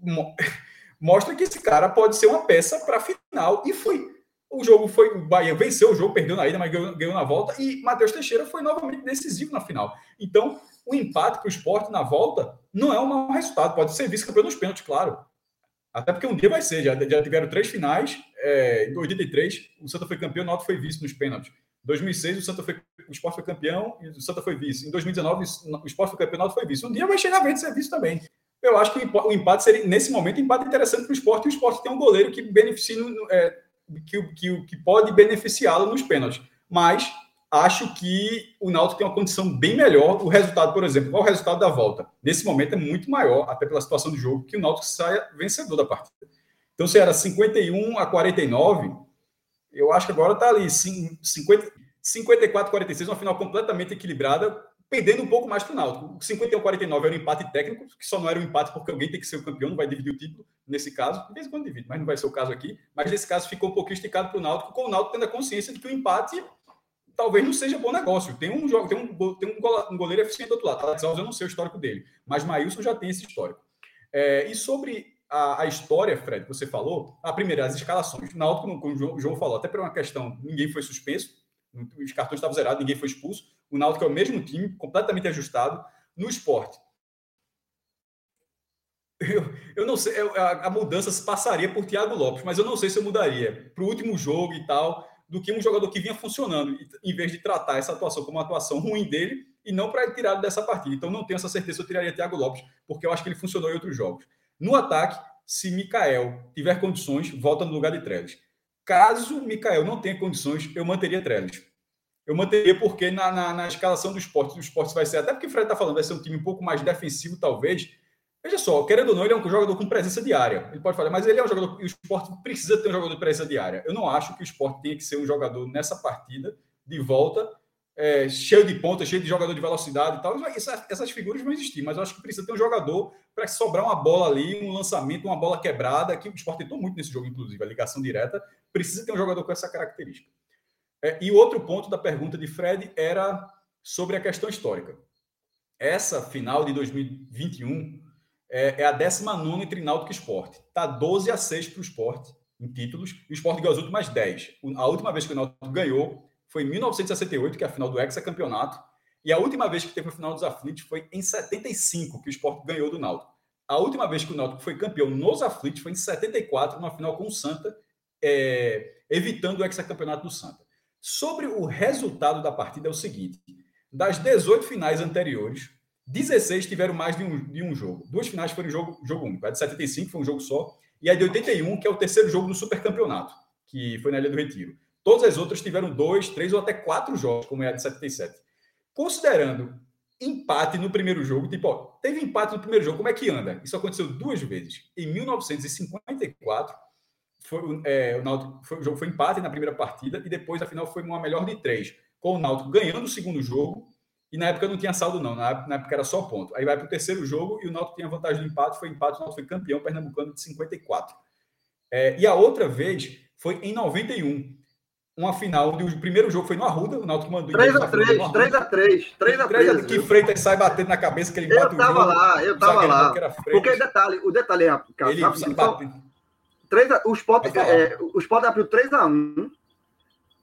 mostra que esse cara pode ser uma peça para a final. E foi. O jogo foi. O Bahia venceu o jogo, perdeu na ida, mas ganhou, ganhou na volta. E Matheus Teixeira foi novamente decisivo na final. Então, o empate para o esporte na volta não é um mau resultado. Pode ser vice-campeão nos pênaltis, claro. Até porque um dia vai ser, já, já tiveram três finais. É, em 83, o Santa foi campeão, o Náutico foi vice nos pênaltis. Em 2006, o, Santa foi, o Sport foi campeão e o Santa foi vice. Em 2019, o Sport foi campeão, o Náutico foi vice. Um dia vai chegar a vez de ser vice também. Eu acho que o empate seria, nesse momento, um empate interessante para o esporte, e o esporte tem um goleiro que beneficia, é, que, que, que pode beneficiá-lo nos pênaltis. Mas acho que o Náutico tem uma condição bem melhor. O resultado, por exemplo, qual é o resultado da volta? Nesse momento é muito maior, até pela situação do jogo, que o Náutico saia vencedor da partida. Então, se era 51 a 49, eu acho que agora está ali 50, 54 a 46, uma final completamente equilibrada, perdendo um pouco mais para o Náutico. 51 a 49 era um empate técnico, que só não era um empate porque alguém tem que ser o campeão, não vai dividir o título nesse caso. De vez em quando divide, mas não vai ser o caso aqui. Mas nesse caso ficou um pouquinho esticado para o Náutico, com o Náutico tendo a consciência de que o empate talvez não seja bom negócio. Tem um jogo, tem um, tem um goleiro eficiente do outro lado. Alves, eu não sei o histórico dele, mas Maílson já tem esse histórico. É, e sobre a, a, história, Fred, você falou, a primeira, as escalações. Na Náutico, como o João falou, até por uma questão, ninguém foi suspenso, os cartões estavam zerados, ninguém foi expulso. O Náutico é o mesmo time, completamente ajustado. No esporte, eu, eu não sei, a, a mudança se passaria por Thiago Lopes, mas eu não sei se eu mudaria para o último jogo e tal do que um jogador que vinha funcionando, em vez de tratar essa atuação como uma atuação ruim dele e não para tirar dessa partida. Então, não tenho essa certeza se eu tiraria Thiago Lopes, porque eu acho que ele funcionou em outros jogos. No ataque, se Mikael tiver condições, volta no lugar de Trellis. Caso Mikael não tenha condições, eu manteria Trellis. Eu manteria porque na, na, na escalação do esporte, o esporte vai ser, até porque o Fred está falando, vai ser um time um pouco mais defensivo, talvez, Veja só, querendo ou não, ele é um jogador com presença diária. Ele pode falar, mas ele é um jogador e o esporte precisa ter um jogador de presença diária. Eu não acho que o esporte tenha que ser um jogador nessa partida de volta é, cheio de ponta, cheio de jogador de velocidade e tal. Essas, essas figuras vão existir, mas eu acho que precisa ter um jogador para sobrar uma bola ali, um lançamento, uma bola quebrada, que o Sport tentou muito nesse jogo, inclusive, a ligação direta. Precisa ter um jogador com essa característica. É, e outro ponto da pergunta de Fred era sobre a questão histórica. Essa final de 2021 é, é a 19 entre Náutico e Sport. Está 12 a 6 para o Sport em títulos, e o Sport ganhou as últimas 10. A última vez que o Náutico ganhou foi em 1968, que é a final do hexacampeonato, e a última vez que teve a final dos aflitos foi em 75, que o Sport ganhou do Náutico. A última vez que o Náutico foi campeão nos aflitos foi em 74, numa final com o Santa, é, evitando o hexacampeonato do Santa. Sobre o resultado da partida é o seguinte: das 18 finais anteriores, 16 tiveram mais de um, de um jogo. Duas finais foram jogo, jogo único. A de 75 foi um jogo só, e a de 81, que é o terceiro jogo do supercampeonato, que foi na Ilha do Retiro. Todas as outras tiveram dois, três ou até quatro jogos, como é a de 77. Considerando empate no primeiro jogo, tipo, ó, teve empate no primeiro jogo, como é que anda? Isso aconteceu duas vezes. Em 1954, foi, é, o, Náutico, foi, o jogo foi empate na primeira partida e depois a final foi uma melhor de três, com o Náutico ganhando o segundo jogo e na época não tinha saldo não, na época, na época era só ponto. Aí vai para o terceiro jogo e o Náutico tinha vantagem do empate, foi empate, o Náutico foi campeão pernambucano de 54. É, e a outra vez foi em 91, uma final, o primeiro jogo foi no Arruda, o Náutico mandou 3x3, 3x3, 3x3. Que Freitas sai batendo na cabeça que ele bate eu tava o jogo. lá, eu tava lá. Porque detalhe, o detalhe é, cara, ele sabe, bate... 3 a, o Sport, é, o Sport abriu 3x1.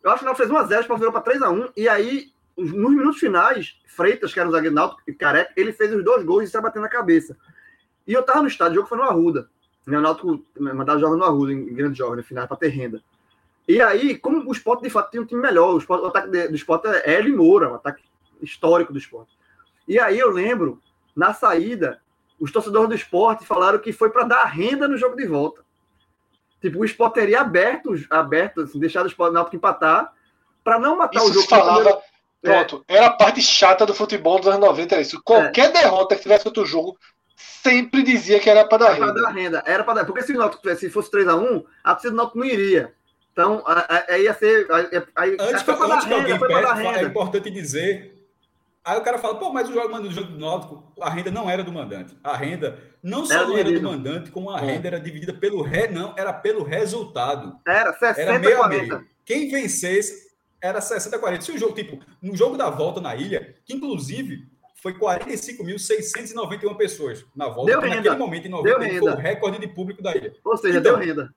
Eu acho que o fez 1x0, o Sport virou para 3x1 e aí nos minutos finais, Freitas, que era o zagueiro Náutico, e Careca, ele fez os dois gols e sai batendo na cabeça. E eu tava no estádio, o jogo foi no Arruda. Né, o Náutico mandava jogar no Arruda, em grande jogo, no final, para ter renda. E aí, como o Sport de fato tem um time melhor, o, Sport, o ataque do Sport é Eli Moura, o ataque histórico do Sport. E aí eu lembro, na saída, os torcedores do esporte falaram que foi para dar renda no jogo de volta. Tipo, o Sport teria aberto, aberto assim, deixado o Sport Náutico empatar, para não matar Isso o jogo. Falava, Pronto, é. era a parte chata do futebol dos anos 90, era isso. Qualquer é. derrota que tivesse outro jogo, sempre dizia que era para dar era renda. Era para dar renda, era para dar. Porque se o Náutico se fosse 3x1, a torcida do Náutico não iria. Então, aí ia ser. Aí, antes, que, antes que alguém pede, é importante dizer. Aí o cara fala, pô, mas o jogo do jogo do Náutico, a renda não era do mandante. A renda não só era não era do mandante, como a é. renda era dividida pelo ré, não, era pelo resultado. Era 60 era meio 40. Meio. Quem vencesse era 60 a 40. Se o jogo, tipo, no jogo da volta na ilha, que inclusive foi 45.691 pessoas na volta, deu naquele renda. momento em 90 foi o recorde de público da ilha. Ou seja, então, deu renda.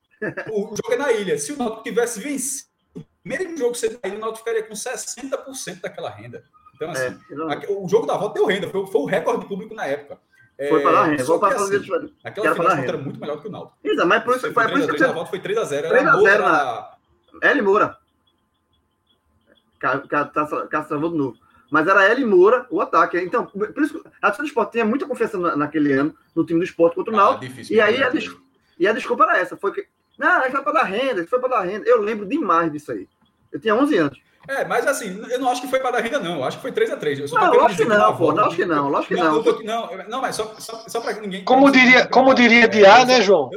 O jogo é na ilha. Se o Náutico tivesse vencido, mesmo jogo sendo na ilha, o Náutico ficaria com 60% daquela renda. Então, assim, é, o jogo da volta deu renda, foi, foi o recorde de público na época. Foi para dar renda. Vou para assim, aquela final era muito melhor que o Náutico. Isso, mas por isso foi, foi por isso que você... volta foi 3 a 0 3 a 0 na L Moura. Castravou de novo. Mas era ele Moura o ataque. Então, por isso a torcida do esporte tinha muita confiança naquele ano no time do esporte contra o ah, Náutico. Ah, e aí a, des... e a desculpa era essa: foi que. Não, isso foi para dar renda, isso foi para dar renda. Eu lembro demais disso aí. Eu tinha 11 anos. É, mas assim, eu não acho que foi para dar renda, não. Eu acho que foi 3x3. Não, lógico que não, pô. Lógico que não, lógico que não. Não, não, mas só, só, só para ninguém. Como diria, como diria Diá, né, João?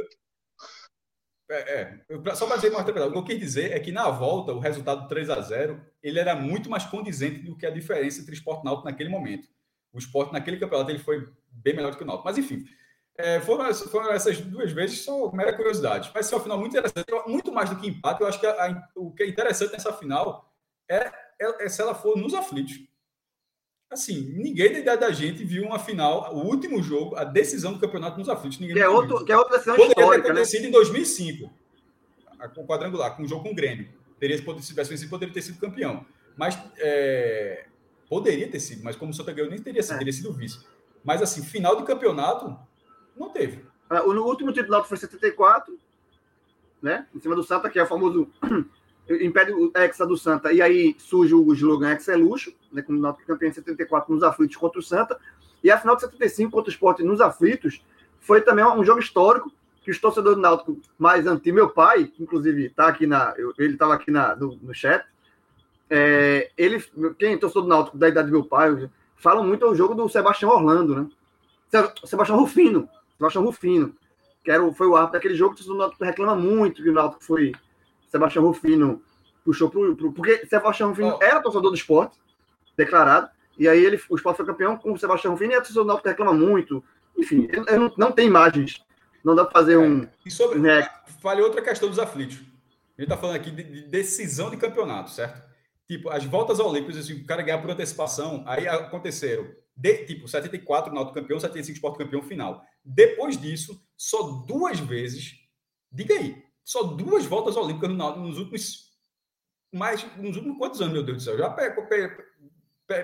É, é. só para dizer uma o que eu quis dizer é que na volta, o resultado 3 a 0 ele era muito mais condizente do que a diferença entre esporte e náutico naquele momento. O esporte naquele campeonato ele foi bem melhor do que o náutico. Mas enfim, é, foram, foram, essas duas vezes só mera curiosidade. Mas ser um final muito interessante, muito mais do que empate. Eu acho que a, a, o que é interessante nessa final é, é, é se ela for nos aflitos assim, ninguém da idade da gente viu uma final, o último jogo, a decisão do campeonato nos aflitos. Ninguém que, é outro, que é outra decisão Poderia histórica, ter né? acontecido né? em 2005, com o quadrangular, com o jogo com o Grêmio. Teria, se tivesse vencido, poderia ter sido campeão. Mas é, poderia ter sido, mas como o Santa ganhou, nem teria sido, é. teria sido vice. Mas assim, final de campeonato, não teve. É, o último título foi 74, né? Em cima do Santa, que é o famoso impede o Hexa do Santa, e aí surge o slogan Hexa é luxo, né, como nota campeão em 74 nos aflitos contra o Santa, e a final de 75 contra o Sport nos aflitos foi também um jogo histórico que os torcedores do Náutico mais antigos, meu pai, inclusive está aqui na, ele estava aqui na, no, no chat, é, ele, quem é torcedor do Náutico da idade do meu pai, falam muito o jogo do Sebastião Orlando, né? Sebastião Rufino, Sebastião Rufino, que era, foi o árbitro daquele jogo que o Náutico reclama muito que o Náutico foi Sebastião Rufino puxou pro, pro porque Sebastião Rufino oh. era torcedor do esporte, declarado. E aí ele, o Sport foi campeão com o Sebastião Rufino e a torcida do Náutico reclama muito. Enfim, não, não tem imagens. Não dá para fazer é. um. E sobre. Né? Falei outra questão dos aflitos. A gente está falando aqui de, de, decisão de campeonato, certo? Tipo, as voltas olímpicas, assim, o cara ganhar por antecipação, aí aconteceram. De, tipo, 74 Náutico campeão, 75 Sport campeão final. Depois disso, só duas vezes. Diga aí, só duas voltas olímpicas no Náutico nos últimos. Mais, nos últimos quantos anos, meu Deus do céu? Já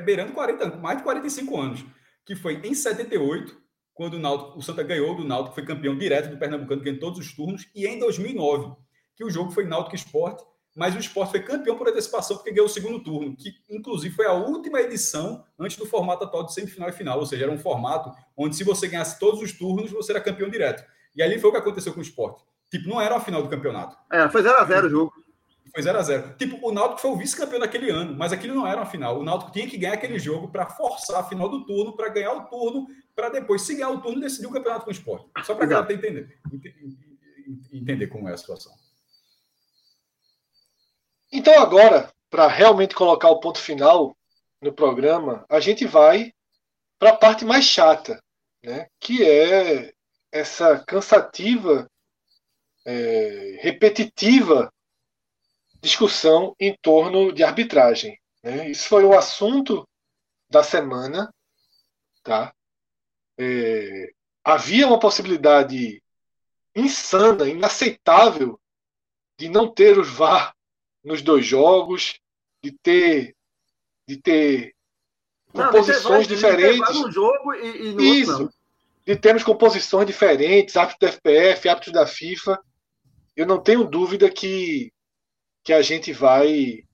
beirando 40 anos, mais de 45 anos, que foi em 78, quando o, Náutico, o Santa ganhou do Náutico, foi campeão direto do Pernambucano, ganhou todos os turnos, e em 2009, que o jogo foi Náutico Esporte, mas o Esporte foi campeão por antecipação porque ganhou o segundo turno, que inclusive foi a última edição antes do formato atual de semifinal e final, ou seja, era um formato onde se você ganhasse todos os turnos, você era campeão direto. E ali foi o que aconteceu com o Esporte. Tipo, não era a final do campeonato. É, foi 0x0 o jogo. Foi 0 a 0 Tipo, o Náutico foi o vice-campeão daquele ano, mas aquilo não era uma final. O Náutico tinha que ganhar aquele jogo para forçar a final do turno, para ganhar o turno, para depois, se ganhar o turno, decidir o campeonato com o esporte. Só para a galera entender, entender como é a situação. Então, agora, para realmente colocar o ponto final no programa, a gente vai para a parte mais chata, né? que é essa cansativa, é, repetitiva discussão em torno de arbitragem. Né? Isso foi o assunto da semana. Tá? É, havia uma possibilidade insana, inaceitável, de não ter os VAR nos dois jogos, de ter, de ter não, composições de diferentes. No jogo e, e no Isso. Outro, de termos composições diferentes, árbitros da FPF, árbitros da FIFA. Eu não tenho dúvida que que a gente vai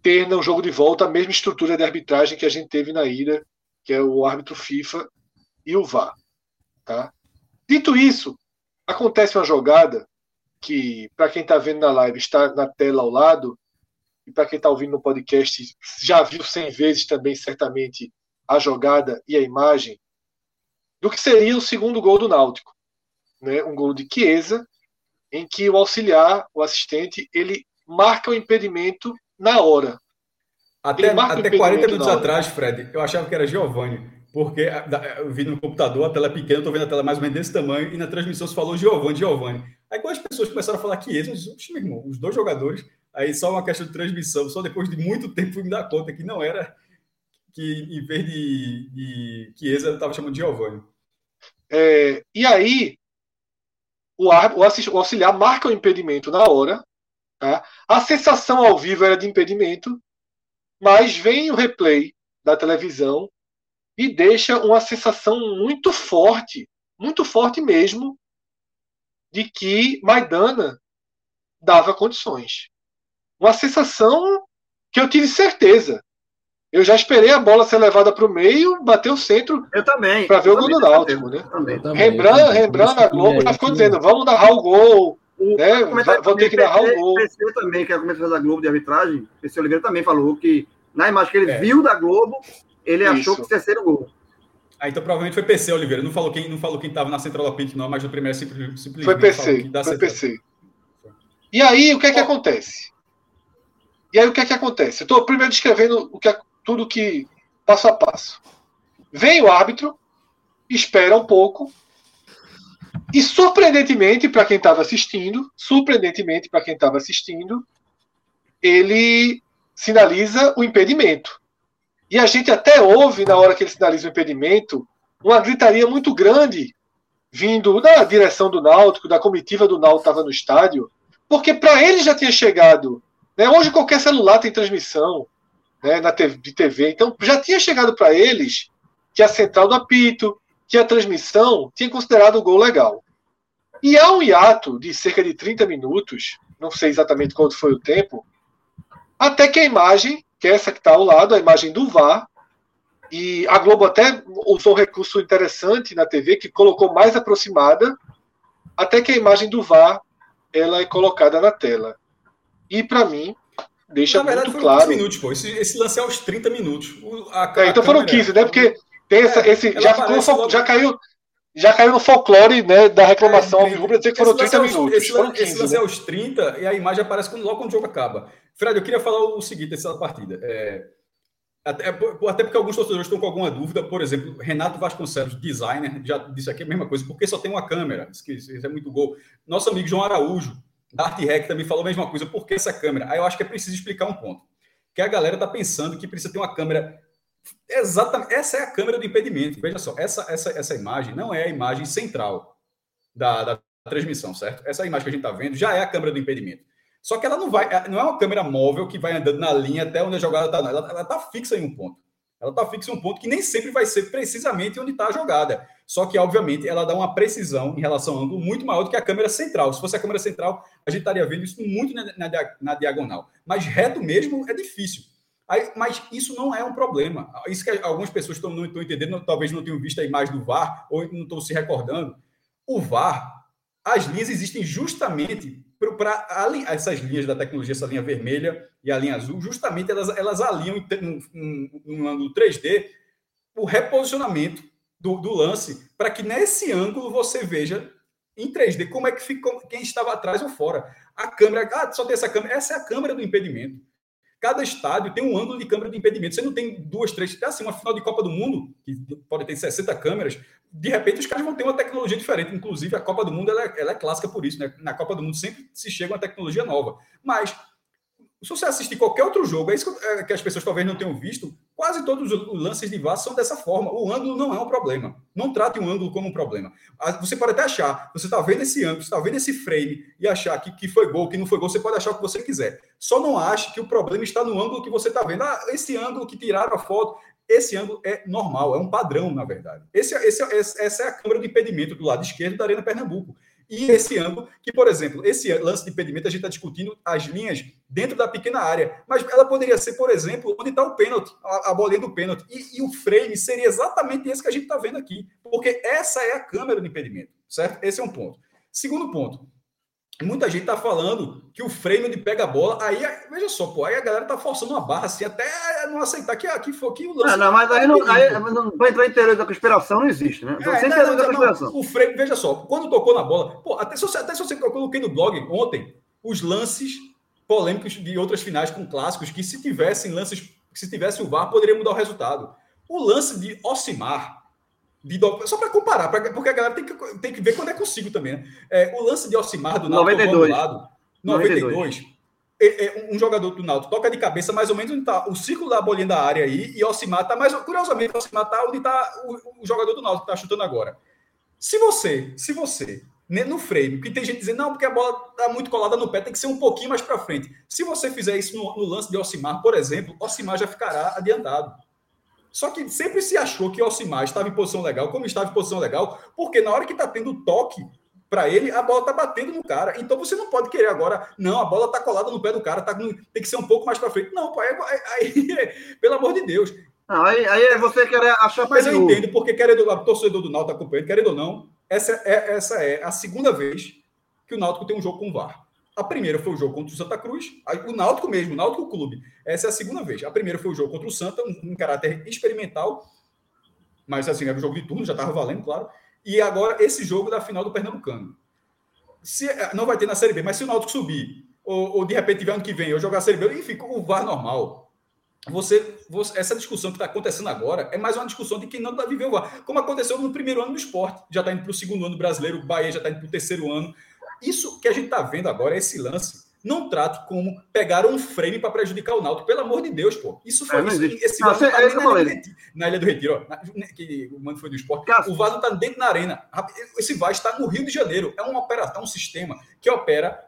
ter no jogo de volta a mesma estrutura de arbitragem que a gente teve na ida, que é o árbitro FIFA e o VAR. Tá? Dito isso, acontece uma jogada que, para quem está vendo na live, está na tela ao lado, e para quem está ouvindo no podcast, já viu 100 vezes também, certamente, a jogada e a imagem, do que seria o segundo gol do Náutico. Né? Um gol de Chiesa, em que o auxiliar, o assistente, ele marca o impedimento na hora. Até, até 40 minutos atrás, Fred, eu achava que era Giovanni, porque eu vi no computador a tela é pequena, eu tô vendo a tela mais ou menos desse tamanho, e na transmissão se falou Giovanni, Giovanni. Aí quando as pessoas começaram a falar que eles, meu irmão, os dois jogadores, aí só uma questão de transmissão, só depois de muito tempo fui me dar conta que não era, que em vez de, de Chiesa, eu estava chamando de Giovanni. É, e aí, o, o auxiliar marca o impedimento na hora, Tá? A sensação ao vivo era de impedimento, mas vem o replay da televisão e deixa uma sensação muito forte, muito forte mesmo, de que Maidana dava condições. Uma sensação que eu tive certeza. Eu já esperei a bola ser levada para o meio, bater o centro. Eu também. Para ver o gol do Náutico. Né? Rembrandt, Rembrandt na Globo já ficou dizendo: vamos narrar o gol, o, né? Vão ter que narrar o gol. O PC também, que é o comentarista da Globo de arbitragem, PC Oliveira também falou que na imagem que ele é. viu da Globo, ele Isso. achou que o terceiro gol. Ah, então provavelmente foi PC, Oliveira. Não falou quem não falou quem estava na central da Pink, não, mas o primeiro simplesmente. Foi PC. Foi PC. E aí, o que é que acontece? E aí, o que é que acontece? Eu estou primeiro descrevendo o que é, tudo que passo a passo. Vem o árbitro, espera um pouco, e surpreendentemente para quem estava assistindo, surpreendentemente para quem estava assistindo, ele sinaliza o impedimento. E a gente até ouve na hora que ele sinaliza o impedimento uma gritaria muito grande vindo da direção do Náutico, da comitiva do Náutico estava no estádio, porque para ele já tinha chegado. Né? Hoje qualquer celular tem transmissão né, na TV, de TV, então já tinha chegado para eles que a central do apito, que a transmissão tinha considerado o gol legal. E há um hiato de cerca de 30 minutos, não sei exatamente quanto foi o tempo, até que a imagem, que é essa que está ao lado, a imagem do VAR, e a Globo até usou um recurso interessante na TV, que colocou mais aproximada, até que a imagem do VAR ela é colocada na tela. E para mim, deixa verdade, muito claro. minutos, pô. Esse, esse, lance é aos 30 minutos. O, a, é, então foram 15, né? Porque tem essa, é, esse, já, ficou, já, caiu, já caiu no folclore né, da reclamação é, ao dizer que foram 30 minutos. Esse, foram 15, esse lance né? é aos 30 e a imagem aparece quando, logo quando o jogo acaba. Fred, eu queria falar o seguinte dessa partida. É, Até, até porque alguns torcedores estão com alguma dúvida. Por exemplo, Renato Vasconcelos, designer, já disse aqui a mesma coisa, porque só tem uma câmera. Isso é muito gol. Nosso amigo João Araújo, da Arte Rec, também falou a mesma coisa. Por que essa câmera? Aí eu acho que é preciso explicar um ponto. Que a galera está pensando que precisa ter uma câmera. Exatamente. Essa é a câmera do impedimento. Veja só, essa, essa, essa imagem não é a imagem central da, da transmissão, certo? Essa imagem que a gente está vendo já é a câmera do impedimento. Só que ela não vai, é, não é uma câmera móvel que vai andando na linha até onde a jogada está. Ela está fixa em um ponto. Ela está fixa em um ponto que nem sempre vai ser precisamente onde está a jogada. Só que, obviamente, ela dá uma precisão em relação ao ângulo muito maior do que a câmera central. Se fosse a câmera central, a gente estaria vendo isso muito na, na, na diagonal. Mas reto mesmo é difícil. Aí, mas isso não é um problema. Isso que algumas pessoas não estão entendendo, talvez não tenham visto a imagem do VAR ou não estão se recordando. O VAR, as linhas existem justamente para essas linhas da tecnologia, essa linha vermelha e a linha azul, justamente elas, elas alinham em um, ângulo 3D o reposicionamento do, do lance, para que nesse ângulo você veja em 3D como é que ficou quem estava atrás ou fora. A câmera, ah, só tem essa câmera, essa é a câmera do impedimento. Cada estádio tem um ângulo de câmera de impedimento. Você não tem duas, três. É assim, uma final de Copa do Mundo, que pode ter 60 câmeras, de repente os caras vão ter uma tecnologia diferente. Inclusive, a Copa do Mundo ela é, ela é clássica por isso. Né? Na Copa do Mundo sempre se chega uma tecnologia nova. Mas se você assistir qualquer outro jogo, é isso é, que as pessoas talvez não tenham visto, quase todos os lances de VAR são dessa forma. O ângulo não é um problema. Não trate um ângulo como um problema. Você pode até achar, você está vendo esse ângulo, está vendo esse frame e achar que, que foi gol, que não foi gol, você pode achar o que você quiser. Só não ache que o problema está no ângulo que você está vendo. Ah, esse ângulo que tiraram a foto, esse ângulo é normal, é um padrão, na verdade. Esse, esse, essa é a câmera de impedimento do lado esquerdo da Arena Pernambuco. E esse ângulo, que, por exemplo, esse lance de impedimento, a gente está discutindo as linhas dentro da pequena área, mas ela poderia ser, por exemplo, onde está o pênalti, a, a bolinha do pênalti. E, e, o frame seria exatamente esse que a gente está vendo aqui, porque essa é a câmera do impedimento, certo? Esse é um ponto. Segundo ponto, Muita gente tá falando que o de pega a bola, aí, veja só, pô, aí a galera tá forçando uma barra assim, até não aceitar que aqui foi que o lance. Não, não, mas aí não, aí, não vai entrar em teoria da conspiração, não existe, né? Então, é, sem não, da conspiração. o frame, veja só, quando tocou na bola, pô, até se você, até se você eu coloquei no blog ontem os lances polêmicos de outras finais com clássicos que se tivessem lances, se tivesse o VAR, poderia mudar o resultado. O lance de Osimar, de Só para comparar, pra, porque a galera tem que, tem que ver quando é consigo também, né? É, o lance de Alcimar do Náutico 92. lado, 92. 92 é, é, um jogador do Náutico toca de cabeça mais ou menos onde está o círculo da bolinha da área aí, e Alcimar está mais. Curiosamente, Alcimar está onde está o, o, jogador do Náutico que está chutando agora. Se você, se você, né, no frame, que tem gente dizendo, não, porque a bola está muito colada no pé, tem que ser um pouquinho mais para frente. Se você fizer isso no, no lance de Alcimar, por exemplo, Alcimar já ficará adiantado. Só que sempre se achou que o Alcimar estava em posição legal, como estava em posição legal, porque na hora que está tendo toque para ele, a bola está batendo no cara. Então você não pode querer agora, não, a bola está colada no pé do cara, tá, tem que ser um pouco mais para frente. Não, pô, aí, aí, pelo amor de Deus. Não, aí, aí é você querer achar Mas eu entendo, porque querendo, o torcedor do Náutico acompanhando, querendo ou não, essa é, essa é a segunda vez que o Náutico tem um jogo com o VAR. A primeira foi o jogo contra o Santa Cruz, o Náutico mesmo, o Náutico Clube. Essa é a segunda vez. A primeira foi o jogo contra o Santa, um, um caráter experimental, mas assim, era um jogo de turno, já estava valendo, claro. E agora esse jogo da final do Pernambucano. Se, eh, não vai ter na Série B, mas se o Náutico subir, ou, ou de repente tiver ano que vem, ou jogar a Série B, enfim, o VAR normal. Você, você, essa discussão que está acontecendo agora é mais uma discussão de quem não viveu o VAR. Como aconteceu no primeiro ano do esporte. Já está indo para o segundo ano brasileiro, o Bahia já está indo para o terceiro ano. Isso que a gente está vendo agora, esse lance, não trate como pegar um frame para prejudicar o Náutico. Pelo amor de Deus, pô. Isso foi é, isso, esse não, você, tá é na, ilha na, Ilha do Retiro, ó, na, que o mano foi do esporte. Cássio. O VAR está dentro da arena. Esse VAR está no Rio de Janeiro. É um operação, um sistema que opera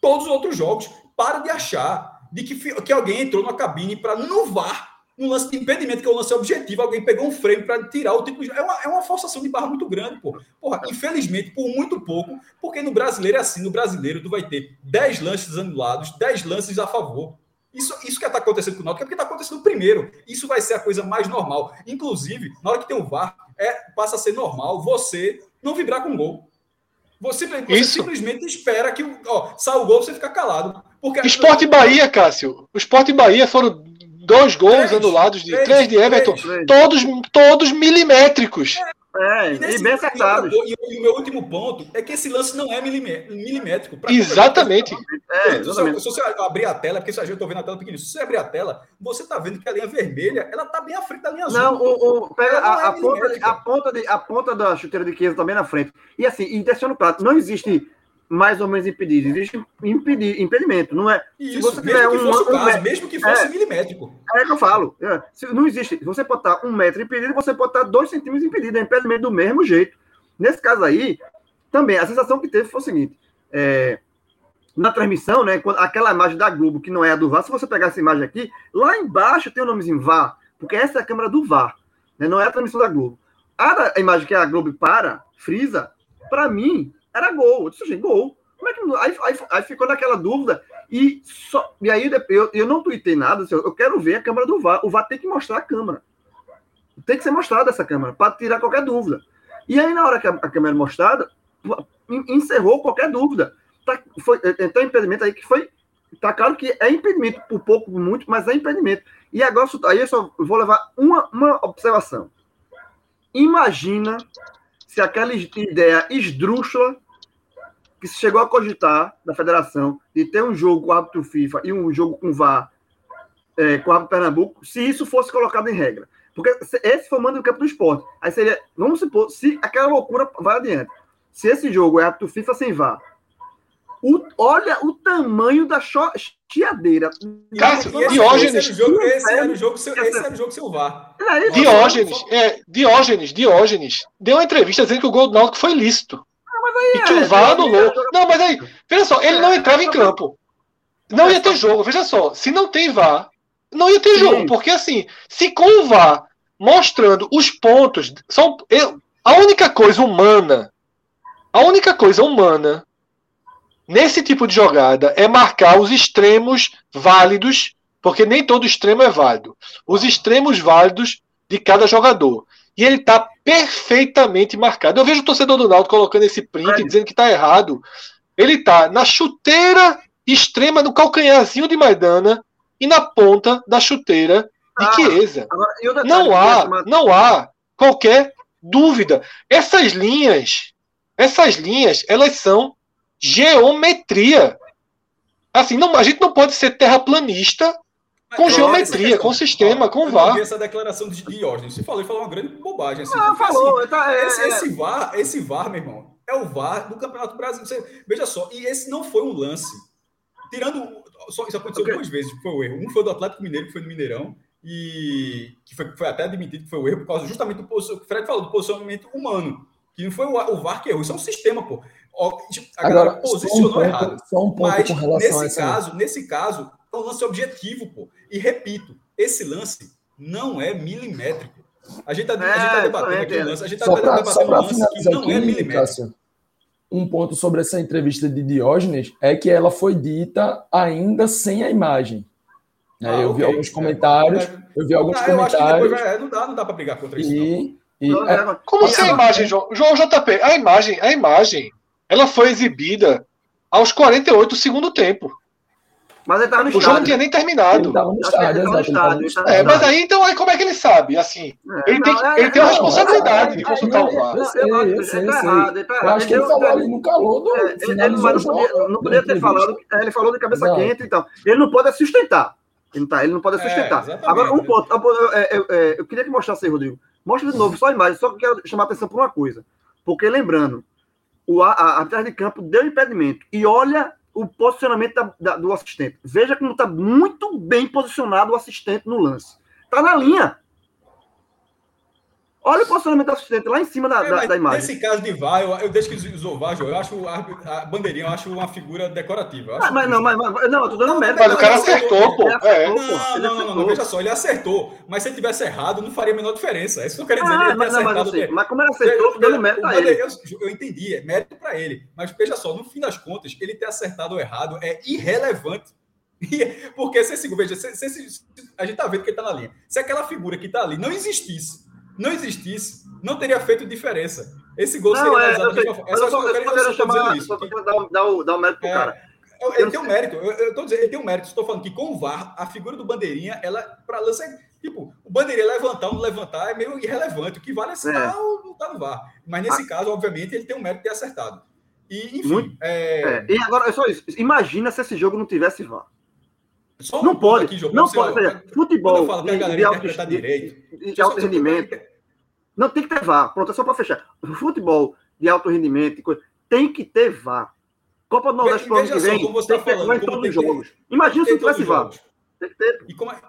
todos os outros jogos. Para de achar de que, que alguém entrou na cabine para no VAR um lance de impedimento, que é um lance objetivo, alguém pegou um frame para tirar o título. É uma, é uma forçação de barra muito grande, pô. Porra, infelizmente, por muito pouco, porque no brasileiro é assim, no brasileiro tu vai ter 10 lances anulados, 10 lances a favor. Isso, isso que está acontecendo com o Náutico é porque está acontecendo primeiro. Isso vai ser a coisa mais normal. Inclusive, na hora que tem o VAR, é, passa a ser normal você não vibrar com o gol. Você, você simplesmente espera que ó, saia o gol você fica calado. Porque Esporte Bahia, Cássio. O Esporte Bahia foram dois gols três, anulados de três, três de Everton, três, todos todos milimétricos. É, e, nesse, e bem acertados. E, e, o meu último ponto é que esse lance não é milimétrico. Exatamente. É, exatamente. Se, se, você abrir a tela, porque se a gente tá vendo a tela pequenininha, se você abrir a tela, você está vendo que a linha vermelha, ela está bem à frente da linha azul. Não, o, o pega a, é a, ponta, a, ponta de, a ponta da chuteira de Chiesa também na frente. E assim, e deixando claro, não existe mais ou menos impedido. Existe impedir, impedimento, não é? Isso, se você tiver um, um, caso, mesmo que fosse é, milimétrico. É que eu falo. É, se, não existe. Você pode estar um metro impedido, você pode estar dois centímetros impedido. É impedimento do mesmo jeito. Nesse caso aí, também, a sensação que teve foi o seguinte. É, na transmissão, né, aquela imagem da Globo, que não é a do VAR, se você pegar essa imagem aqui, lá embaixo tem o nomezinho VAR, porque essa é a câmera do VAR, né, não é a transmissão da Globo. A, a imagem que a Globo para, frisa, para mim, era gol. Eu disse, gol. Como é que aí, aí, aí, ficou naquela dúvida. E, só, e aí eu, eu não tuitei nada, eu quero ver a câmera do VAR. O VAR tem que mostrar a câmera. Tem que ser mostrada essa câmera, para tirar qualquer dúvida. E aí, na hora que a, a câmera é mostrada, encerrou qualquer dúvida. Tá, foi, um impedimento aí que foi. Tá claro que é impedimento, por pouco, por muito, mas é impedimento. E agora, aí eu só vou levar uma, uma observação. Imagina se aquela ideia esdrúxula que se chegou a cogitar da federação de ter um jogo com o árbitro FIFA e um jogo com VAR é, com o árbitro Pernambuco, se isso fosse colocado em regra. Porque esse foi o mando do campo do esporte. Aí seria, vamos supor, se aquela loucura vai adiante. Se esse jogo é árbitro FIFA sem VAR, o, olha o tamanho da chiadeira. Cássio, Diógenes. Esse era o jogo, esse era o jogo, esse era o jogo sem VAR. Diógenes, é, Diógenes, Diógenes deu uma entrevista dizendo que o gol do Náutico foi lícito e que o VAR anulou. Não, mas aí, veja só, ele não é, entrava em campo. Não ia ter jogo, veja só. Se não tem VAR, não ia ter Sim. jogo. Porque assim, se com o VAR mostrando os pontos. São, eu, a única coisa humana, a única coisa humana nesse tipo de jogada é marcar os extremos válidos, porque nem todo extremo é válido. Os extremos válidos de cada jogador. E ele está perfeitamente marcado. Eu vejo o torcedor do Náutico colocando esse print, é. dizendo que está errado. Ele está na chuteira extrema, no calcanharzinho de Maidana e na ponta da chuteira de ah, Chiesa. Não há, não há qualquer dúvida. Essas linhas, essas linhas, elas são geometria. Assim, não, a gente não pode ser terraplanista com geometria, com sistema, com VAR. essa declaração de Diógenes. Você falou, ele falou uma grande bobagem. Assim, ah, falou. Assim, tá, é, esse, é. esse, VAR, esse VAR, meu irmão, é o VAR do Campeonato Brasileiro. Você, veja só, e esse não foi um lance. Tirando. Só, isso aconteceu okay. duas vezes, foi o erro. Um foi do Atlético Mineiro, que foi no Mineirão, e que foi, foi até admitido que foi o erro por causa justamente do posicionamento. O Fred falou do posicionamento humano. Que não foi o, o VAR que errou, isso é um sistema, pô. Tipo, a Agora, posicionou só um ponto, errado. Só um ponto Mas com relação nesse a caso, nesse caso, é um lance objetivo, pô. E repito, esse lance não é milimétrico. A gente está é, tá debatendo aqui o lance, a gente está debatendo um lance que não é milimétrico. Cássio, um ponto sobre essa entrevista de Diógenes é que ela foi dita ainda sem a imagem. É, ah, eu okay. vi alguns comentários, é, eu vi alguns ah, comentários. Vai, não dá, não dá para brigar contra isso. E, e, é, como assim a imagem, João? João JP, a imagem, a imagem, ela foi exibida aos 48 do segundo tempo. Mas ele estava no o estádio. O jogo não tinha nem terminado. Ele no estádio, no estádio. É, mas aí, então, aí como é que ele sabe? Assim, é, ele, tem, não, ele tem a responsabilidade de consultar o VAR. Eu eu sei, eu sei. Eu acho que ele falou ali no calor do é, Ele não podia ter falado, ele falou de cabeça quente, então. Ele não pode sustentar. Ele, tá, ele não pode sustentar. Agora, um ponto. Eu queria que mostrasse aí, Rodrigo. Mostra de novo, só a imagem. Só que eu quero chamar a atenção por uma coisa. Porque, lembrando, o, a, a, a de campo deu impedimento. E olha o posicionamento da, da, do assistente. Veja como está muito bem posicionado o assistente no lance. Está na linha. Olha o posicionamento do assistente lá em cima da, é, da, da, imagem. Nesse caso de VAR, eu, eu desde que usou VAR, eu acho a, a bandeirinha, eu acho uma figura decorativa. Ah, mas, não, mas, mas, não, eu tô dando mérito. Mas o cara acertou, pô. É. Não, não, não, não, não, veja só, ele acertou. Mas se ele tivesse errado, não faria a menor diferença. É isso que eu quero dizer. Ah, mas, não, mas, assim, mas como ele acertou, eu, dando mérito a ele. Eu, eu entendi, é mérito para ele. Mas veja só, no fim das contas, ele ter acertado ou errado é irrelevante. Porque se esse, veja, se, se, se, a gente tá vendo que ele tá na linha. Se aquela figura que tá ali não existisse, não existisse, não teria feito diferença. Esse gol não, seria é, forma. É só, só, eu quero chamar, isso. Só dar, dar, o, dar o mérito pro é, cara. Ele tem um mérito, eu, eu tô dizendo, ele tem um mérito. Estou falando que com o VAR, a figura do bandeirinha, ela para lança Tipo, o bandeirinha levantar ou não levantar é meio irrelevante. O que vale é se é. ou não tá no VAR. Mas nesse ah. caso, obviamente, ele tem um mérito de ter acertado. E, enfim. Muito... É... É. E agora, é só isso. Imagina se esse jogo não tivesse VAR. Só não pode. Aqui, não pode. Seja, futebol. Eu falo que a galera de, direito, de, de alto rendimento. Não tem que ter VAR. Pronto, é só para fechar. Futebol de alto rendimento tem que ter VAR. Copa do Nordeste pro ano que vem, tem tá que ter VAR em todos os jogos. Imagina se não tivesse VAR. Tem que ter. E como, é,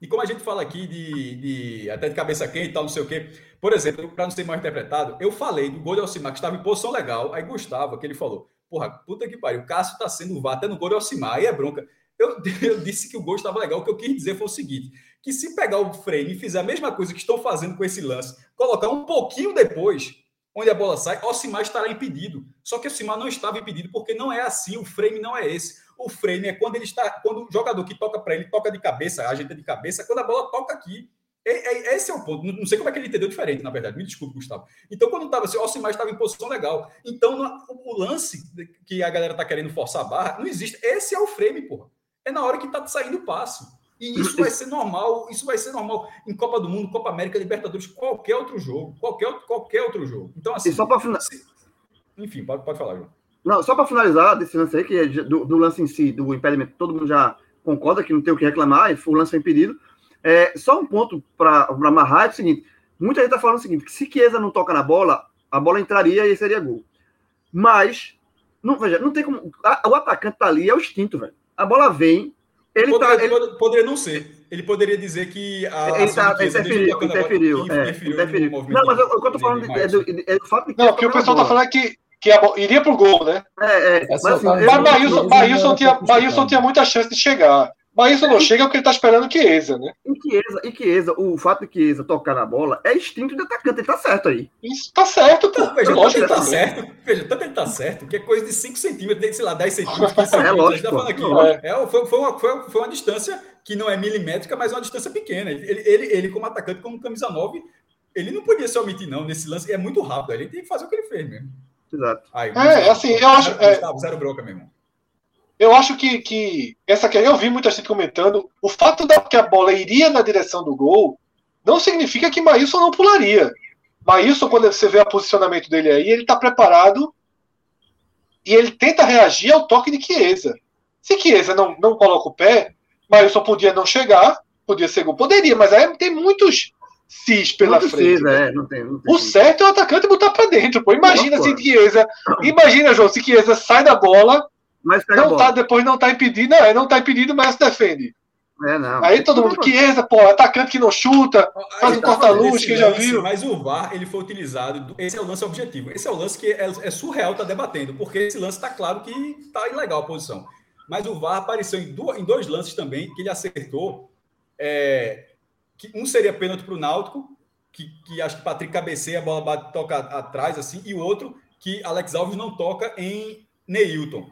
e como a gente fala aqui de, de até de cabeça quente e tal, não sei o quê. Por exemplo, para não ser mal interpretado, eu falei do gol de Alcimar, que estava em posição legal. Aí Gustavo, que ele falou: Porra, puta que pariu, o Cássio tá sendo VAR até no gol de Alcimar. Aí é bronca. Eu, eu disse que o gol estava legal. O que eu quis dizer foi o seguinte: que se pegar o frame e fizer a mesma coisa que estão fazendo com esse lance, colocar um pouquinho depois, onde a bola sai, Alcimar estará impedido. Só que o Alcimar não estava impedido porque não é assim, o frame não é esse. O frame é quando ele está, quando o jogador que toca para ele toca de cabeça, ajeita de cabeça, quando a bola toca aqui. É, é, esse é o ponto. Não sei como é que ele entendeu diferente, na verdade. Me desculpe, Gustavo. Então, quando estava assim, o Alcimar estava em posição legal. Então, o lance que a galera está querendo forçar a barra, não existe. Esse é o frame, porra é na hora que está saindo o passe. E isso vai ser normal, isso vai ser normal em Copa do Mundo, Copa América, Libertadores, qualquer outro jogo, qualquer, qualquer outro jogo. Então, assim. E só para finalizar. Enfim, pode, pode falar, João. Não, só para finalizar desse lance aí, que é do, do, lance em si, do impedimento, todo mundo já concorda que não tem o que reclamar, o lance foi impedido. É, só um ponto para amarrar é o seguinte: muita gente está falando o seguinte, que se Chiesa não toca na bola, a bola entraria e seria gol. Mas, não, veja, não tem como. A, o atacante tá ali, é o instinto, velho a bola vem, ele poderia, tá, ele... poderia não ser. Ele poderia dizer que a ele tá, interferiu, interferiu, é, interferiu. Não, mas o que eu tô falando é do, é do fato de que. Não, o que o pessoal tá falando é que que a, iria pro gol, né? É, é. Mas, assim, mas Maílson, Maílson, tinha, Maílson tinha muita chance de chegar. Mas isso não chega porque ele tá esperando Chiesa, né? E Chiesa, e Chiesa, o fato de Chiesa tocar na bola é instinto de atacante, ele tá certo aí. Isso tá certo, pô. Veja, tanto ele tá certo, veja, tanto ele tá certo, que é coisa de 5 centímetros, sei lá, 10 centímetros, 15 centímetros. É lógico. Tá falando aqui, é. É, foi, foi, uma, foi, foi uma distância que não é milimétrica, mas é uma distância pequena. Ele, ele, ele como atacante, como camisa 9, ele não podia se omitir, não, nesse lance. É muito rápido, ele tem que fazer o que ele fez mesmo. Exato. Aí, é, assim, eu acho. Zero, é... zero bronca, meu irmão. Eu acho que, que essa aqui, eu vi muita gente comentando, o fato de que a bola iria na direção do gol não significa que Maílson não pularia. Maílson, quando você vê o posicionamento dele aí, ele está preparado e ele tenta reagir ao toque de Chiesa. Se Chiesa não, não coloca o pé, Maílson podia não chegar, podia ser gol. Poderia, mas aí tem muitos cis pela frente. Precisa, é, não tem, não tem o certo é o atacante botar para dentro. Pô. Imagina se Chiesa. Imagina, João, se Chiesa sai da bola mas não tá, depois não tá impedido, não, é, não tá impedido, mas defende. É, não. Aí todo mundo, que entra, pô, atacante que não chuta, faz um tá corta-luz, que já viu. Mas o VAR, ele foi utilizado, esse é o lance objetivo. Esse é o lance que é, é surreal estar tá debatendo, porque esse lance tá claro que tá ilegal a posição. Mas o VAR apareceu em, duas, em dois lances também, que ele acertou, é, que um seria pênalti para o Náutico, que, que acho que Patrick cabeceia, a bola bate, toca atrás, assim, e o outro que Alex Alves não toca em Neilton.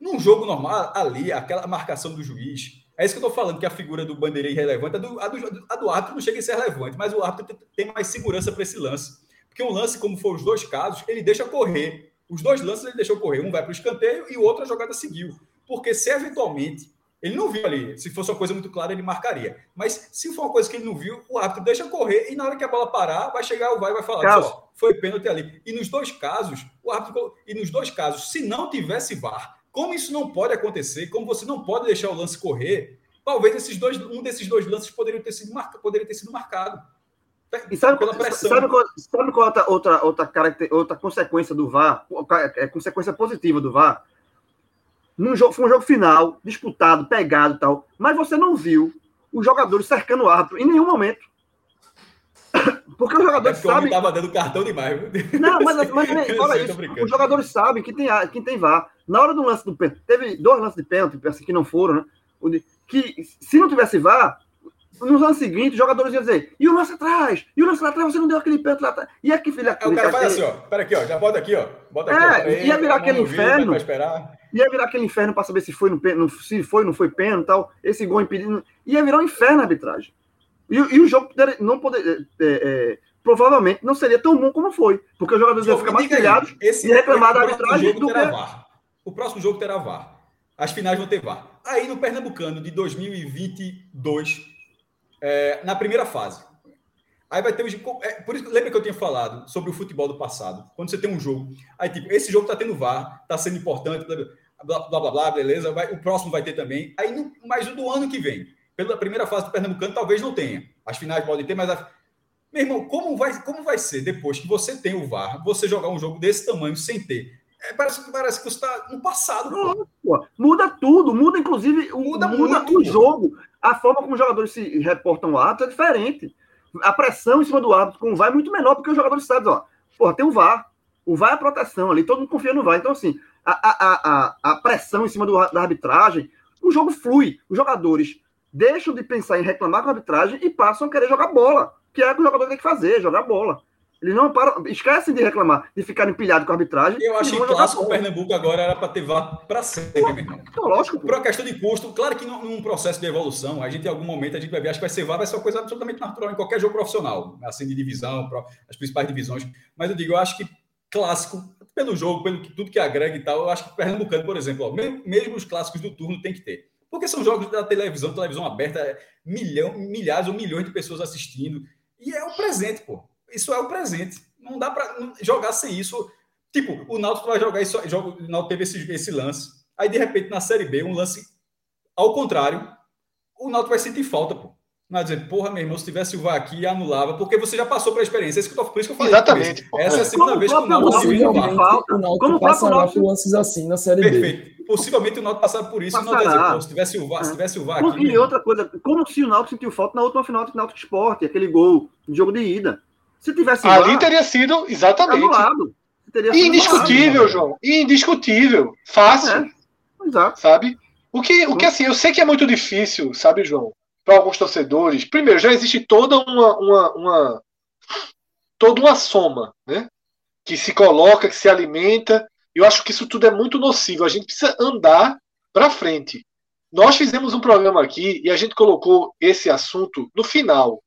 Num jogo normal, ali, aquela marcação do juiz, é isso que eu estou falando, que a figura do bandeira é irrelevante. A do, a, do, a do árbitro não chega a ser relevante, mas o árbitro tem mais segurança para esse lance. Porque um lance, como foram os dois casos, ele deixa correr. Os dois lances ele deixou correr. Um vai para o escanteio e o outro a jogada seguiu. Porque se eventualmente ele não viu ali, se fosse uma coisa muito clara, ele marcaria. Mas se for uma coisa que ele não viu, o árbitro deixa correr e na hora que a bola parar, vai chegar o vai vai falar, ó, foi pênalti ali. E nos dois casos, o árbitro e nos dois casos, se não tivesse VAR, como isso não pode acontecer, como você não pode deixar o lance correr, talvez esses dois, um desses dois lances poderia ter sido, marca, poderia ter sido marcado. E sabe, sabe qual, sabe qual outra, outra, outra, caracter, outra consequência do VAR? É, consequência positiva do VAR? Num jogo, foi um jogo final, disputado, pegado e tal, mas você não viu os jogadores cercando o árbitro em nenhum momento. Porque os jogadores é sabem. estava dando cartão demais. Não, mas, mas, mas olha isso. Os jogadores sabem que tem, que tem VAR. Na hora do lance do pênalti, teve dois lances de pênalti, assim, que não foram, né? Que se não tivesse VAR, nos anos seguintes, os jogadores iam dizer: e o lance atrás? E o lance lá atrás? Você não deu aquele pênalti lá atrás? E aqui, filha. É, o cara faz assim, ó. Pera aqui, ó. Já bota aqui, ó. Bota aqui, é, ó. ia virar aquele inferno. Ia virar aquele inferno para saber se foi, no, se foi, não foi pênalti e tal. Esse gol impedido. Ia virar um inferno a arbitragem. E, e o jogo não poder, é, é, provavelmente não seria tão bom como foi, porque os jogadores iam ficar mais pilhados e reclamar da arbitragem do que... O próximo jogo terá VAR. As finais vão ter VAR. Aí no Pernambucano de 2022, é, na primeira fase. Aí vai ter os. É, por isso, lembra que eu tinha falado sobre o futebol do passado? Quando você tem um jogo, aí tipo, esse jogo tá tendo VAR, tá sendo importante, blá blá blá, blá beleza, vai, o próximo vai ter também. Aí, no, mas o do ano que vem, pela primeira fase do Pernambucano, talvez não tenha. As finais podem ter, mas. A... Meu irmão, como vai, como vai ser depois que você tem o VAR, você jogar um jogo desse tamanho sem ter? É, parece, parece que você está no passado. Não. Muda tudo, muda inclusive muda, muda o jogo. A forma como os jogadores se reportam o ato é diferente a pressão em cima do árbitro com o VAR é muito menor, porque os jogadores sabem, ó, porra, tem o VAR. O VAR é a proteção ali, todo mundo confia no VAR. Então, assim, a, a, a, a pressão em cima do, da arbitragem, o jogo flui. Os jogadores deixam de pensar em reclamar com a arbitragem e passam a querer jogar bola, que é o que o jogador tem que fazer, jogar bola. Eles não param, esquecem de reclamar, de ficar empilhado com a arbitragem. Eu acho que clássico o Pernambuco agora era para ter VAR para sempre, meu irmão. Então, lógico. Por uma questão de custo, claro que num, processo de evolução, a gente em algum momento a gente vai ver, acho que vai ser VAR, vai ser uma coisa absolutamente natural em qualquer jogo profissional, assim, de divisão, as principais divisões. Mas eu digo, eu acho que clássico, pelo jogo, pelo que, tudo que agrega e tal, eu acho que o Pernambucano, por exemplo, ó, mesmo, mesmo os clássicos do turno tem que ter. Porque são jogos da televisão, televisão aberta, milhão, milhares ou milhões de pessoas assistindo. E é o presente, pô. Isso é o presente. Não dá para jogar sem isso. Tipo, o Náutico vai jogar isso. Joga, o Náutico teve esse, esse lance. Aí, de repente, na Série B, um lance ao contrário, o Náutico vai sentir falta, pô. Não vai dizer, porra, meu irmão, se tivesse o VAR aqui, anulava, porque você já passou pela experiência. Esse que eu tô, por isso que eu falei. Exatamente. Essa é a segunda como vez que o Náutico se falta. O Náutico passará por lances assim na Série B. Perfeito. Possivelmente o Náutico passar por isso. Não dizer, pô, se tivesse o VAR, é. se tivesse o VAR aqui... E outra coisa, como se o Náutico sentiu falta na última final do Náutico Esporte, aquele gol de jogo de ida. Se tivesse Ali lá, teria sido, exatamente. Anulado. Teria sido indiscutível, anulado, João. Indiscutível. Fácil. É, exato. Sabe? O que, o que assim, eu sei que é muito difícil, sabe, João? Para alguns torcedores. Primeiro, já existe toda uma, uma, uma toda uma soma, né? Que se coloca, que se alimenta. Eu acho que isso tudo é muito nocivo. A gente precisa andar para frente. Nós fizemos um programa aqui e a gente colocou esse assunto no final.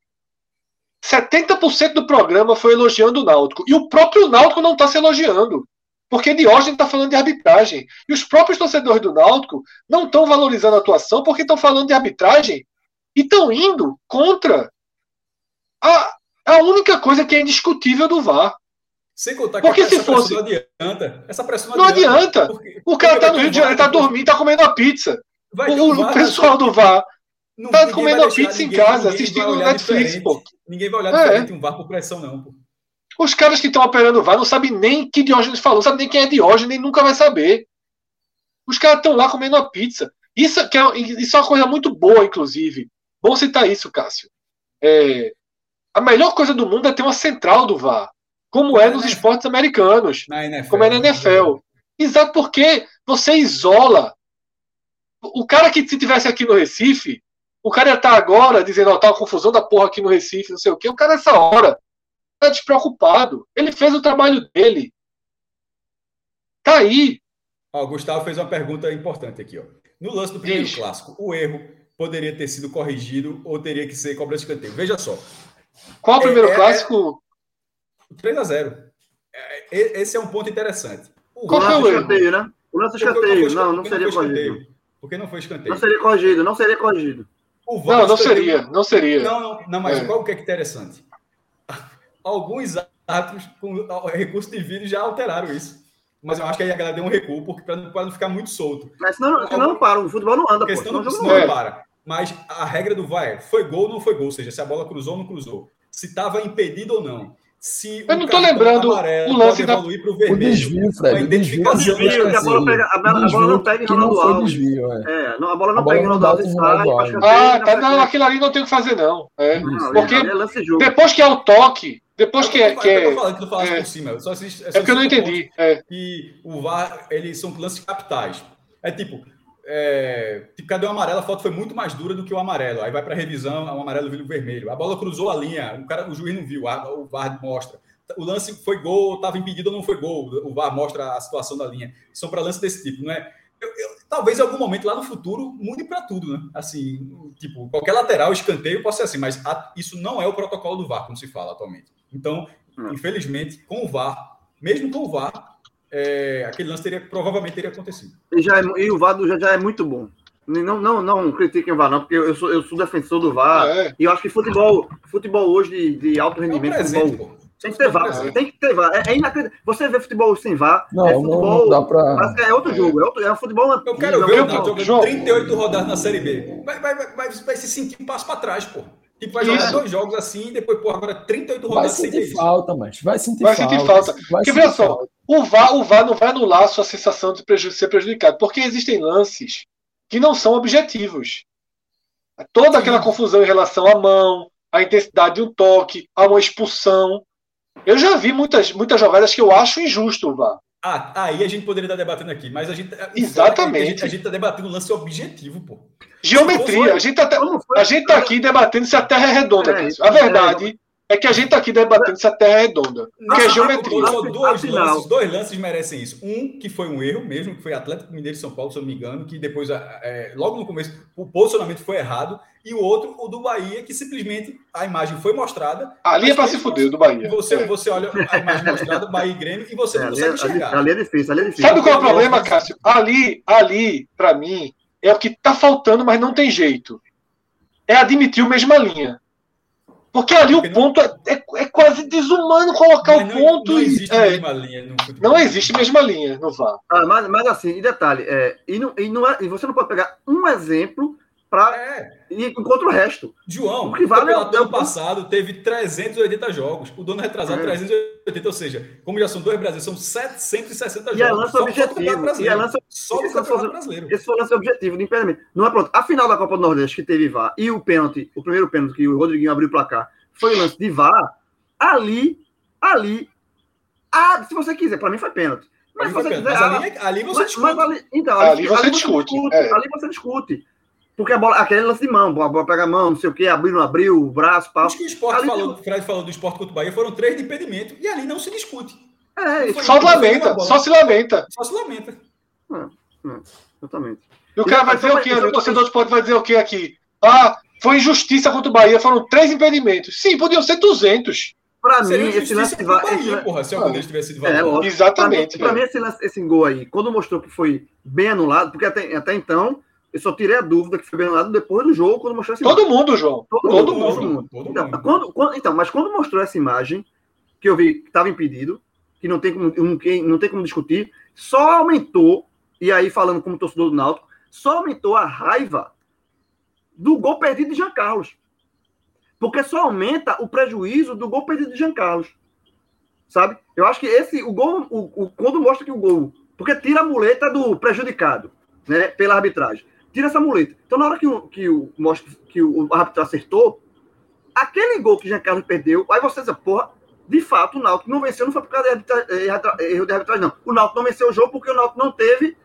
70% do programa foi elogiando o Náutico. E o próprio Náutico não está se elogiando. Porque Diógenes está falando de arbitragem. E os próprios torcedores do Náutico não estão valorizando a atuação porque estão falando de arbitragem e estão indo contra a, a única coisa que é indiscutível do VAR. Sem contar que porque se fosse... não adianta. Essa pressão não, adianta. adianta. Porque, o cara está no Rio de Janeiro, está dormindo, está comendo a pizza. O, o, pessoal do VAR não, tá comendo deixar, pizza ninguém, em casa, assistindo Netflix, pô. Ninguém vai olhar é. diferente um VAR por pressão, não, pô. Os caras que estão operando o VAR não sabem nem que Diógenes falou, não sabem nem quem é Diógenes, nem nunca vai saber. Os caras estão lá comendo uma pizza. Isso, que é, isso é uma coisa muito boa, inclusive. Bom citar isso, Cássio. É, a melhor coisa do mundo é ter uma central do VAR, como é nos esportes americanos, NFL, como é na NFL. Exato porque você isola. O cara que se tivesse aqui no Recife, o cara tá agora dizendo, ó, oh, tá uma confusão da porra aqui no Recife, não sei o quê. O cara, nessa hora, tá despreocupado. Ele fez o trabalho dele. Tá aí. Ó, o Gustavo fez uma pergunta importante aqui, ó. No lance do primeiro Ixi. clássico, o erro poderia ter sido corrigido ou teria que ser cobrança de escanteio? Veja só. Qual o primeiro é, é clássico? É, 3 a 0 é, Esse é um ponto interessante. O Qual foi o escanteio, né? O lance escanteio. Não, não seria corrigido. Porque não foi escanteio. Não seria corrigido, não seria corrigido. Não, não seria, não seria. Não, não, não mas é. qual que é interessante? Alguns atos com recurso de vídeo já alteraram isso. Mas eu acho que aí a galera deu um recuo porque para não, não ficar muito solto. Mas senão, senão não para, o futebol não anda. Porque senão, senão não, não para. Mas a regra do VAR é, foi gol ou não foi gol, ou seja, se a bola cruzou ou não cruzou, se estava impedido ou não. Se eu não estou lembrando o lance da... evoluir para o vermelho. O desvio, Fred. A identificação. Desvio, a bola, pega, a, bola, a bola não pega em Ronaldo Alves. Desvio, é. é. não, a bola não a bola pega em Ronaldo Alves. Ah, tá, não, aquilo ali não tem o que fazer, não. É. Não, porque é depois que é o toque, depois que é. Que é, eu tô falando que tu falaste é, por cima. Só assiste, é porque eu não entendi. É. Que o VAR, eles são lances capitais. É tipo, é, tipo, cadê o amarelo? A foto foi muito mais dura do que o amarelo. Aí vai para revisão, o amarelo vira o vermelho. A bola cruzou a linha, o, cara, o juiz não viu, o VAR mostra o lance foi gol, estava impedido ou não foi gol. O VAR mostra a situação da linha. São para lances desse tipo, não é? Eu, eu, talvez em algum momento lá no futuro mude para tudo, né? Assim, tipo, qualquer lateral, escanteio pode ser assim, mas a, isso não é o protocolo do VAR, como se fala atualmente. Então, infelizmente, com o VAR, mesmo com o VAR, é, aquele lance teria, provavelmente teria acontecido. E, já é, e o VAR já, já é muito bom. Não, não, não critiquem o VAR, não, porque eu sou, eu sou defensor do VAR. Ah, é. E eu acho que futebol, futebol hoje de, de alto rendimento, é um futebol, tem que ter VAR, é. tem que ter VAR. É, é inacreditável. Você vê futebol sem VAR, não, é futebol. Não dá pra... É outro jogo, é, outro, é um futebol. Eu quero ver o jogando 38 rodadas na Série B. Vai, vai, vai, vai se sentir um passo para trás, pô. Tipo, vai jogar Isso. dois jogos assim e depois, pô, agora 38 rodadas vai sentir falta, mas vai sentir vai falta. Sentir falta. Porque veja só, o VAR, o VAR não vai anular a sua sensação de preju ser prejudicado, porque existem lances que não são objetivos. Toda Sim. aquela confusão em relação à mão, à intensidade de um toque, a uma expulsão. Eu já vi muitas, muitas jogadas que eu acho injusto o VAR. Ah, aí a gente poderia estar debatendo aqui, mas a gente. Exatamente. A gente está debatendo um lance objetivo, pô. Geometria. A gente está a gente tá aqui debatendo se a Terra é redonda. É, a verdade é que a gente está aqui debatendo se a Terra é redonda. Que é geometria. Dois lances, dois lances merecem isso. Um que foi um erro mesmo, que foi Atlético Mineiro de São Paulo, se eu não me engano, que depois, é, logo no começo, o posicionamento foi errado. E o outro, o do Bahia, que simplesmente a imagem foi mostrada. Ali é para se fuder, do Bahia. Você, é. você olha a imagem mostrada, Bahia e Grêmio, e você é, não consegue é- enxergar. Ali, ali, é difícil, ali é difícil. Sabe qual é o problema, Cássio? Ali, ali, para mim, é o que tá faltando, mas não tem jeito. É admitir o mesma linha. Porque ali Porque o ponto não... é, é, é, quase desumano colocar mas o não, ponto. Não existe é, mesma linha no futebol. Não existe mesma linha no VAR. Ah, mas, mas assim, e detalhe, é, e, não, e, não é, e você não pode pegar um exemplo para é. ir contra o resto. João, o que vale o ano passado teve 380 jogos, o dono retrasado é. 380, ou seja, como já são dois brasileiros, são 760 e é jogos. É lance só objetivo. E é lance, só o campeonato brasileiro. Esse foi o lance objetivo de impedimento. Não é pronto. A final da Copa do Nordeste que teve VAR e o pênalti, o primeiro pênalti que o Rodriguinho abriu o placar, foi o lance de VAR. Ali, ali, ah, se você quiser, para mim foi pênalti. Mas, se você quiser, mas ali, ali você mas, discute. Mas ali, então, ali, ali, você, discute. discute é. Ali você discute. Porque a bola, aquele lance de mão, a bola pega a mão, não sei o que, abriu, não abriu, o braço, pau. Acho que o esporte ali, falou, o Fred falou do esporte contra o Bahia, foram três de impedimento, e ali não se discute. É, só lamenta, só se lamenta. Só se lamenta. É, é, exatamente. E o cara vai dizer o quê? O torcedor do esporte vai dizer o quê aqui? Ah, foi injustiça contra o Bahia, foram três impedimentos. Sim, podiam ser 200. Para mim, esse lance de Bahia, esse... porra, se algum deles tivesse sido é, Exatamente. Para mim, mim, esse, lance, esse gol aí, quando mostrou que foi bem anulado, porque até, até então eu só tirei a dúvida que foi bem anulado depois do jogo, quando mostrou essa Todo imagem. mundo, João. Todo, todo, mundo. Todo mundo. Todo então, mundo. Quando, quando, então, mas quando mostrou essa imagem, que eu vi que estava impedido, que não tem, como, não, não tem como discutir, só aumentou, e aí falando como torcedor do Náutico, só aumentou a raiva do gol perdido de Jean Carlos. Porque só aumenta o prejuízo do gol perdido de Jean Carlos. Sabe? Eu acho que esse, o gol, o, o, quando mostra que o gol. Porque tira a muleta do prejudicado, né? Pela arbitragem. Tira essa muleta. Então, na hora que o, que o, mostra, que o árbitro acertou, aquele gol que Jean Carlos perdeu, aí você diz, porra, de fato, o Náutico não venceu, não foi por causa de erro de arbitragem, não. O Náutico não venceu o jogo porque o Náutico não teve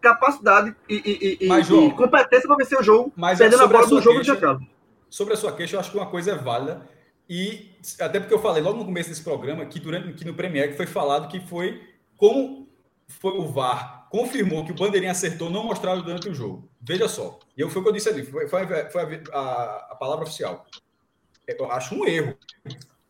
capacidade e, e, mas, João, e competência para vencer o jogo, mas perdendo a bola do jogo queixa, de Jean Carlos. Sobre a sua queixa, eu acho que uma coisa é válida, e até porque eu falei logo no começo desse programa que durante que no Premier que foi falado que foi como foi o VAR confirmou que o Bandeirinha acertou não mostrado durante o jogo. Veja só. E eu, foi o que eu disse ali, foi, foi, foi a, a, a, palavra oficial. Eu acho um erro.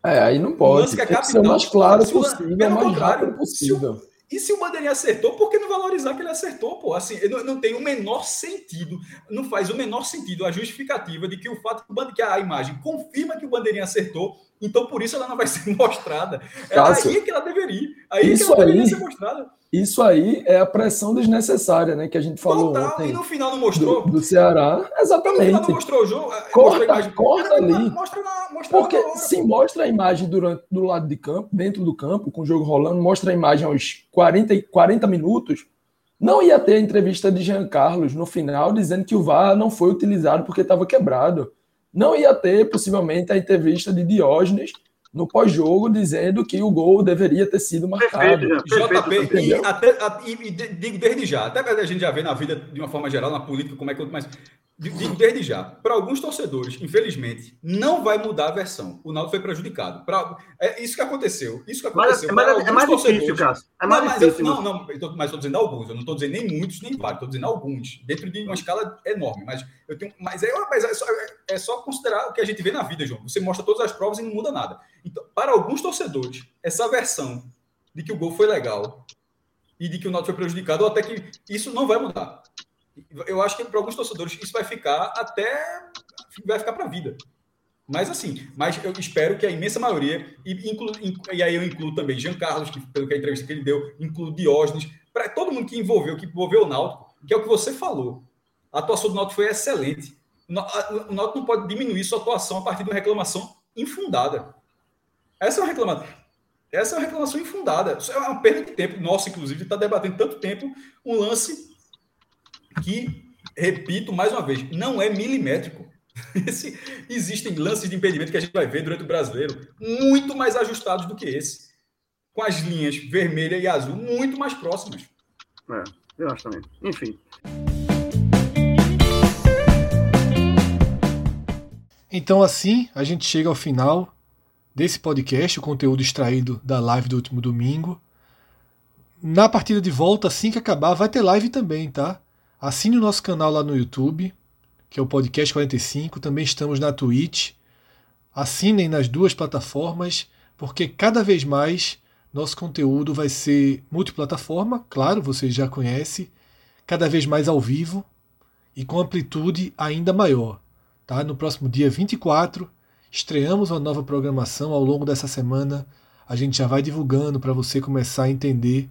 É, aí não pode. O lance que é capital, ser mais claro possível, pelo mais rápido possível. E se o Bandeirinha acertou, por que não valorizar que ele acertou, pô? Assim, não, não tem o menor sentido, não faz o menor sentido a justificativa de que o fato que a imagem confirma que o Bandeirinha acertou, então por isso ela não vai ser mostrada. É Cássio, aí que ela deveria. Aí isso que ela deveria aí, ser mostrada. Isso aí é a pressão desnecessária, né? Que a gente falou Total, ontem. E no final não mostrou? Do, do Ceará, exatamente. No final não mostrou o jogo. Corta, corta ali. Mostra na, mostra Porque se mostra a imagem durante, do lado de campo, dentro do campo, com o jogo rolando, mostra a imagem aos 40, 40 minutos, não ia ter a entrevista de Jean Carlos no final dizendo que o VAR não foi utilizado porque estava quebrado. Não ia ter, possivelmente, a entrevista de Diógenes no pós-jogo dizendo que o gol deveria ter sido marcado. Perfeito, JP, e, até, e, e, digo desde já, até a gente já vê na vida de uma forma geral, na política, como é que. Mas desde já, para alguns torcedores, infelizmente, não vai mudar a versão. O Naldo foi prejudicado. Pra, é isso que aconteceu. Isso que aconteceu. Mas, mas é, mais difícil, Cássio. É mais não, difícil. Mas eu, não, não, eu tô, mas estou dizendo alguns. Eu não estou dizendo nem muitos, nem vários. Estou dizendo alguns. Dentro de uma escala enorme. Mas eu tenho. Mas, é, mas é, só, é só considerar o que a gente vê na vida, João. Você mostra todas as provas e não muda nada. Então, para alguns torcedores, essa versão de que o gol foi legal e de que o Náutico foi prejudicado, ou até que isso não vai mudar. Eu acho que para alguns torcedores isso vai ficar até vai ficar para a vida. Mas assim, mas eu espero que a imensa maioria, e, inclu, e aí eu incluo também Jean Carlos, que, pelo que a entrevista que ele deu, incluo Diógenes, para todo mundo que envolveu, que envolveu o Náutico, que é o que você falou. A atuação do Náutico foi excelente. O Náutico não pode diminuir sua atuação a partir de uma reclamação infundada. Essa é uma reclamação. Essa é uma reclamação infundada. Isso é uma perda de tempo. Nossa, inclusive, está debatendo tanto tempo um lance que, repito mais uma vez, não é milimétrico. Esse, existem lances de impedimento que a gente vai ver durante o brasileiro muito mais ajustados do que esse, com as linhas vermelha e azul muito mais próximas. É, eu acho também. Enfim. Então, assim, a gente chega ao final desse podcast, o conteúdo extraído da live do último domingo. Na partida de volta, assim que acabar, vai ter live também, tá? Assine o nosso canal lá no YouTube, que é o Podcast 45. Também estamos na Twitch. Assinem nas duas plataformas, porque cada vez mais nosso conteúdo vai ser multiplataforma, claro, vocês já conhecem, cada vez mais ao vivo e com amplitude ainda maior. Tá? No próximo dia 24, estreamos uma nova programação. Ao longo dessa semana, a gente já vai divulgando para você começar a entender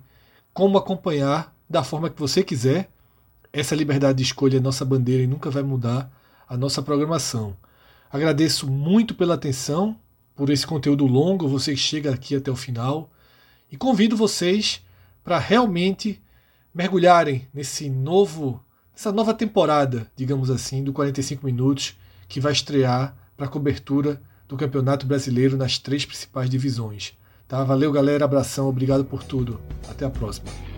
como acompanhar da forma que você quiser essa liberdade de escolha é nossa bandeira e nunca vai mudar a nossa programação. Agradeço muito pela atenção, por esse conteúdo longo, você que chega aqui até o final, e convido vocês para realmente mergulharem nesse novo, essa nova temporada, digamos assim, do 45 minutos que vai estrear para a cobertura do Campeonato Brasileiro nas três principais divisões. Tá? Valeu, galera, abração, obrigado por tudo. Até a próxima.